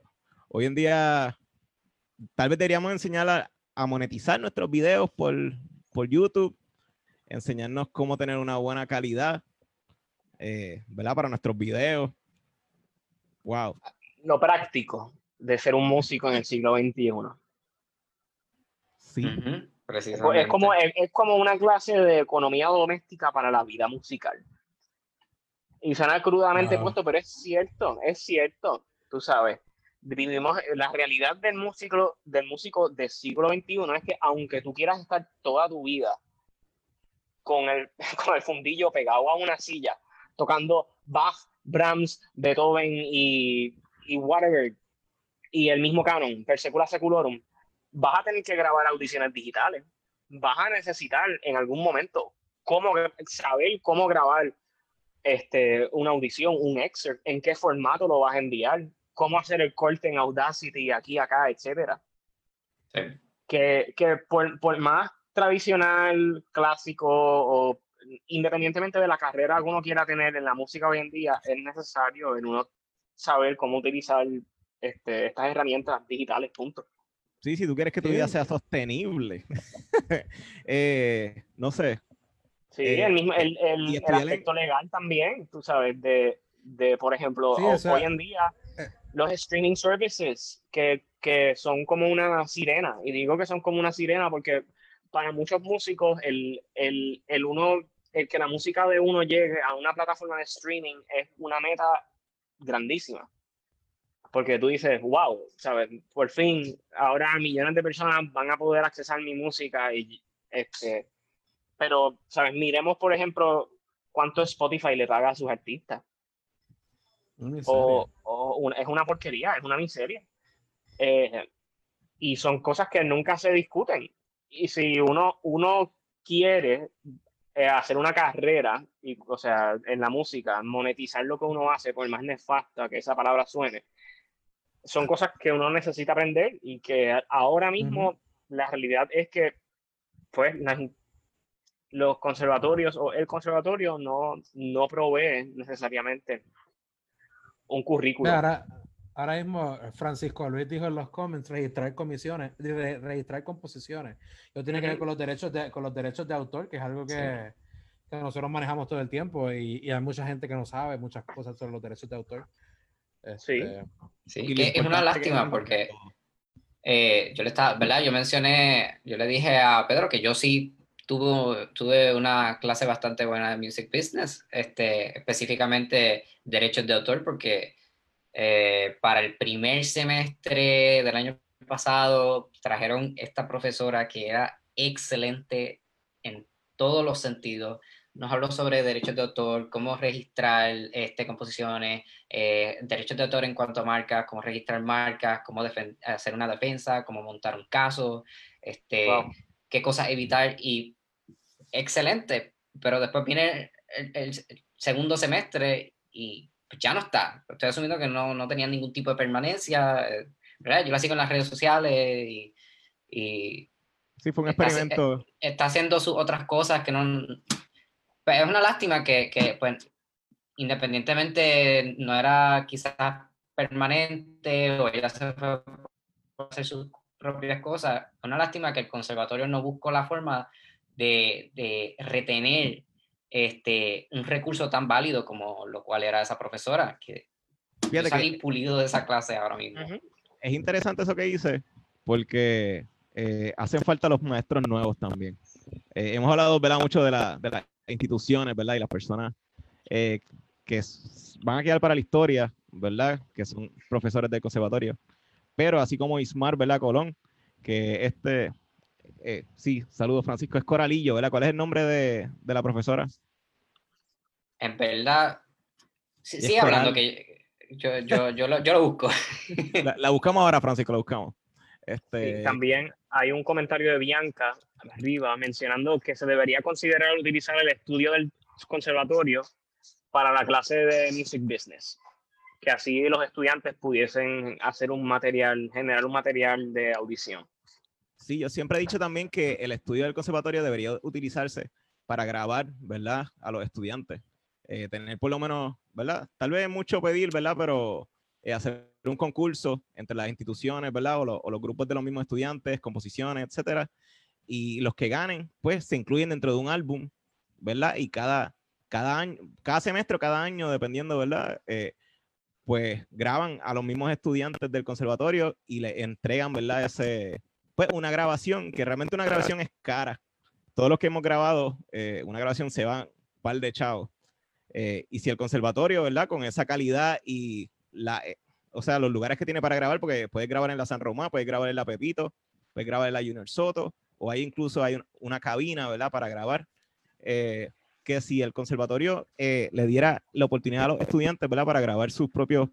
hoy en día, tal vez deberíamos enseñar a, a monetizar nuestros videos por, por YouTube, enseñarnos cómo tener una buena calidad, eh, ¿verdad? Para nuestros videos. Wow. Lo práctico de ser un músico en el siglo XXI. Sí. Ujú, Es, precisamente. es como, es, es como una clase de economía doméstica para la vida musical. Y suena crudamente puesto, pero es cierto, es cierto, tú sabes. Vivimos la realidad del músico, del músico del siglo XXI es que aunque tú quieras estar toda tu vida con el, con el fundillo pegado a una silla, tocando Bach, Brahms, Beethoven y, y whatever, y el mismo canon, per secula seculorum, vas a tener que grabar audiciones digitales. Vas a necesitar en algún momento cómo saber cómo grabar este, una audición, un excerpt, en qué formato lo vas a enviar, cómo hacer el corte en Audacity, aquí, acá, etcétera. Sí. Que, que por, por más tradicional, clásico o independientemente de la carrera que uno quiera tener en la música hoy en día, es necesario en uno saber cómo utilizar este, estas herramientas digitales, punto. Sí, si tú quieres que tu Sí. vida sea sostenible. Eh, no sé. Sí, Eh, el mismo, el, el, el aspecto legal también, tú sabes, de, de por ejemplo, Sí, ho- o sea, hoy en día, eh. los streaming services que, que son como una sirena, y digo que son como una sirena porque para muchos músicos el, el, el uno, el que la música de uno llegue a una plataforma de streaming es una meta grandísima. Porque tú dices, wow, ¿sabes? Por fin, ahora millones de personas van a poder accesar mi música y este, pero, ¿sabes? Miremos, por ejemplo, cuánto Spotify le paga a sus artistas. Una. O, o un- es una porquería, es una miseria. Eh, y son cosas que nunca se discuten. Y si uno, uno quiere eh, hacer una carrera, y, o sea, en la música, monetizar lo que uno hace, por más nefasta que esa palabra suene, son cosas que uno necesita aprender y que ahora mismo la realidad es que pues las- los conservatorios o el conservatorio no, no provee necesariamente un currículo. Ve, Ahora, ahora mismo Francisco Luis dijo en los comments registrar comisiones, re- registrar composiciones. Eso tiene que ver con los derechos de, con los derechos de autor, que es algo que, que nosotros manejamos todo el tiempo y, y hay mucha gente que no sabe muchas cosas sobre los derechos de autor. Sí. Este, Sí, que es una lástima porque eh, yo le estaba, ¿verdad? Yo mencioné, yo le dije a Pedro que yo sí tuve, tuve una clase bastante buena de Music Business, este, específicamente derechos de autor, porque eh, para el primer semestre del año pasado trajeron esta profesora que era excelente en todos los sentidos. Nos habló sobre derechos de autor, cómo registrar este, composiciones, eh, derechos de autor en cuanto a marcas, cómo registrar marcas, cómo hacer una defensa, cómo montar un caso, este, Wow. qué cosas evitar y excelente, pero después viene el, el segundo semestre y pues, ya no está. Estoy asumiendo que no, no tenía ningún tipo de permanencia, eh, ¿verdad? Yo la sigo en las redes sociales y, y Sí, fue un Está- experimento. está haciendo sus otras cosas que no... Pues es una lástima que, que, pues, independientemente no era quizás permanente o ella se fue a hacer sus propias cosas, es una lástima que el conservatorio no buscó la forma de, de retener este, un recurso tan válido como lo cual era esa profesora, que Fíjate salí que pulido de esa clase ahora mismo. Es interesante eso que dice, porque eh, hacen falta los maestros nuevos también. Eh, hemos hablado ¿verdad? mucho de, la- de las instituciones ¿verdad? y las personas eh, que van a quedar para la historia, ¿verdad? que son profesores del conservatorio. Pero así como Ismar ¿verdad? Colón, que este, eh, sí, saludos Francisco, es Coralillo, ¿verdad? ¿Cuál es el nombre de, de la profesora? En verdad, sí- sigue hablando que yo, yo, yo, lo, yo lo busco. La, la buscamos ahora, Francisco, la buscamos. Este, también hay un comentario de Bianca arriba mencionando que se debería considerar utilizar el estudio del conservatorio para la clase de Music Business, que así los estudiantes pudiesen hacer un material, generar un material de audición. Sí, yo siempre he dicho también que el estudio del conservatorio debería utilizarse para grabar, ¿verdad? A los estudiantes. Eh, tener por lo menos, ¿verdad? Tal vez mucho pedir, ¿verdad? Pero eh, hacer un concurso entre las instituciones, ¿verdad? O, o, los grupos de los mismos estudiantes, composiciones, etcétera. Y los que ganen, pues se incluyen dentro de un álbum, ¿verdad? Y cada, cada año, cada semestre cada año, dependiendo, ¿verdad? Eh, pues graban a los mismos estudiantes del conservatorio y le entregan, ¿verdad? Ese, pues una grabación, que realmente una grabación es cara. Todos los que hemos grabado, eh, una grabación se va un par de chavos. Eh, y si el conservatorio, ¿verdad? Con esa calidad y la, eh, o sea, los lugares que tiene para grabar, porque puedes grabar en la San Román, puedes grabar en la Pepito, puedes grabar en la Junior Soto, o hay incluso hay una cabina, ¿verdad? Para grabar. Eh, que si el conservatorio eh, le diera la oportunidad a los estudiantes, ¿verdad? Para grabar sus propios,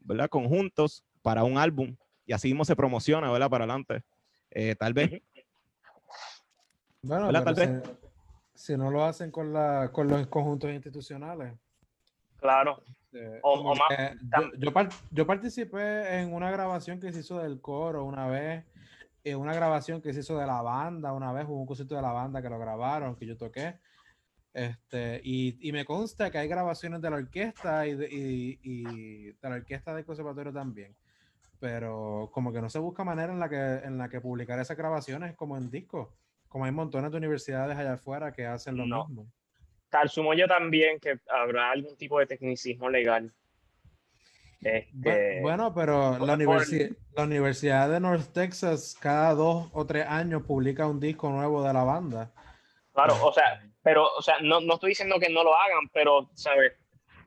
¿verdad? Conjuntos para un álbum y así mismo se promociona, ¿verdad? Para adelante. Eh, tal vez. Bueno, tal vez. Si, si, no lo hacen con, la, con los conjuntos institucionales. Claro. Eh, o, o más, yo, yo, yo, participé en una grabación que se hizo del coro una vez, en una grabación que se hizo de la banda una vez, hubo un concierto de la banda que lo grabaron, que yo toqué. Este, y, y, me consta que hay grabaciones de la orquesta y de, y, y de la orquesta del conservatorio también. Pero como que no se busca manera en la que, en la que publicar esas grabaciones como en disco. Como hay montones de universidades allá afuera que hacen lo no. mismo. Tal sumo yo también que habrá algún tipo de tecnicismo legal. Este, bueno, pero la, universi la Universidad de North Texas cada dos o tres años publica un disco nuevo de la banda. Claro, o sea, pero, o sea, no, no estoy diciendo que no lo hagan, pero, ¿sabes?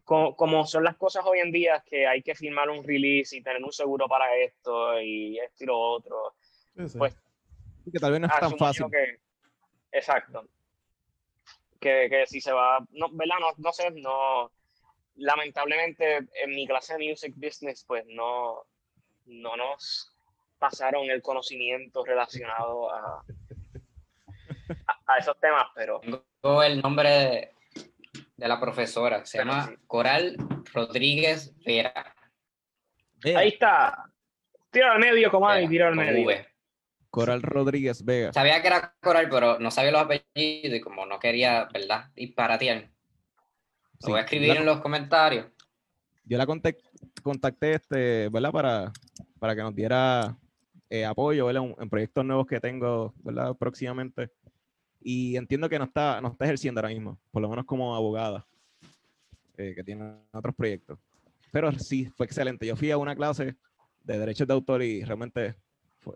Como, como, son las cosas hoy en día, que hay que firmar un release y tener un seguro para esto y esto y lo otro, Sí, sí. pues que tal vez no es tan fácil. que, exacto. Que, que si se va, no, ¿verdad? No, no sé, no, lamentablemente en mi clase de Music Business, pues no, no nos pasaron el conocimiento relacionado a, a, a esos temas, pero Tengo el nombre de, de la profesora, se Pero llama sí. Coral Rodríguez Vera. Vega, ahí está. Tira al medio, comadre, y Vera, tira al medio. V. Coral Rodríguez Vega. Sabía que era Coral, pero no sabía los apellidos y como no quería, ¿verdad? Disparatear. Lo Sí, voy a escribir la- en los comentarios. yo la contacté, contacté este, ¿verdad? Para, para que nos diera eh, apoyo, ¿verdad? En, en proyectos nuevos que tengo, ¿verdad? Próximamente. Y entiendo que no está, no está ejerciendo ahora mismo, por lo menos como abogada, eh, que tiene otros proyectos. Pero sí, fue excelente. Yo fui a una clase de derechos de autor y realmente fue-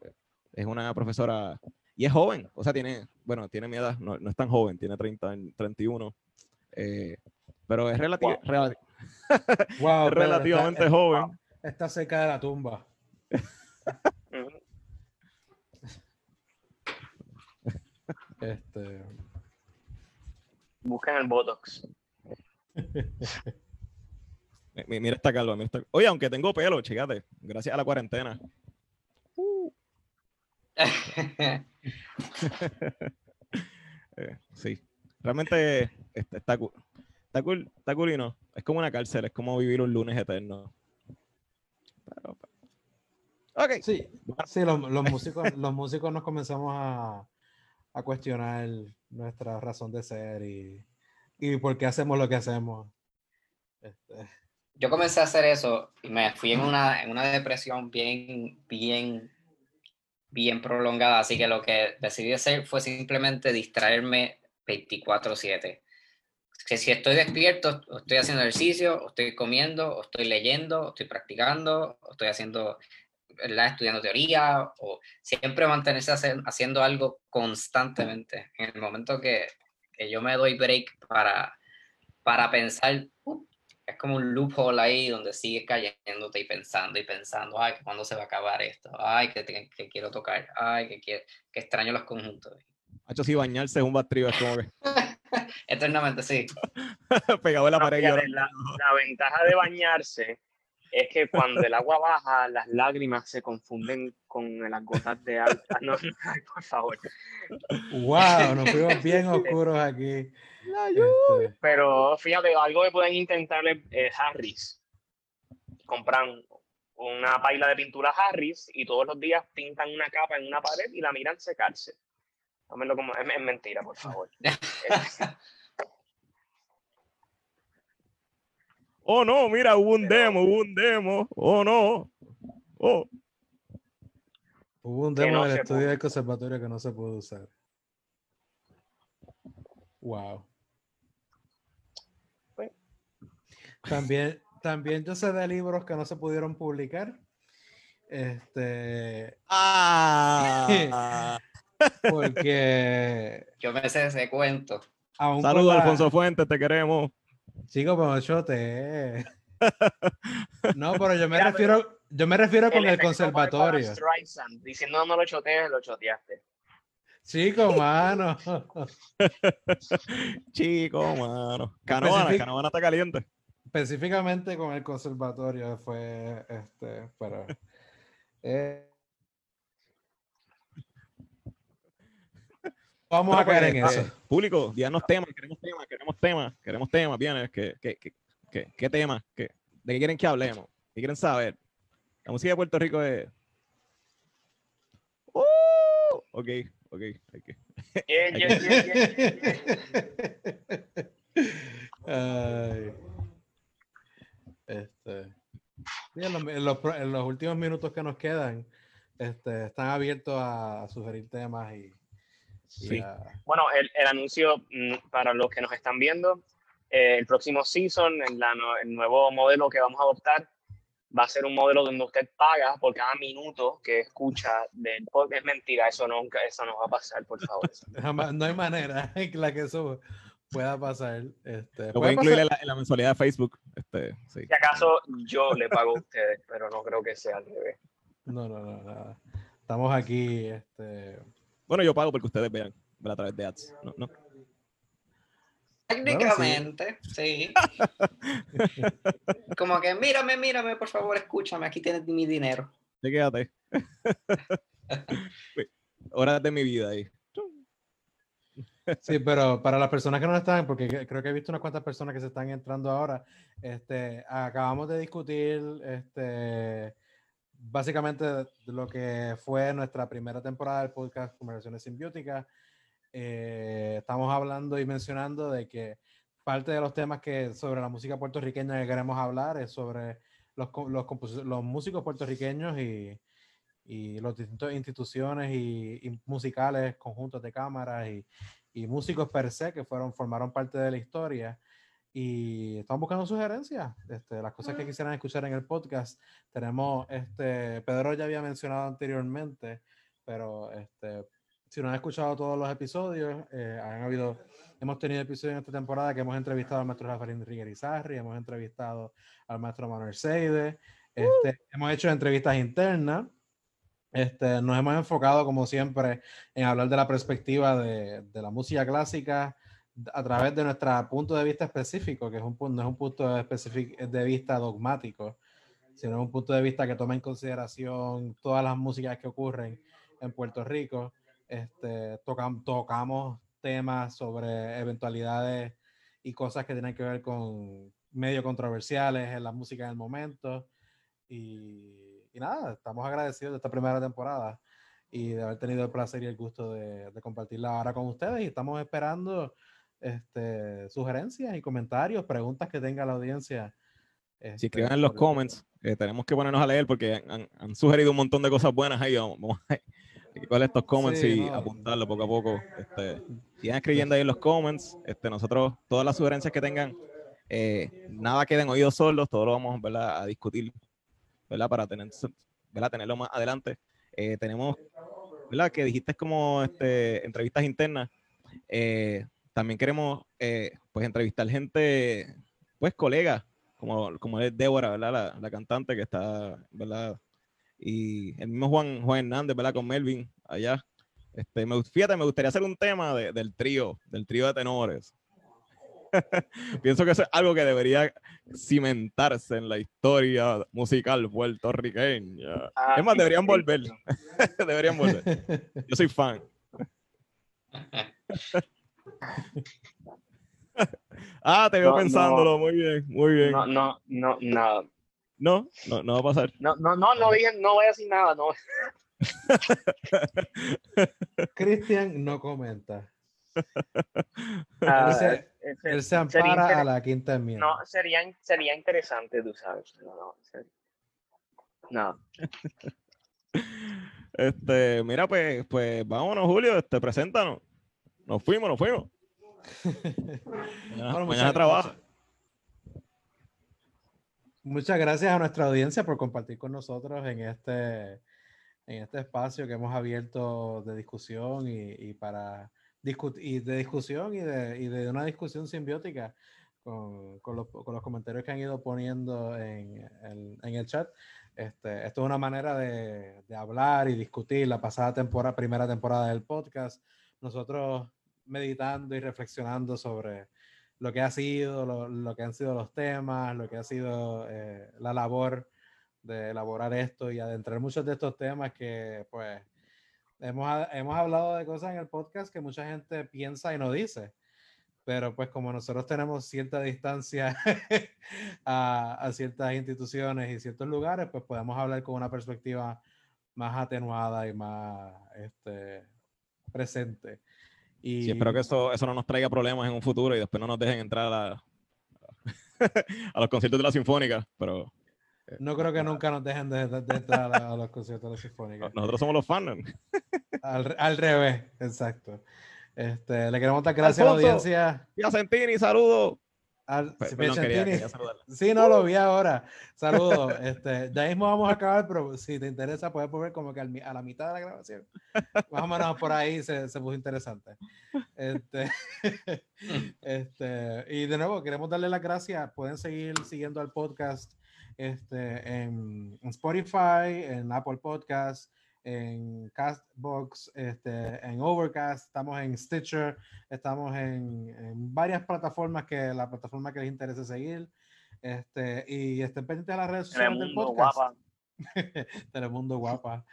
es una profesora, y es joven, o sea, tiene, bueno, tiene mi edad, no, no es tan joven, tiene 30, años, 31, eh, pero es relati- Wow. rela- Wow, es Pedro, relativamente está, joven. está cerca de la tumba. Este, Busquen el Botox. Mi- mi- Mira esta calva, mira esta- Oye, aunque tengo pelo, chécate, gracias a la cuarentena. Eh, sí, realmente está, está cool. Está cool, está cool y no. Es como una cárcel, es como vivir un lunes eterno. Pero, ok. sí, sí los, los músicos, los músicos nos comenzamos a, a cuestionar nuestra razón de ser y, y por qué hacemos lo que hacemos. Este, Yo comencé a hacer eso y me fui en una, en una depresión bien, bien, bien prolongada. Así que lo que decidí hacer fue simplemente distraerme 24/7. Que si estoy despierto, o estoy haciendo ejercicio, o estoy comiendo, o estoy leyendo, o estoy practicando, o estoy haciendo, ¿verdad? estudiando teoría, o siempre mantenerse hace- haciendo algo constantemente. En el momento que, que yo me doy break para, para pensar, uh, es como un loophole ahí donde sigues cayéndote y pensando y pensando, ay, que ¿cuándo se va a acabar esto? Ay, que, te- que quiero tocar, ay, que, que extraño los conjuntos. Hacho, si bañarse es un bad trip, es como que Eternamente, sí. pegado en la No, pared. fíjate, la, la ventaja de bañarse es que cuando el agua baja, las lágrimas se confunden con las gotas de agua. No, ay, por favor. Wow, nos fuimos bien oscuros aquí. Este, Pero fíjate, algo que pueden intentar es eh, Harris. Compran una paila de pintura Harris y todos los días pintan una capa en una pared y la miran secarse. Tómenlo como, es, es mentira, por favor. Oh, no, mira, hubo un demo, hubo un demo. Oh, no. Oh. hubo un demo no del estudio del conservatorio que no se pudo usar. Wow. También, también yo sé de libros que no se pudieron publicar. Este, Ah. Porque Yo me sé ese cuento. Saludos, la- Alfonso Fuentes, te queremos. Chico, pero chote. No, pero yo me Mira, refiero, yo me refiero con el conservatorio. Diciendo no, no lo chotees, lo choteaste. Chico, mano. Chico, mano. Canovana, Especific- Canovana está caliente. Específicamente con el conservatorio fue este, pero eh, vamos a caer en pues, eso. eh, Público, díganos temas, queremos temas, queremos temas, queremos temas, bien, ¿qué, qué, qué, qué, qué tema? ¿Qué, ¿De qué quieren que hablemos? ¿Qué quieren saber? La música de Puerto Rico es... ¡Uh! Ok, ok, ok. Yeah, yeah, yeah, yeah, yeah. Ay. Este, en, los, en los en los últimos minutos que nos quedan, este, están abiertos a, sugerir temas y Sí. Bueno, el, el anuncio mm, para los que nos están viendo, eh, el próximo season, en la el nuevo modelo que vamos a adoptar, va a ser un modelo donde usted paga por cada minuto que escucha del podcast. Es mentira, eso nunca, eso no va a pasar, por favor. no hay manera en la que eso pueda pasar. Este, Lo voy a incluir en la, en la mensualidad de Facebook. Este, sí. Si acaso yo le pago a ustedes, pero no creo que sea al revés. No, no, no, nada. Estamos aquí, este, Bueno, yo pago porque ustedes vean a través de ads. No, no. Técnicamente, sí. Como que mírame, mírame, por favor, escúchame, aquí tienes mi dinero. Te quédate. Horas de mi vida ahí. Sí, pero para las personas que no están, porque que- creo que he visto unas cuantas personas que se están entrando ahora, este, acabamos de discutir este, básicamente lo que fue nuestra primera temporada del podcast Conversaciones Simbióticas. Eh, estamos hablando y mencionando de que parte de los temas que sobre la música puertorriqueña que queremos hablar es sobre los, los músicos puertorriqueños y, y las distintas instituciones y, y musicales, conjuntos de cámaras y, y músicos per se que fueron, formaron parte de la historia. Y estamos buscando sugerencias, este, las cosas que quisieran escuchar en el podcast. Tenemos, este, Pedro ya había mencionado anteriormente, pero este, si no han escuchado todos los episodios, eh, han habido, hemos tenido episodios en esta temporada que hemos entrevistado al maestro Rafael Enrique Izarri, hemos entrevistado al maestro Manuel Seide, este, hemos hecho entrevistas internas. Este, nos hemos enfocado, como siempre, en hablar de la perspectiva de, de la música clásica a través de nuestro punto de vista específico, que es un, no es un punto de vista dogmático, sino un punto de vista que toma en consideración todas las músicas que ocurren en Puerto Rico. Este, tocam- tocamos temas sobre eventualidades y cosas que tienen que ver con medio controversiales en la música del momento. Y, y nada, estamos agradecidos de esta primera temporada y de haber tenido el placer y el gusto de, de compartirla ahora con ustedes. Y estamos esperando este, sugerencias y comentarios, preguntas que tenga la audiencia. Si este, escriben en los sobre- comments, eh, tenemos que ponernos a leer porque han, han sugerido un montón de cosas buenas ahí. Vamos, a coger estos comments Sí, y no. apuntarlo poco a poco. Este, sigan escribiendo ahí en los comments. Este, nosotros, todas las sugerencias que tengan, eh, nada queden oídos sordos, todo lo vamos ¿verdad? a discutir, ¿verdad? Para tener, ¿verdad? tenerlo más adelante. Eh, tenemos, ¿verdad? Que dijiste como este, entrevistas internas. Eh, también queremos, eh, pues, entrevistar gente, pues, colegas, como, como es Débora, ¿verdad? La, la cantante que está, ¿verdad? Y el mismo Juan, Juan Hernández, ¿verdad? Con Melvin allá. Este, me, fíjate, me gustaría hacer un tema de- del trío, del trío de tenores. Pienso que eso es algo que debería cimentarse en la historia musical puertorriqueña. Ah, es más, deberían volver. deberían volver. Yo soy fan. ah, te veo No, pensándolo. Muy bien, muy bien. No, no, no, nada. No, no, no va a pasar. No, no, no, no dije, no voy a decir nada, no. Cristian no comenta. Ah, Él se- ese- Él se sería ampara a la quinta enmienda. No, sería, sería interesante, tú sabes. No, no, sería- no. Este, mira, pues, pues vámonos, Julio, este, preséntanos. Nos fuimos, nos fuimos. Mañana, Bueno, mañana muchas- trabaja. Muchas gracias a nuestra audiencia por compartir con nosotros en este, en este espacio que hemos abierto de discusión y, y para y de discusión y de, y de una discusión simbiótica con, con los, con los comentarios que han ido poniendo en, el- en el chat. Este, esto es una manera de, de hablar y discutir la pasada temporada, primera temporada del podcast. Nosotros meditando y reflexionando sobre lo que ha sido, lo, lo que han sido los temas, lo que ha sido eh, la labor de elaborar esto y adentrar muchos de estos temas que pues hemos, hemos hablado de cosas en el podcast que mucha gente piensa y no dice. Pero pues como nosotros tenemos cierta distancia a, a ciertas instituciones y ciertos lugares, pues podemos hablar con una perspectiva más atenuada y más este, presente. Y Sí, espero que eso, eso no nos traiga problemas en un futuro y después no nos dejen entrar a, la- a los conciertos de la Sinfónica, pero no creo que nunca nos dejen de, entrar a, a los conciertos de la Sinfónica. nosotros somos los fans. Al, al revés, exacto. Este, le queremos dar gracias a la audiencia. Y a Sentini, saludos. Al, Pe- sí, perdón, quería- quería. Sí, no lo vi ahora. Saludos. Este, ya mismo vamos a acabar, pero si te interesa, puedes volver como que al a la mitad de la grabación. Más o menos por ahí se, se puso interesante. Este, este, y de nuevo, queremos darle las gracias. Pueden seguir siguiendo al podcast este, en, en Spotify, en Apple Podcast, en Castbox, este, en Overcast, estamos en Stitcher, estamos en, en varias plataformas que la plataforma que les interese seguir. Este, y estén pendientes de las redes sociales del podcast. guapa. Telemundo guapa.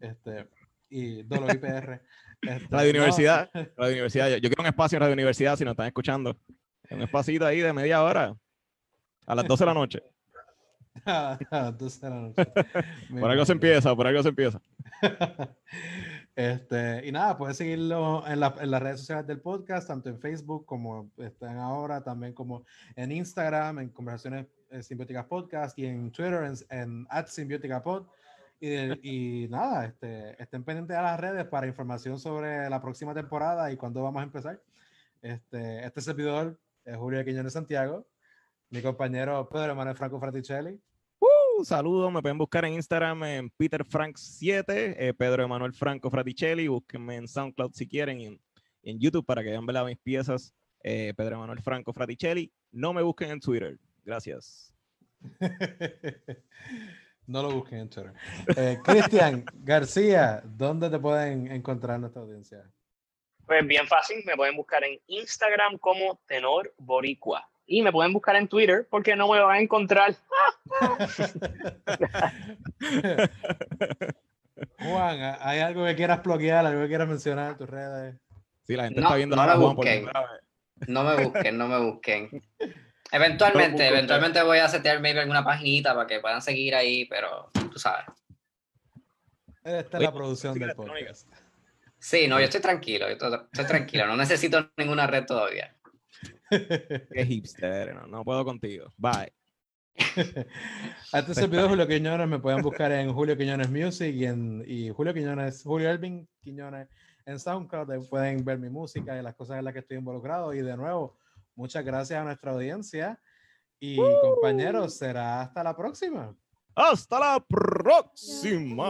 Este, y WIPR. Este, Radio no, Universidad. Radio Universidad. Yo, yo quiero un espacio en Radio Universidad si nos están escuchando. Un espacito ahí de media hora. A las 12 de la noche. A las 12 de la noche. Por algo se empieza, por algo se empieza. este, y nada, pueden seguirlo en, la- en las redes sociales del podcast, tanto en Facebook como están ahora, también como en Instagram, en Conversaciones eh, Simbióticas Podcast y en Twitter, en, en at Simbiótica Pod. Y, y nada, este, estén pendientes a las redes para información sobre la próxima temporada y cuándo vamos a empezar. Este, este servidor es Julio Quiñones Santiago, mi compañero Pedro Manuel Franco Fraticelli. Un saludo, me pueden buscar en Instagram en PeterFrank7, eh, Pedro Emanuel Franco Fraticelli, búsquenme en SoundCloud si quieren y en, en YouTube para que vean ¿verdad? mis piezas, eh, Pedro Emanuel Franco Fraticelli. No me busquen en Twitter. Gracias. no lo busquen en Twitter. Eh, Cristian García, ¿dónde te pueden encontrar nuestra audiencia? Pues bien fácil, me pueden buscar en Instagram como Tenor Boricua. Y me pueden buscar en Twitter porque no me van a encontrar. Juan, ¿hay algo que quieras bloquear, algo que quieras mencionar en tus redes? Sí, la gente No, está viendo no ahora por busquen. primera vez. No me busquen, no me busquen. Eventualmente, No, eventualmente voy a setear maybe alguna paginita para que puedan seguir ahí, pero tú sabes. Esta es la producción del podcast. Sí, no, yo estoy tranquilo, yo estoy, estoy tranquilo, no necesito ninguna red todavía. Qué hipster, no, no puedo contigo. Bye. A este servidor Julio Quiñones me pueden buscar en Julio Quiñones Music y, en, y Julio Quiñones, Julio Elvin Quiñones en SoundCloud. Pueden ver mi música y las cosas en las que estoy involucrado. Y de nuevo, muchas gracias a nuestra audiencia. Y compañeros, será hasta la próxima. Hasta la próxima.